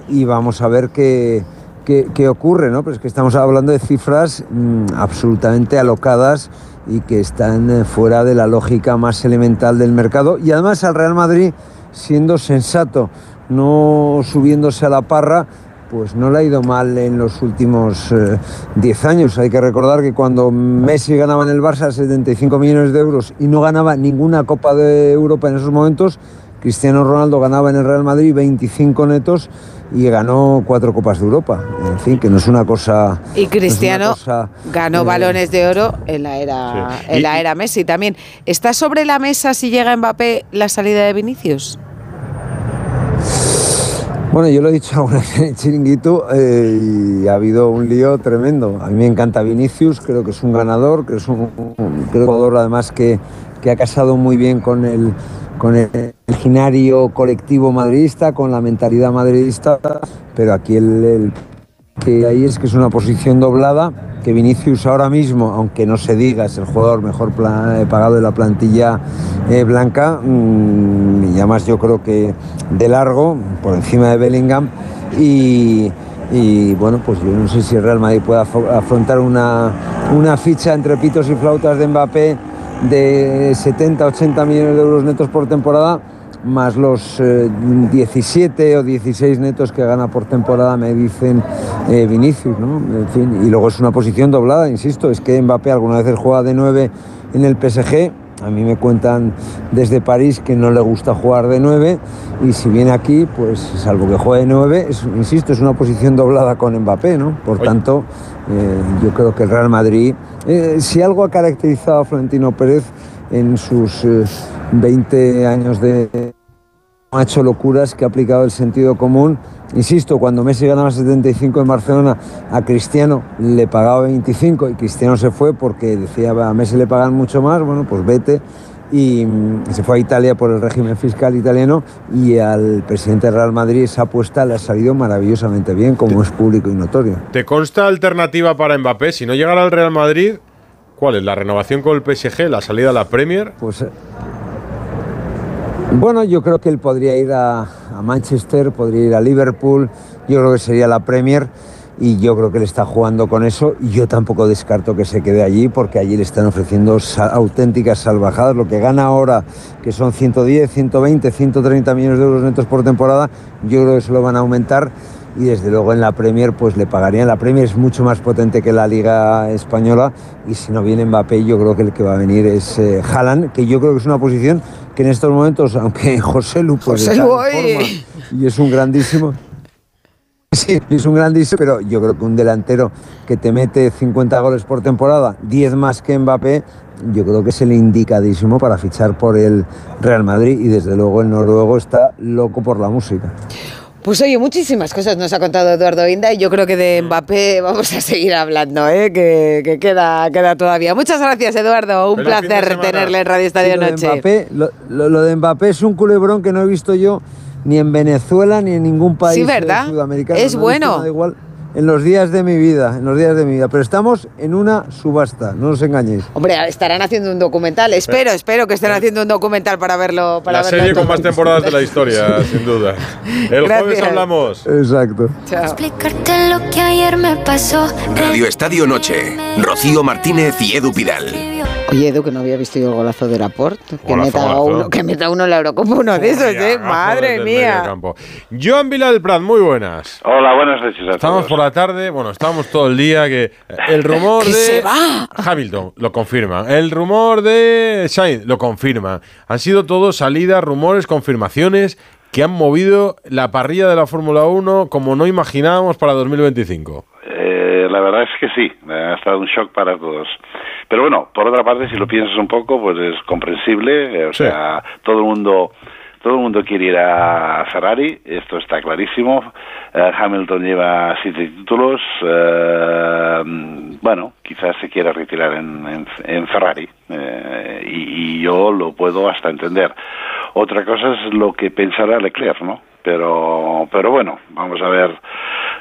Y vamos a ver qué, qué, qué ocurre, ¿no? Pero es que estamos hablando de cifras mm, absolutamente alocadas y que están eh, fuera de la lógica más elemental del mercado. Y además al Real Madrid, siendo sensato, no subiéndose a la parra, pues no le ha ido mal en los últimos eh, 10 años. Hay que recordar que cuando Messi ganaba en el Barça 75 millones de euros y no ganaba ninguna Copa de Europa en esos momentos, Cristiano Ronaldo ganaba en el Real Madrid 25 netos y ganó cuatro Copas de Europa. En fin, que no es una cosa... Y Cristiano no cosa, ganó eh, balones de oro en la era, Sí. en la era Messi también. ¿Está sobre la mesa si llega Mbappé la salida de Vinicius? Bueno, yo lo he dicho alguna vez en el chiringuito eh, y ha habido un lío tremendo. A mí me encanta Vinicius, creo que es un ganador, que es un, jugador además que, que ha casado muy bien con el, con el imaginario colectivo madridista, con la mentalidad madridista, pero aquí el que hay es que es una posición doblada que Vinicius ahora mismo, aunque no se diga, es el jugador mejor eh, pagado de la plantilla eh, blanca, mm, y además yo creo que de largo, por encima de Bellingham, y, bueno, pues yo no sé si el Real Madrid puede afrontar una, una ficha entre pitos y flautas de Mbappé de 70, 80 millones de euros netos por temporada, más los eh, 17 o 16 netos que gana por temporada, me dicen eh, Vinicius, ¿no? En fin, y luego es una posición doblada, insisto, es que Mbappé alguna vez juega de 9 en el PSG. A mí me cuentan desde París que no le gusta jugar de 9 y si viene aquí, pues salvo que juegue de 9, es- insisto, es una posición doblada con Mbappé, ¿no? Por tanto, eh, yo creo que el Real Madrid, eh, si algo ha caracterizado a Florentino Pérez en sus eh, 20 años de, ha hecho locuras que ha aplicado el sentido común. Insisto, cuando Messi ganaba 75 en Barcelona, a Cristiano le pagaba 25 y Cristiano se fue porque decía, "Va, a Messi le pagan mucho más, bueno, pues vete. Y mm, se fue a Italia por el régimen fiscal italiano y al presidente del Real Madrid esa apuesta le ha salido maravillosamente bien, como es público y notorio. ¿Te consta alternativa para Mbappé? Si no llegara al Real Madrid, ¿cuál es? ¿La renovación con el PSG? ¿La salida a la Premier? Pues Bueno, yo creo que él podría ir a, a Manchester, podría ir a Liverpool, yo creo que sería la Premier y yo creo que él está jugando con eso y yo tampoco descarto que se quede allí porque allí le están ofreciendo auténticas salvajadas, lo que gana ahora, que son 110, 120, 130 millones de euros netos por temporada, yo creo que se lo van a aumentar y desde luego en la Premier pues le pagarían. La Premier es mucho más potente que la Liga Española y si no viene Mbappé yo creo que el que va a venir es eh, Haaland, que yo creo que es una posición que en estos momentos, aunque José Lu pues José Lu, en oye. forma y es un grandísimo... Sí, es un grandísimo, pero yo creo que un delantero que te mete 50 goles por temporada, 10 más que Mbappé, yo creo que es el indicadísimo para fichar por el Real Madrid y desde luego el noruego está loco por la música. Pues oye, muchísimas cosas nos ha contado Eduardo Inda y yo creo que de Mbappé vamos a seguir hablando, ¿eh? que, que queda, queda todavía. Muchas gracias, Eduardo. Un placer tenerle en Radio Estadio Sí, lo de Noche. Mbappé- lo, lo- lo de Mbappé es un culebrón que no he visto yo ni en Venezuela ni en ningún país Sí, eh, ¿verdad? sudamericano. Es No he visto bueno. nada igual en los días de mi vida, en los días de mi vida. Pero estamos en una subasta, no os engañéis. Hombre, estarán haciendo un documental. Espero, espero que estén haciendo un documental para verlo. Para La verlo serie con más temporadas de la historia, sin duda. El jueves hablamos. Exacto. Explicarte lo que ayer me pasó. Radio Estadio Noche. Rocío Martínez y Edu Pidal. Oye, Edu, que no había visto yo el golazo de Laporte. Que meta, uno, que meta uno en la Eurocopa, uno de esos, ¿eh? Madre mía. Joan Vila del Prat, muy buenas. Hola, buenas noches a Estamos todos. por la tarde, bueno, estábamos todo el día que el rumor ¡Que de se va! Hamilton lo confirma, el rumor de Sainz lo confirma. Han sido todos salidas, rumores, confirmaciones que han movido la parrilla de la Fórmula 1 como no imaginábamos para 2025. Eh, la verdad es que sí, ha estado un shock para todos. Pero bueno, por otra parte, si lo piensas un poco, pues es comprensible. eh, o Sí. sea, todo el mundo, todo el mundo quiere ir a Ferrari, esto está clarísimo. Eh, Hamilton lleva siete títulos. eh, bueno, quizás se quiera retirar en, en- en Ferrari y, y yo lo puedo hasta entender. Otra cosa es lo que pensará Leclerc, ¿no? Pero, pero bueno, vamos a ver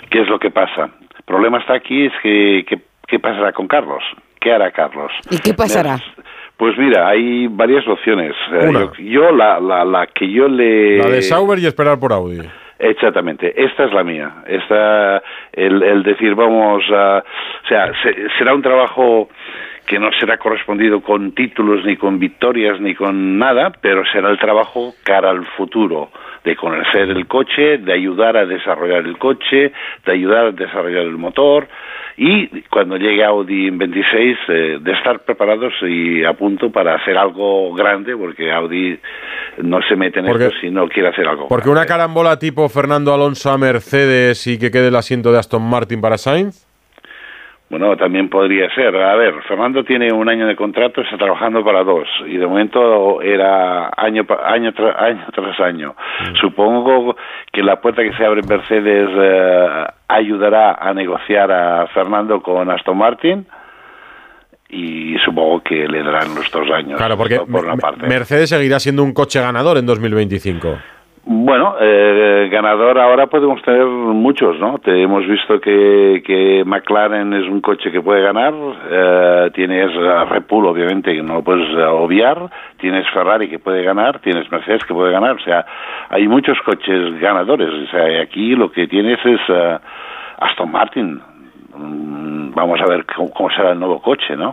qué es lo que pasa. El problema está aquí es que- qué pasará con Carlos. ¿Qué hará Carlos? ¿Y qué pasará? Pues mira, hay varias opciones. Eh, Una. Yo, yo la, la, la que yo le... La de Sauber y esperar por Audi. Exactamente, esta es la mía. Esta, el, el decir, vamos a. O sea, se- será un trabajo que no será correspondido con títulos, ni con victorias, ni con nada, pero será el trabajo cara al futuro, de conocer el coche, de ayudar a desarrollar el coche, de ayudar a desarrollar el motor y cuando llegue Audi en 26 eh, de estar preparados y a punto para hacer algo grande porque Audi no se mete en Porque- esto si no quiere hacer algo Porque una carambola tipo Fernando Alonso a Mercedes y que quede el asiento de Aston Martin para Sainz. Bueno, también podría ser. A ver, Fernando tiene un año de contrato, está trabajando para dos y de momento era año año, tra- año tras año. Supongo que la puerta que se abre en Mercedes eh, ayudará a negociar a Fernando con Aston Martin y supongo que le darán los dos años. Claro, porque por una Me- parte. Mercedes seguirá siendo un coche ganador en 2025. Bueno, eh, ganador ahora podemos tener muchos, ¿no? Te hemos visto que, que McLaren es un coche que puede ganar, eh, tienes a Red Bull, obviamente, que no lo puedes eh, obviar, tienes Ferrari que puede ganar, tienes Mercedes que puede ganar, o sea, hay muchos coches ganadores, o sea, aquí lo que tienes es eh, Aston Martin, vamos a ver cómo, cómo será el nuevo coche, ¿no?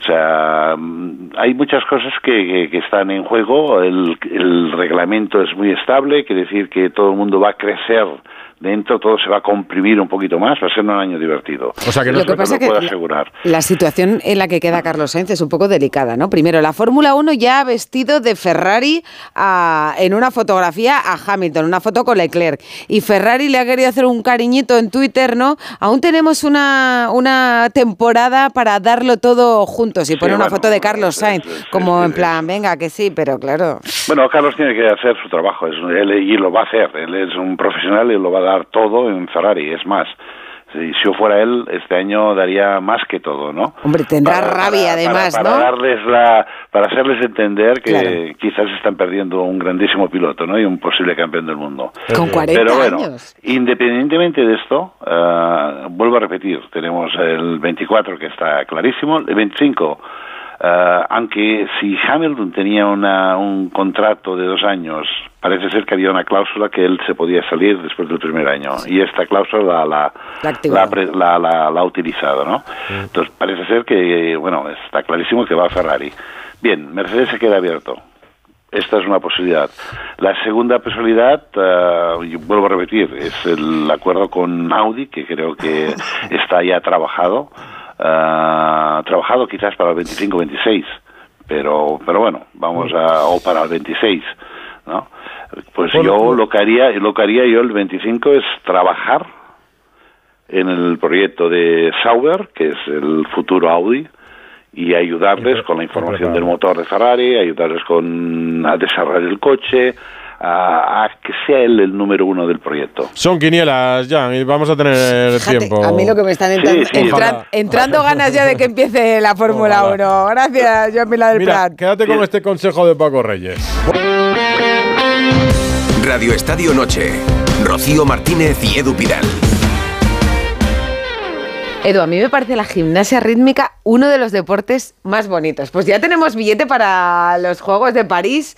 O sea, mm, hay muchas cosas que, que- que están en juego. El, el reglamento es muy estable, quiere decir que todo el mundo va a crecer dentro, todo se va a comprimir un poquito más, va a ser un año divertido. O sea que no- Lo que pasa lo que puedo asegurar. La situación en la que queda Carlos Sainz es un poco delicada, ¿no? Primero, la Fórmula 1 ya ha vestido de Ferrari a- en una fotografía a Hamilton, una foto con Leclerc. Y Ferrari le ha querido hacer un cariñito en Twitter, ¿no? Aún tenemos una, una temporada para darlo todo juntos y pone una bueno, foto de Carlos Sainz, como en plan, venga, que sí, pero claro. Bueno, Carlos tiene que hacer su trabajo es, él, y lo va a hacer. Él es un profesional y lo va a dar todo en Ferrari. Es más, si yo fuera él, este año daría más que todo, ¿no? Hombre, tendrá rabia además, para ¿no? darles la, para hacerles entender que Claro. quizás están perdiendo un grandísimo piloto, ¿no? Y un posible campeón del mundo. Con 40 Pero bueno, años. independientemente de esto, ah, vuelvo a repetir, tenemos el 24 que está clarísimo, el 25 Ah, aunque si Hamilton tenía una, un contrato de dos años, parece ser que había una cláusula que él se podía salir después del primer año. Y esta cláusula la, la, La la la- ha utilizado, ¿no? Entonces parece ser que, bueno, está clarísimo que va a Ferrari. Bien, Mercedes se queda abierto. Esta es una posibilidad. La segunda posibilidad, y vuelvo a repetir, es el acuerdo con Audi, que creo que está ya trabajado, ah, trabajado quizás para el 25-26, pero, pero bueno, vamos a, o para el 26, ¿no? Pues yo pues- lo que haría, lo que haría yo el 25 es trabajar en el proyecto de Sauber, que es el futuro Audi, y ayudarles con la información del motor de Ferrari, ayudarles con a desarrollar el coche, a, a que sea él el número uno del proyecto. Son quinielas, ya, y vamos a tener tiempo. A mí lo que me están Sí, entrando, sí, ojalá. entrando ganas ya de que empiece la Fórmula 1. Gracias, Joan Mila del Mira, Prat. quédate con este consejo de Paco Reyes. Radio Estadio Noche. Rocío Martínez y Edu Pidal. Edu, a mí me parece la gimnasia rítmica uno de los deportes más bonitos. Pues ya tenemos billete para los Juegos de París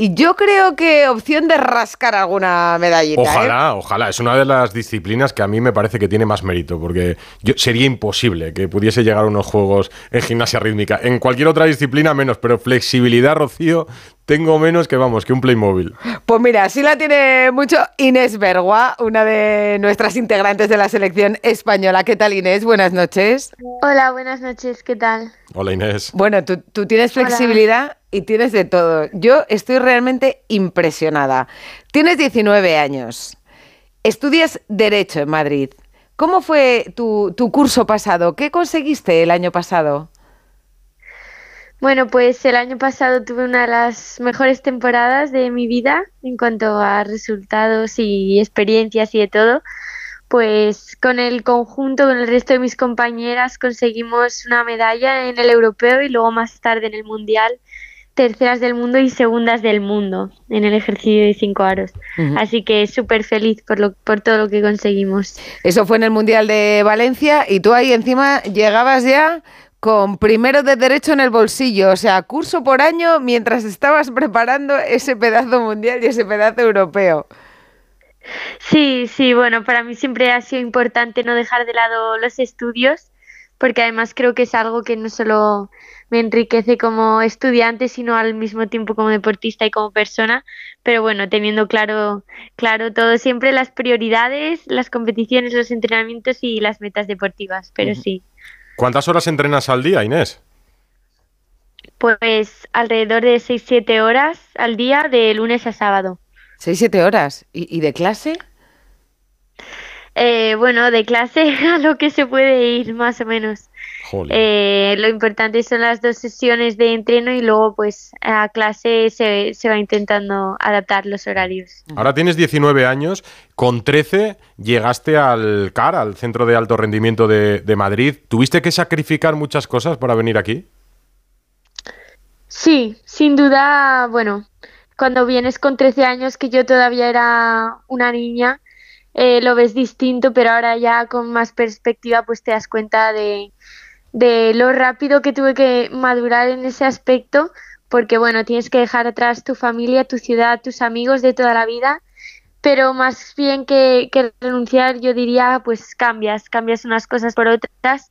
y yo creo que opción de rascar alguna medallita. ¿eh? Ojalá, ojalá. Es una de las disciplinas que a mí me parece que tiene más mérito, porque yo, sería imposible que pudiese llegar a unos juegos en gimnasia rítmica. En cualquier otra disciplina menos, pero flexibilidad, Rocío, tengo menos que, vamos, que un Playmobil. Pues mira, sí la tiene mucho Inés Bergua, una de nuestras integrantes de la selección española. ¿Qué tal, Inés? Buenas noches. Hola, buenas noches, ¿qué tal? Hola, Inés. Bueno, tú, tú tienes Hola. flexibilidad y tienes de todo. Yo estoy realmente impresionada. Tienes 19 años. Estudias Derecho en Madrid. ¿Cómo fue tu, tu curso pasado? ¿Qué conseguiste el año pasado? Bueno, pues el año pasado tuve una de las mejores temporadas de mi vida en cuanto a resultados y experiencias y de todo. Pues con el conjunto, con el resto de mis compañeras, conseguimos una medalla en el europeo y luego más tarde en el mundial, terceras del mundo y segundas del mundo en el ejercicio de cinco aros. Así que súper feliz por, lo, por todo lo que conseguimos. Eso fue en el Mundial de Valencia y tú ahí encima llegabas ya con primero de Derecho en el bolsillo, o sea, curso por año mientras estabas preparando ese pedazo mundial y ese pedazo europeo. Sí, sí, bueno, para mí siempre ha sido importante no dejar de lado los estudios, porque además creo que es algo que no solo me enriquece como estudiante, sino al mismo tiempo como deportista y como persona. Pero bueno, teniendo claro, claro todo siempre las prioridades, las competiciones, los entrenamientos y las metas deportivas. Pero sí, ¿Cuántas horas entrenas al día, Inés? pues alrededor de 6-7 horas al día de lunes a sábado. Seis, siete horas. ¿Y, y de clase? Eh, bueno, de clase a lo que se puede ir más o menos. Eh, lo importante son las dos sesiones de entreno y luego pues a clase se, se va intentando adaptar los horarios. Ahora tienes 19 años, con 13 llegaste al CAR, al Centro de Alto Rendimiento de, de Madrid. ¿Tuviste que sacrificar muchas cosas para venir aquí? Sí, sin duda, bueno, cuando vienes con 13 años, que yo todavía era una niña, eh, lo ves distinto, pero ahora ya con más perspectiva, pues te das cuenta de, de lo rápido que tuve que madurar en ese aspecto, porque bueno, tienes que dejar atrás tu familia, tu ciudad, tus amigos de toda la vida, pero más bien que, que renunciar, yo diría, pues cambias, cambias unas cosas por otras.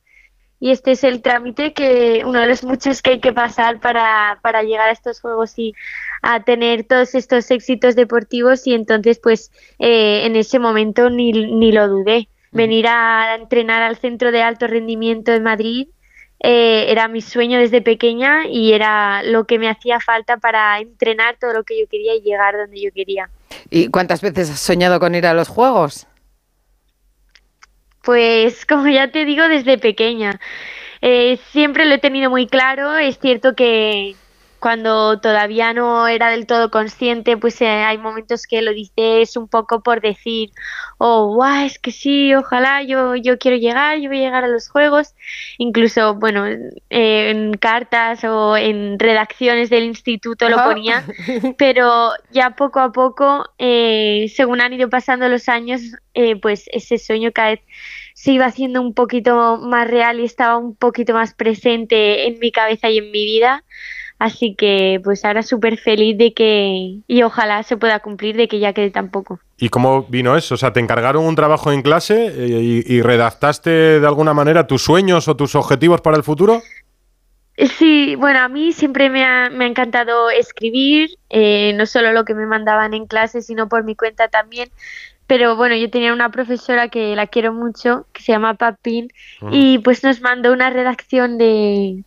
Y este es el trámite que uno de los muchos que hay que pasar para, para llegar a estos juegos y a tener todos estos éxitos deportivos. Y entonces pues eh, en ese momento ni, ni lo dudé. Venir a entrenar al centro de alto rendimiento de Madrid eh, era mi sueño desde pequeña y era lo que me hacía falta para entrenar todo lo que yo quería y llegar donde yo quería. ¿Y cuántas veces has soñado con ir a los Juegos? Pues como ya te digo, desde pequeña. Eh, siempre lo he tenido muy claro. Es cierto que cuando todavía no era del todo consciente, pues eh, hay momentos que lo dices un poco por decir, oh, guau, es que sí, ojalá yo, yo quiero llegar, yo voy a llegar a los juegos. Incluso, bueno, eh, en cartas o en redacciones del instituto lo ponía, pero ya poco a poco, eh, según han ido pasando los años, eh, pues ese sueño cada vez se iba haciendo un poquito más real y estaba un poquito más presente en mi cabeza y en mi vida. Así que pues ahora súper feliz de que, y ojalá se pueda cumplir, de que ya quede tan poco. ¿Y cómo vino eso? O sea, ¿te encargaron un trabajo en clase eh, y, y redactaste de alguna manera tus sueños o tus objetivos para el futuro? Sí, bueno, a mí siempre me ha, me ha encantado escribir, eh, no solo lo que me mandaban en clase, sino por mi cuenta también. Pero bueno, yo tenía una profesora que la quiero mucho, que se llama Papín, y pues nos mandó una redacción de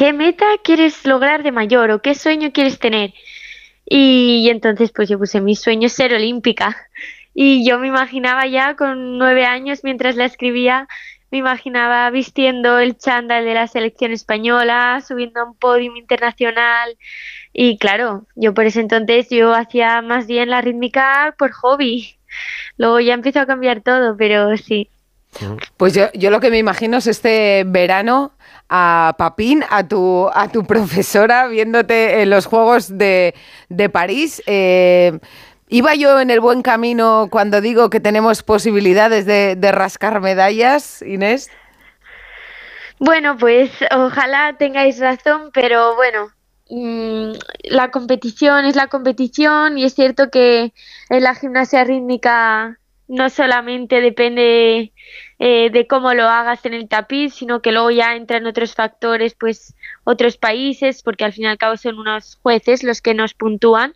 qué meta quieres lograr de mayor o qué sueño quieres tener. Y, entonces pues yo puse mi sueño es ser olímpica. Y yo me imaginaba ya con nueve años mientras la escribía, me imaginaba vistiendo el chándal de la selección española, subiendo a un podium internacional. Y claro, yo por ese entonces yo hacía más bien la rítmica por hobby. Luego ya empezó a cambiar todo, pero sí. Pues yo, yo lo que me imagino es este verano a Papín, a tu, a tu profesora, viéndote en los Juegos de, de París. Eh, ¿Iba yo en el buen camino cuando digo que tenemos posibilidades de, de rascar medallas, Inés? Bueno, pues ojalá tengáis razón, pero bueno, mm, la competición es la competición y es cierto que en la gimnasia rítmica no solamente depende eh, de cómo lo hagas en el tapiz, sino que luego ya entran otros factores, pues otros países, porque al fin y al cabo son unos jueces los que nos puntúan.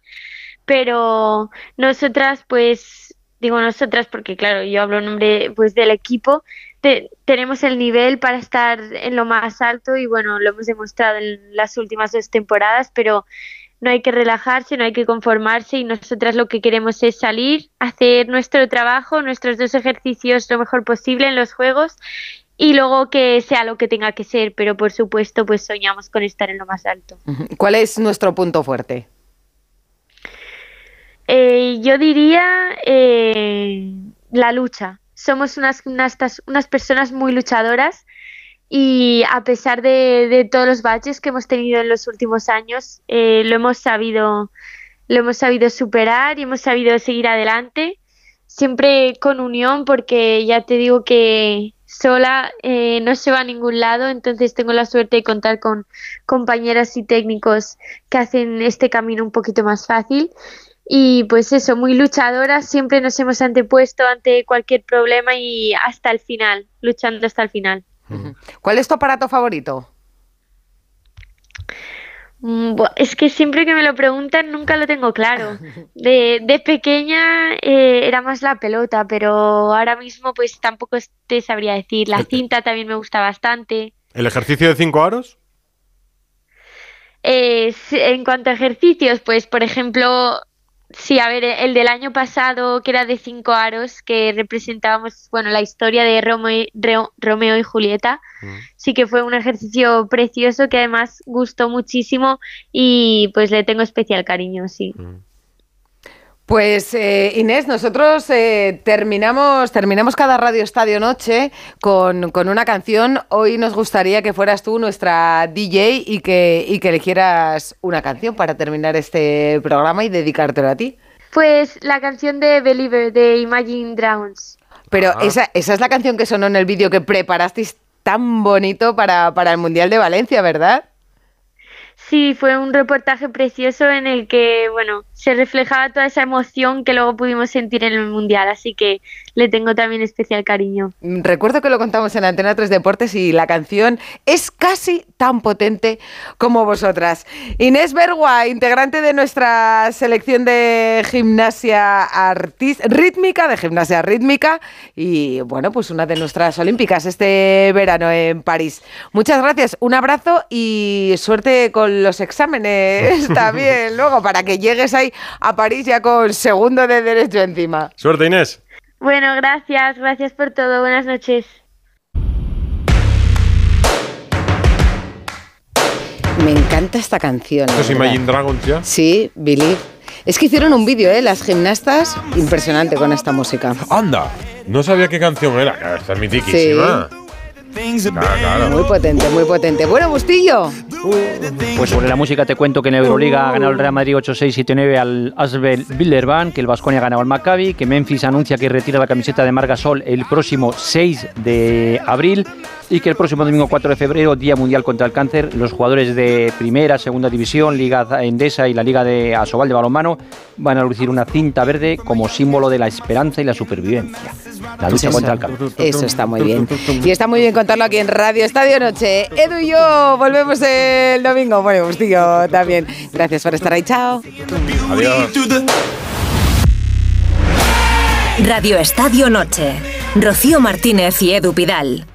Pero nosotras, pues, digo nosotras porque claro, yo hablo en nombre pues del equipo, te- tenemos el nivel para estar en lo más alto y bueno, lo hemos demostrado en las últimas dos temporadas, pero no hay que relajarse, no hay que conformarse y nosotras lo que queremos es salir, hacer nuestro trabajo, nuestros dos ejercicios lo mejor posible en los juegos y luego que sea lo que tenga que ser, pero por supuesto pues soñamos con estar en lo más alto. ¿Cuál es nuestro punto fuerte? Eh, yo diría eh, la lucha. Somos unas gimnastas, unas personas muy luchadoras y a pesar de, de todos los baches que hemos tenido en los últimos años, eh, lo hemos sabido, lo hemos sabido superar y hemos sabido seguir adelante, siempre con unión, porque ya te digo que sola eh, no se va a ningún lado, entonces tengo la suerte de contar con compañeras y técnicos que hacen este camino un poquito más fácil. Y pues eso, muy luchadoras, siempre nos hemos antepuesto ante cualquier problema y hasta el final, luchando hasta el final. ¿Cuál es tu aparato favorito? Mm, Es que siempre que me lo preguntan nunca lo tengo claro. De, de pequeña eh, era más la pelota, pero ahora mismo pues tampoco te sabría decir. La cinta también me gusta bastante. ¿El ejercicio de cinco aros? Eh, en cuanto a ejercicios, pues por ejemplo, sí, a ver, el del año pasado que era de cinco aros, que representábamos, bueno, la historia de Romeo, Re- Romeo y Julieta, sí que fue un ejercicio precioso que además gustó muchísimo y pues le tengo especial cariño, sí. Pues eh, Inés, nosotros eh, terminamos, terminamos cada Radio Estadio Noche con, con una canción. Hoy nos gustaría que fueras tú nuestra DJ y que, y que eligieras una canción para terminar este programa y dedicártelo a ti. Pues la canción de Believer de Imagine Dragons. Pero esa, esa es la canción que sonó en el vídeo que preparasteis tan bonito para, para el Mundial de Valencia, ¿verdad? Sí, fue un reportaje precioso en el que, bueno, se reflejaba toda esa emoción que luego pudimos sentir en el Mundial, así que le tengo también especial cariño. Mm, Recuerdo que lo contamos en Antena 3 Deportes y la canción es casi tan potente como vosotras. Inés Bergua, integrante de nuestra selección de gimnasia rítmica, de gimnasia rítmica y bueno, pues una de nuestras olímpicas este verano en París. Muchas gracias, un abrazo y suerte con los exámenes también luego para que llegues ahí a París ya con segundo de derecho encima. Suerte, Inés. Bueno, gracias, gracias por todo. Buenas noches. Me encanta esta canción. Esto es. Imagine Dragons ya. Sí, Believe. Es que hicieron un vídeo, ¿eh? Las gimnastas, impresionante con esta música. Anda. No sabía qué canción era. Claro, Esta es mitiquísima. Claro, claro. Muy potente, muy potente. Bueno, Bustillo. Pues sobre la música te cuento que en Euroliga ha ganado el Real Madrid 8-6-7-9 al Asbel Bilderban, que el Vasconia ha ganado al Maccabi, que Memphis anuncia que retira la camiseta de Margasol el próximo 6 de abril y que el próximo domingo 4 de febrero, Día Mundial contra el Cáncer, los jugadores de Primera, Segunda División, Liga Endesa y la Liga de Asobal de Balonmano van a lucir una cinta verde como símbolo de la esperanza y la supervivencia. La lucha Eso. contra el cáncer. Eso está muy bien. Y está muy bien contarlo aquí en Radio Estadio Noche. Edu y yo volvemos el domingo. Bueno, Bustillo también. Gracias por estar ahí. Chao. Adiós. Radio Estadio Noche. Rocío Martínez y Edu Pidal.